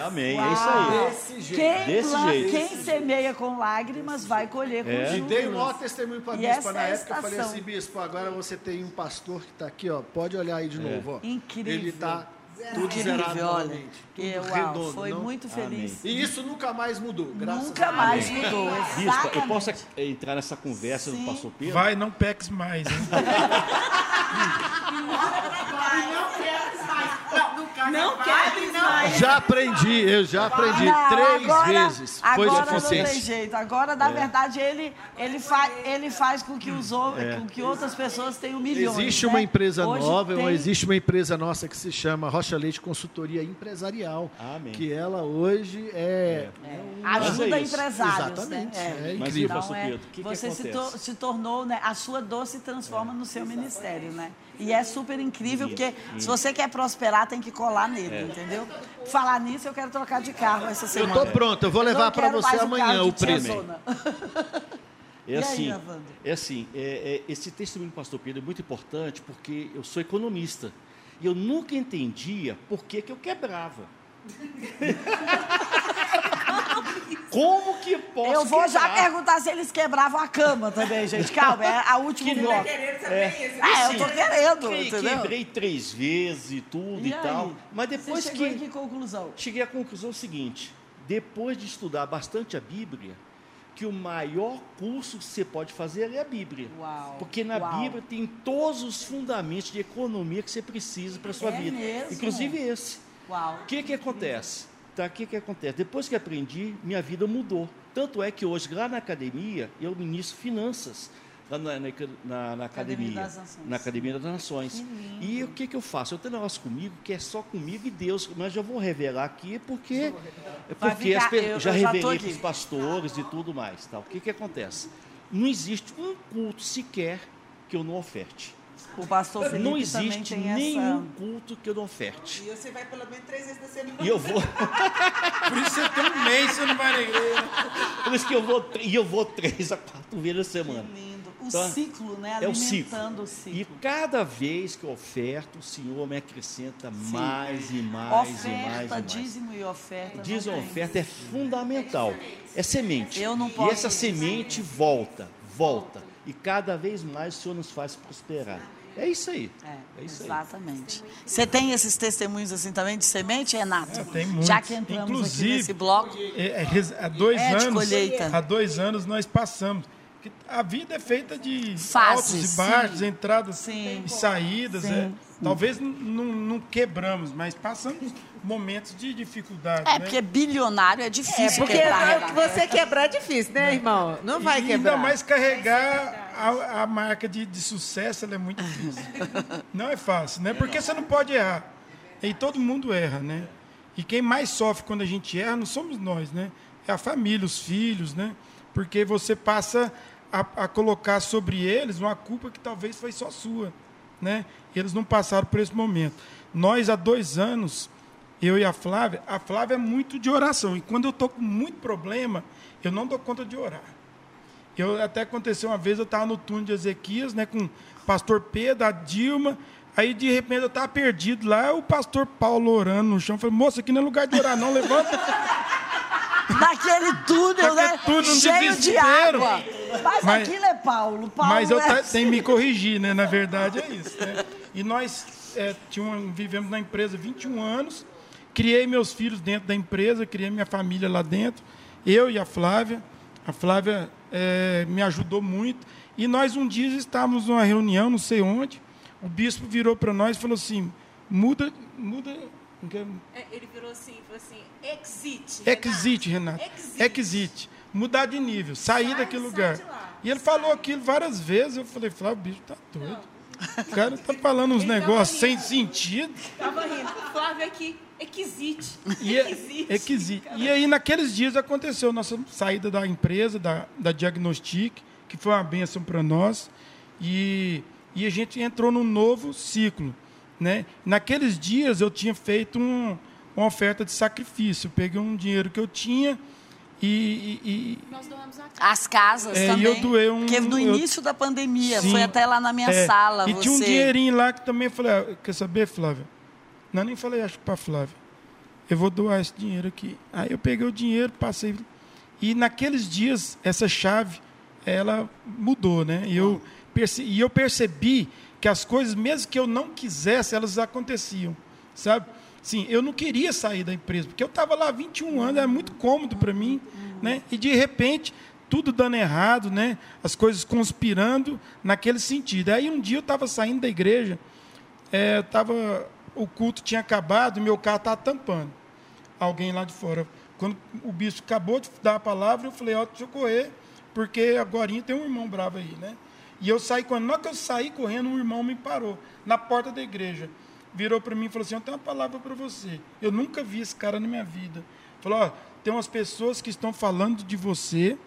Amém, é isso aí. Desse jeito. Quem, Desse plan- jeito. quem semeia com lágrimas vai colher com É. E dei o maior testemunho para bispo essa na é a época. Eu falei assim, bispo, agora você tem um pastor que está aqui, ó. Pode olhar aí de novo, ó. Incrível. Ele está tudo zerado olha. novamente. Tudo E, uau, redondo. foi não? muito feliz. E isso nunca mais mudou, graças Nunca a Deus. mais mudou. Bispo, eu posso entrar nessa conversa Sim. do pastor Pedro? Vai, não peques mais. hein? Não quero mais. Já aprendi, eu já aprendi Não, três agora- vezes. Foi Agora não tem suficiente. jeito. Agora, na verdade, ele, ele, fa, ele faz com que, os, ou- com que outras pessoas tenham milhões. Existe né? uma empresa Hoje nova, tem- existe uma empresa nossa que se chama Rocha Leite Consultoria Empresarial. Amém. Que ela hoje é. Ajuda Mas é isso. empresários, Exatamente, né? é Mas incrível. e Então, é, que que você se, acontece? tor- se tornou, né, a sua dor se transforma no seu ministério, né? E é super incrível, porque se você quer prosperar, tem que colar nele, É. entendeu? Falar nisso, eu quero trocar de carro essa Eu semana. tô pronto, eu vou levar para você mais amanhã o prêmio. tiazona. É E aí, assim, Evandro? é assim, é- é- esse testemunho do pastor Pedro é muito importante porque eu sou economista e eu nunca entendia por que, que eu quebrava. Como que eu posso Eu vou já quebrar? perguntar se eles quebravam a cama também, gente. Calma, é a última bloco. Ah, eu tô querendo, Que- entendeu? Quebrei três vezes e tudo e, E aí? tal. Mas Você depois chegou que em que conclusão? cheguei à conclusão seguinte: depois de estudar bastante a Bíblia, que o maior curso que você pode fazer é a Bíblia. Uau, Porque na uau. Bíblia tem todos os fundamentos de economia que você precisa para a sua É vida. mesmo? Inclusive esse. Uau. O que que acontece? Tá, o que que acontece? Depois que aprendi, minha vida mudou. Tanto é que hoje, lá na academia, eu ministro finanças. Lá na, na, na- na Academia academia, das Nações. na Academia das Nações. E o que, que eu faço? Eu tenho um negócio comigo que é só comigo e Deus, mas eu vou revelar aqui porque, é porque ficar- pe- eu- já eu já revelei para os pastores e tudo mais. Tá? O que, que acontece? Não existe um culto sequer que eu não oferte. O pastor Felipe não também existe tem nenhum essa... culto que eu não oferte. E você vai pelo menos três vezes na semana. E eu vou. Por isso você tem um mês, você não vai na igreja. Por isso que eu vou, e eu vou três a quatro vezes a semana. Lindo. O Tá? ciclo, né? É o ciclo. O E ciclo. cada vez que eu oferto, o Senhor me acrescenta mais e mais oferta, e mais e mais. dízimo e oferta. Não tem. oferta é fundamental. É semente. Eu não e posso essa dizer. semente volta, volta. E cada vez mais o Senhor nos faz prosperar. É isso aí. É, É isso aí. exatamente. Você tem esses testemunhos assim também de semente, Renato? É, tem muitos. Já que entramos aqui Inclusive, nesse bloco. É, é, há dois É, anos, colheita. há dois anos nós passamos. A vida é feita de Fases, altos e baixos, sim. entradas Sim. e saídas. Sim. é. Talvez n- não, quebramos, mas passamos momentos de dificuldade. É, né? porque bilionário é difícil Porque quebrar. você quebrar é difícil, né, irmão? Não vai E quebrar. Ainda mais carregar a, a marca de, de sucesso, ela é muito difícil. não é fácil, né? Porque você não pode errar. E todo mundo erra, né? E quem mais sofre quando a gente erra não somos nós, né? É a família, os filhos, né? Porque você passa a, a colocar sobre eles uma culpa que talvez foi só sua, né? Eles não passaram por esse momento. Nós, há dois anos, eu e a Flávia, a Flávia é muito de oração. E quando eu estou com muito problema, eu não dou conta de orar. Eu até aconteceu uma vez, eu estava no túnel de Ezequias, né, com o pastor Pedro, a Dilma, aí de repente eu estava perdido lá, o pastor Paulo orando no chão, falei, moça, aqui não é lugar de orar, não, levanta. Naquele túnel, né? Um cheio de água. Mas, Mas- aquilo é Paulo. Paulo Mas eu é assim. tenho que me corrigir, né? Na verdade é isso. né? E nós é, vivemos na empresa 21 anos, criei meus filhos dentro da empresa, criei minha família lá dentro, eu e a Flávia. A Flávia é, me ajudou muito. E nós um dia estávamos numa reunião, não sei onde, o bispo virou para nós e falou assim: muda, muda. É, Ele virou assim, falou assim, exit. Exit, Renato. Exit. Exit. Mudar de nível, sair Sai- daquele sai lugar. E ele falou aquilo várias vezes. Eu falei, Flávio, o bicho tá doido. O cara tá falando uns negócios sem sentido. Tava rindo. Flávio aqui, exit. E, é- Exit. exit. e aí, naqueles dias, aconteceu a nossa saída da empresa, da, da Diagnostic, que foi uma bênção para nós. E, e a gente entrou num novo ciclo. Né? Naqueles dias, eu tinha feito um- uma oferta de sacrifício. Eu peguei um dinheiro que eu tinha e- e- e, Nós doamos a As casas É, e também. eu doei um- Porque no eu- início da pandemia, Sim. foi até lá na minha É, sala. E você... tinha um dinheirinho lá que também eu falei, ah, quer saber, Flávia? Não, nem falei, acho que para Flávia. Eu vou doar esse dinheiro aqui. Aí eu peguei o dinheiro, passei. E naqueles dias, essa chave, ela mudou, né? E eu, perce- e eu percebi que as coisas, mesmo que eu não quisesse, elas aconteciam, sabe? Sim, eu não queria sair da empresa, porque eu estava lá há 21 anos, era muito cômodo para mim, né? E de repente, tudo dando errado, né? As coisas conspirando naquele sentido. Aí um dia eu estava saindo da igreja, é, tava, o culto tinha acabado meu carro estava tampando. Alguém lá de fora. Quando o bispo acabou de dar a palavra, eu falei, ó, deixa eu correr, porque agora tem um irmão bravo aí, né? E eu saí, quando na que eu saí correndo, um irmão me parou na porta da igreja. Virou para mim e falou assim: Eu tenho uma palavra para você. Eu nunca vi esse cara na minha vida. Falou: Ó, tem umas pessoas que estão falando de você,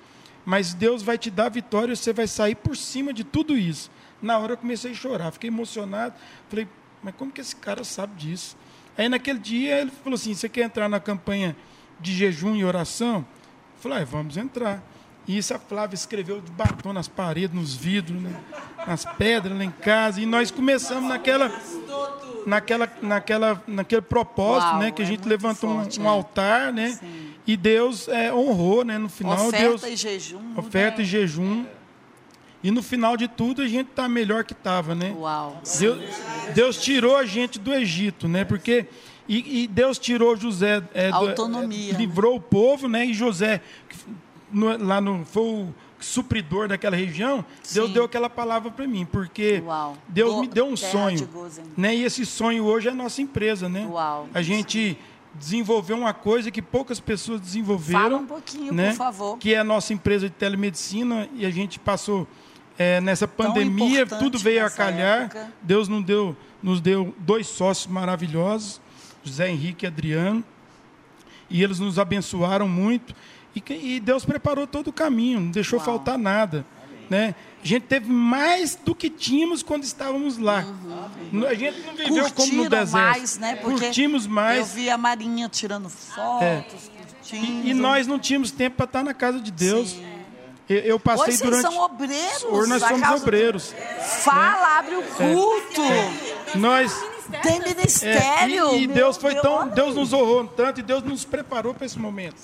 mas Deus vai te dar vitória e você vai sair por cima de tudo isso. Na hora eu comecei a chorar, fiquei emocionado. Falei: Mas como que esse cara sabe disso? Aí naquele dia ele falou assim: Você quer entrar na campanha de jejum e oração? Eu falei: ah, Vamos entrar. E isso a Flávia escreveu de batom nas paredes, nos vidros, né? nas pedras lá em casa. E nós começamos naquela, naquela, naquela, naquele propósito, Uau, né? Que a é gente levantou um- forte, um, é. altar, né? Sim. E Deus é, honrou, né? No final, Oferta Deus e jejum. muda- oferta e jejum. E no final de tudo a gente está melhor que estava, né? Uau. Deus, Deus tirou a gente do Egito, né? Porque e, e Deus tirou José é, do- Autonomia, é, livrou o povo, né? E José no- lá no foi o supridor daquela região, Deus Sim. deu aquela palavra para mim, porque Uau. Deus me deu um sonho, né? E esse sonho hoje é a nossa empresa, né? Uau. A gente desenvolveu uma coisa que poucas pessoas desenvolveram, Fala um pouquinho, né? por favor. Que é a nossa empresa de telemedicina e a gente passou é, nessa pandemia, tudo veio a calhar. época. Deus nos deu, nos deu dois sócios maravilhosos, José Henrique e Adriano, e eles nos abençoaram muito. E, e Deus preparou todo o caminho, não deixou Uau. faltar nada. Né? A gente teve mais do que tínhamos quando estávamos lá. Não- A gente não viveu como no Uhum. Curtiram deserto. mais, né? Porque Curtimos Eu mais. vi a Marinha tirando fotos, curtindo. E, e nós não tínhamos tempo para estar na casa de Deus. Eu, eu passei Hoje vocês durante. são obreiros. Hoje nós somos obreiros. Fala, abre o culto. Nós. Tem é, ministério. e, e meu Deus foi Deus, tão. Deus nos honrou tanto e Deus nos preparou para esse momento.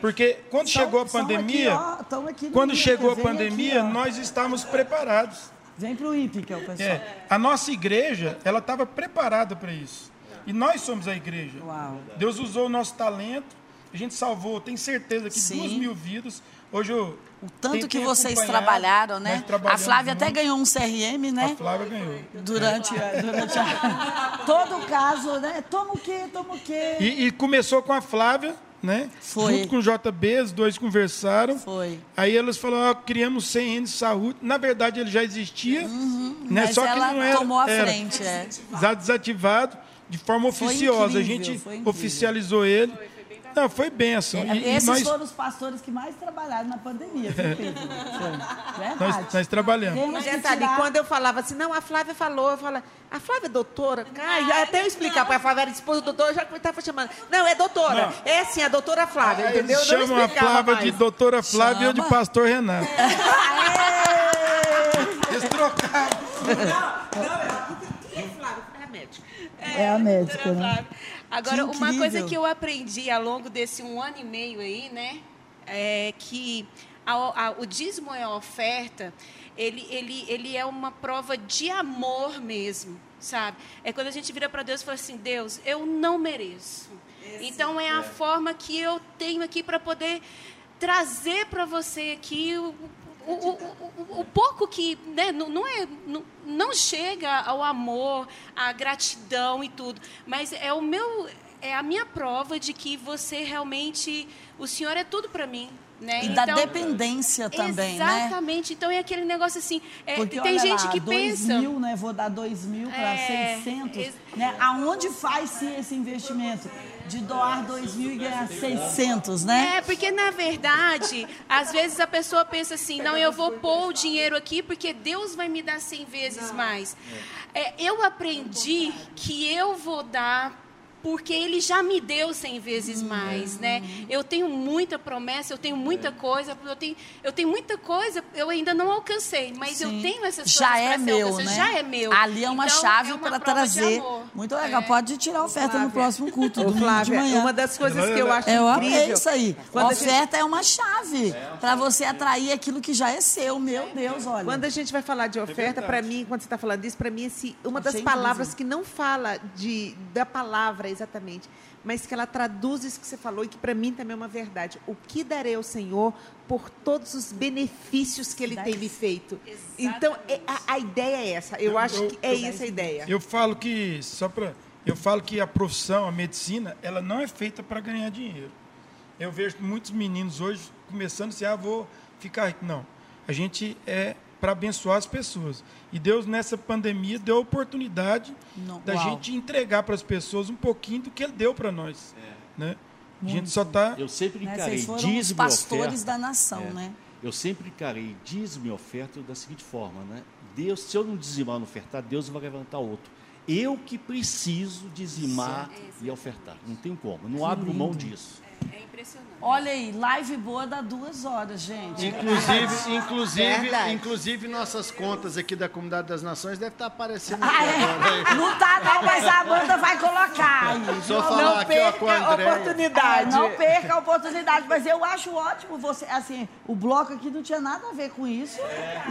Porque quando São- chegou a pandemia, aqui, ó, aqui quando chegou a pandemia, aqui, nós estávamos preparados. Vem pro IP, que é o pessoal. É, a nossa igreja, ela estava preparada para isso. E nós somos a igreja. Uau. Deus usou o nosso talento. A gente salvou, tenho certeza que Sim. duas mil vidas. Hoje eu. O tanto que vocês trabalharam, né? nós A Flávia até muito. ganhou um CRM, né? A Flávia ganhou. Durante, a- durante a... todo o caso, né? Toma o quê? Toma o quê? E, e começou com a Flávia, né? Foi. Junto com o JB, os dois conversaram. Foi. Aí elas falaram, ó, criamos 100 N de saúde. Na verdade, ele já existia, né? Uhum. Mas Só que não era, tomou a era frente, é. já desativado de forma Foi oficiosa. a incrível, gente foi incrível. oficializou ele. Não, foi benção. E Esses nós, foram os pastores que mais trabalharam na pandemia. Verdade. nós, nós trabalhamos. Temos Detalhe, tirar- quando eu falava assim, não, a Flávia falou, eu falava, a Flávia é doutora? Cara, até eu explicar, porque a Flávia era esposa do doutor, eu já estava chamando. Não, é doutora. Não. É sim, a doutora Flávia, Aí entendeu? Eles Eu não chamam a Flávia mais. de doutora Flávia e eu de pastor Renato. Aê! Eles trocaram. É médico. É a médica, doutora né? Flávia. Agora, Que uma coisa que eu aprendi ao longo desse um ano e meio aí, né? É que a- a- o dízimo é a oferta, ele, ele, ele é uma prova de amor mesmo, sabe? É quando a gente vira para Deus e fala assim, Deus, eu não mereço. Então, é a forma que eu tenho aqui para poder trazer para você aqui o, o, o, o- pouco que né, não, não é não, não chega ao amor, à gratidão e tudo, mas é o meu é a minha prova de que você realmente o Senhor é tudo para mim, né? E da dependência também, né? Exatamente. Então é aquele negócio assim. é, Porque tem gente lá, que dois pensa. mil, né? Vou dar dois mil para É, 600. ex- Né? Aonde faz-se esse investimento? De doar dois mil e ganhar 600, né? É, porque na verdade, às vezes a pessoa pensa assim: não, eu vou pôr o dinheiro aqui porque Deus vai me dar 100 vezes mais. É, eu aprendi que eu vou dar porque ele já me deu 100 vezes mais, né? Eu tenho muita promessa, eu tenho muita coisa, eu tenho, eu tenho muita coisa, eu ainda não alcancei, mas eu Sim. tenho essas já coisas é pra ser meu, né? Já é meu. Ali é uma Então, chave é para trazer. Muito legal. É. Pode tirar a oferta no Flávia. próximo culto, Ô, domingo de Flávia, manhã. uma das coisas que eu acho Eu incrível... amei isso aí. Quando a a gente- oferta é uma chave para você atrair aquilo que já é seu. Meu Deus, olha. Quando a gente vai falar de oferta, para mim, quando você está falando disso, para mim, assim, uma das Achei palavras que não fala de, da palavra exatamente, mas que ela traduz isso que você falou e que para mim também é uma verdade. O que darei ao Senhor por todos os benefícios que Ele tem me feito? Então, é- a, a ideia é essa. Eu, acho que é essa a ideia. Eu falo que só para eu falo que a profissão, a medicina, ela não é feita para ganhar dinheiro. Eu vejo muitos meninos hoje começando assim, ah, vou ficar rico. Não. A gente é para abençoar as pessoas. E Deus nessa pandemia deu a oportunidade No- da uau. gente entregar para as pessoas um pouquinho do que ele deu para nós, né? A gente só tá Eu sempre Né? encarei Vocês foram os dízimo e pastores oferta. da nação, É. né? Eu sempre encarei dízimo e oferta da seguinte forma, né? Deus, se eu não dizimar e não ofertar, Deus vai levantar outro. Eu que preciso dizimar e ofertar. Não tem como. Não abro mão disso. É impressionante. Olha aí, live boa dá duas horas, gente. Inclusive, inclusive, Verdade. inclusive nossas contas aqui da Comunidade das Nações devem estar aparecendo Ah, aqui é? agora. Não tá não, mas a Amanda vai colocar aí. Só falar Não aqui ó, com a perca Andréia. oportunidade. É, não perca a oportunidade, mas eu acho ótimo você, assim, o bloco aqui não tinha nada a ver com isso,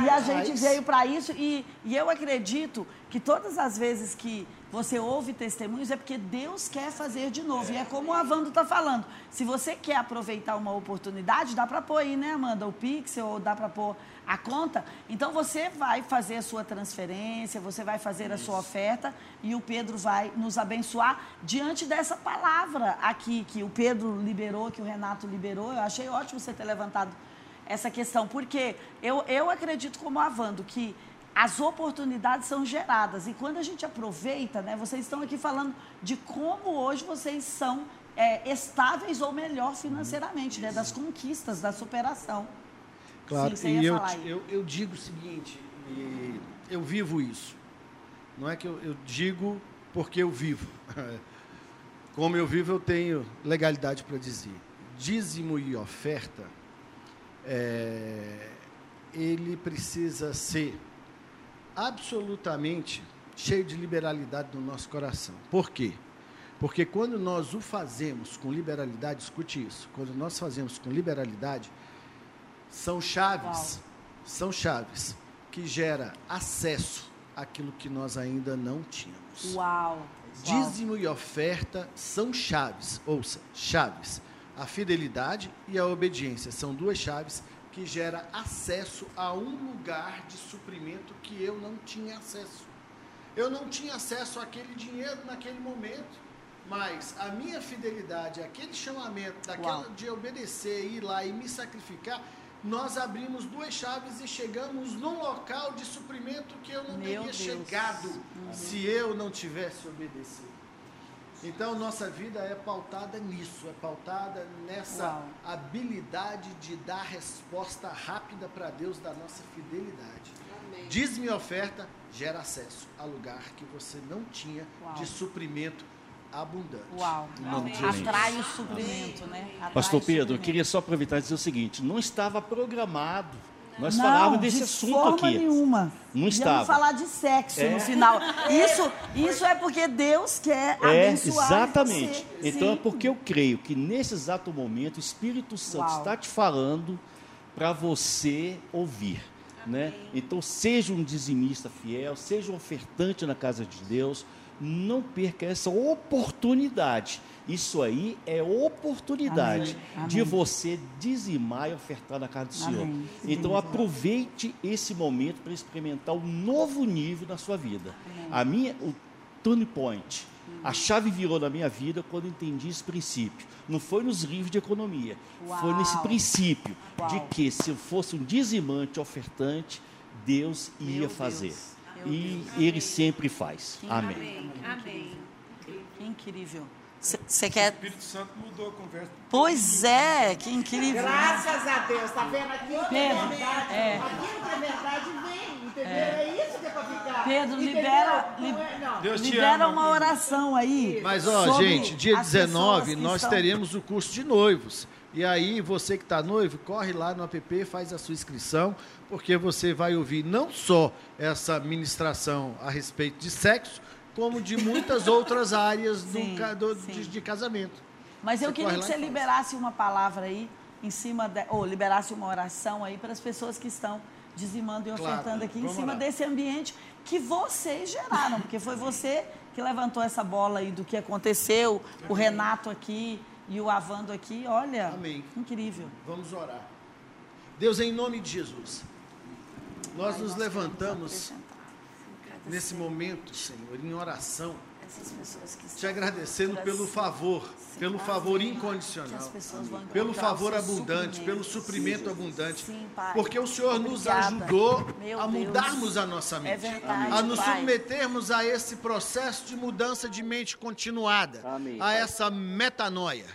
e a gente veio para isso, e, e eu acredito que todas as vezes que você ouve testemunhos, é porque Deus quer fazer de novo. E é como o Avando está falando. Se você quer aproveitar uma oportunidade, dá para pôr aí, né, Amanda? O Pixel, ou dá para pôr a conta. Então você vai fazer a sua transferência, você vai fazer a sua oferta e o Pedro vai nos abençoar diante dessa palavra aqui que o Pedro liberou, que o Renato liberou. Eu achei ótimo você ter levantado essa questão, porque eu, eu acredito como Avando que as oportunidades são geradas. E quando a gente aproveita, né, vocês estão aqui falando de como hoje vocês são é, estáveis ou melhor financeiramente, né, das conquistas, da superação. Claro, Sim, e eu, eu, eu, digo o seguinte, eu vivo isso. Não é que eu, eu digo porque eu vivo. Como eu vivo, eu tenho legalidade para dizer. Dízimo e oferta, é, ele precisa ser absolutamente cheio de liberalidade no nosso coração. Por quê? Porque quando nós o fazemos com liberalidade, escute isso, quando nós fazemos com liberalidade, são chaves, são chaves que gera acesso àquilo que nós ainda não tínhamos. Uau. Dízimo e oferta são chaves, ouça, chaves. A fidelidade e a obediência são duas chaves que gera acesso a um lugar de suprimento que eu não tinha acesso. Eu não tinha acesso àquele dinheiro naquele momento, mas a minha fidelidade, aquele chamamento daquela de obedecer, ir lá e me sacrificar, nós abrimos duas chaves e chegamos num local de suprimento que eu não Meu teria Deus. chegado uhum. se eu não tivesse obedecido. Então, nossa vida é pautada nisso, é pautada nessa Uau. habilidade de dar resposta rápida para Deus da nossa fidelidade. Diz-me oferta, gera acesso a lugar que você não tinha Uau. de suprimento abundante. Uau. Atrai o suprimento, né? Atrai Pastor Pedro, eu queria só aproveitar e dizer o seguinte: não estava programado nós não, falávamos desse de assunto forma aqui. nenhuma. Não estava. Vamos falar de sexo é. no final. Isso, isso é porque Deus quer é, abençoar exatamente. Você. Então Sim. é porque eu creio que nesse exato momento o Espírito Santo Uau. está te falando para você ouvir. Né? Então seja um dizimista fiel, seja um ofertante na casa de Deus, não perca essa oportunidade. Isso aí é oportunidade Amém. de você dizimar e ofertar na casa do Senhor. Amém. Então aproveite esse momento para experimentar um novo nível na sua vida. Amém. A minha, o turning point, a chave virou na minha vida quando entendi esse princípio. Não foi nos livros de economia, Uau. foi nesse princípio Uau. de que se eu fosse um dizimante, ofertante, Deus ia Meu fazer. Deus. E Ele sempre faz. Amém. Amém. Que incrível. Você quer. O Espírito Santo mudou a conversa. Pois é, que incrível. Graças a Deus, tá vendo aqui? Pedro, verdade. É. Aquilo que é verdade vem, entendeu? É, é isso que é para ficar. Pedro, libera, li, é, libera ama, uma oração aí. Mas, ó, gente, dia 19 nós estão... teremos o curso de noivos. E aí, você que está noivo, corre lá no app, faz a sua inscrição, porque você vai ouvir não só essa ministração a respeito de sexo, como de muitas outras áreas sim, do, do de, de, casamento. Mas eu queria que você liberasse uma palavra aí, em cima, de, ou liberasse uma oração aí para as pessoas que estão dizimando e ofertando claro, aqui, em cima lá. desse ambiente que vocês geraram, porque foi você que levantou essa bola aí do que aconteceu, o Renato aqui e o Avando aqui, olha, Amém. incrível. Vamos orar. Deus, em nome de Jesus, nós Ai, nos levantamos nesse momento, Senhor, em oração, te agradecendo pelo favor, pelo favor incondicional, pelo favor abundante, pelo suprimento abundante, porque o Senhor nos ajudou a mudarmos a nossa é mente, a nos submetermos a esse processo de mudança de mente continuada, a essa metanoia.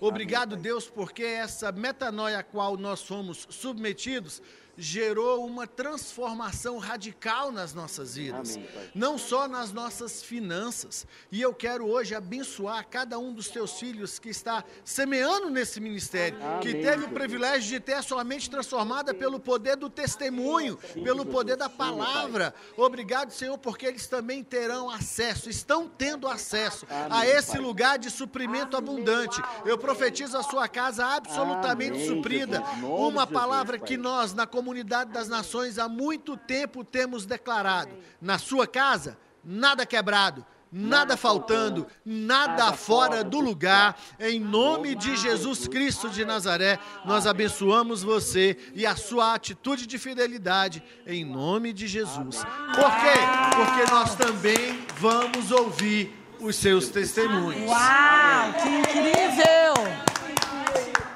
Obrigado, Deus, porque essa metanoia a qual nós somos submetidos gerou uma transformação radical nas nossas vidas, Amém, não só nas nossas finanças. E eu quero hoje abençoar cada um dos teus filhos que está semeando nesse ministério, Amém. que teve o privilégio de ter a sua mente transformada pelo poder do testemunho, pelo poder da palavra. Obrigado, Senhor, porque eles também terão acesso, estão tendo acesso a esse lugar de suprimento abundante. Eu profetizo a sua casa absolutamente suprida. Uma palavra que nós, na comunidade, comunidade das nações há muito tempo temos declarado: na sua casa, nada quebrado, nada faltando, nada fora do lugar. Em nome de Jesus Cristo de Nazaré, nós abençoamos você e a sua atitude de fidelidade, em nome de Jesus. Por quê? Porque nós também vamos ouvir os seus testemunhos. Uau, que incrível!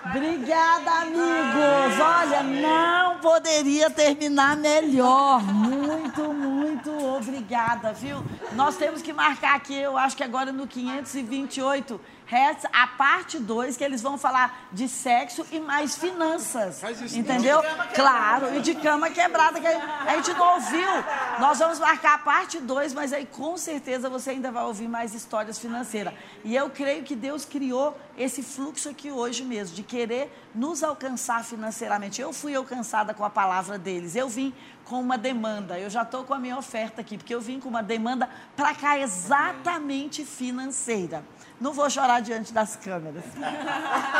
Obrigada, amigos. Olha, não poderia terminar melhor. Muito, muito obrigada, viu? Nós temos que marcar aqui, eu acho que agora no 528 Hertz, a parte 2, que eles vão falar de sexo e mais finanças. Entendeu? Claro, e de cama quebrada, que a gente não ouviu. Nós vamos marcar a parte 2, mas aí com certeza você ainda vai ouvir mais histórias financeiras. E eu creio que Deus criou esse fluxo aqui hoje mesmo, de querer nos alcançar financeiramente. Eu fui alcançada com a palavra deles. Eu vim com uma demanda. Eu já estou com a minha oferta aqui, porque eu vim com uma demanda para cá exatamente financeira. Não vou chorar diante das câmeras.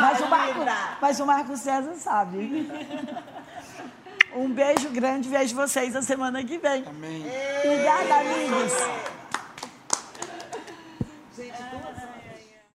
Mas o Marco, mas o Marco César sabe. Um beijo grande, vejo vocês a semana que vem. Amém. Obrigada, amigos.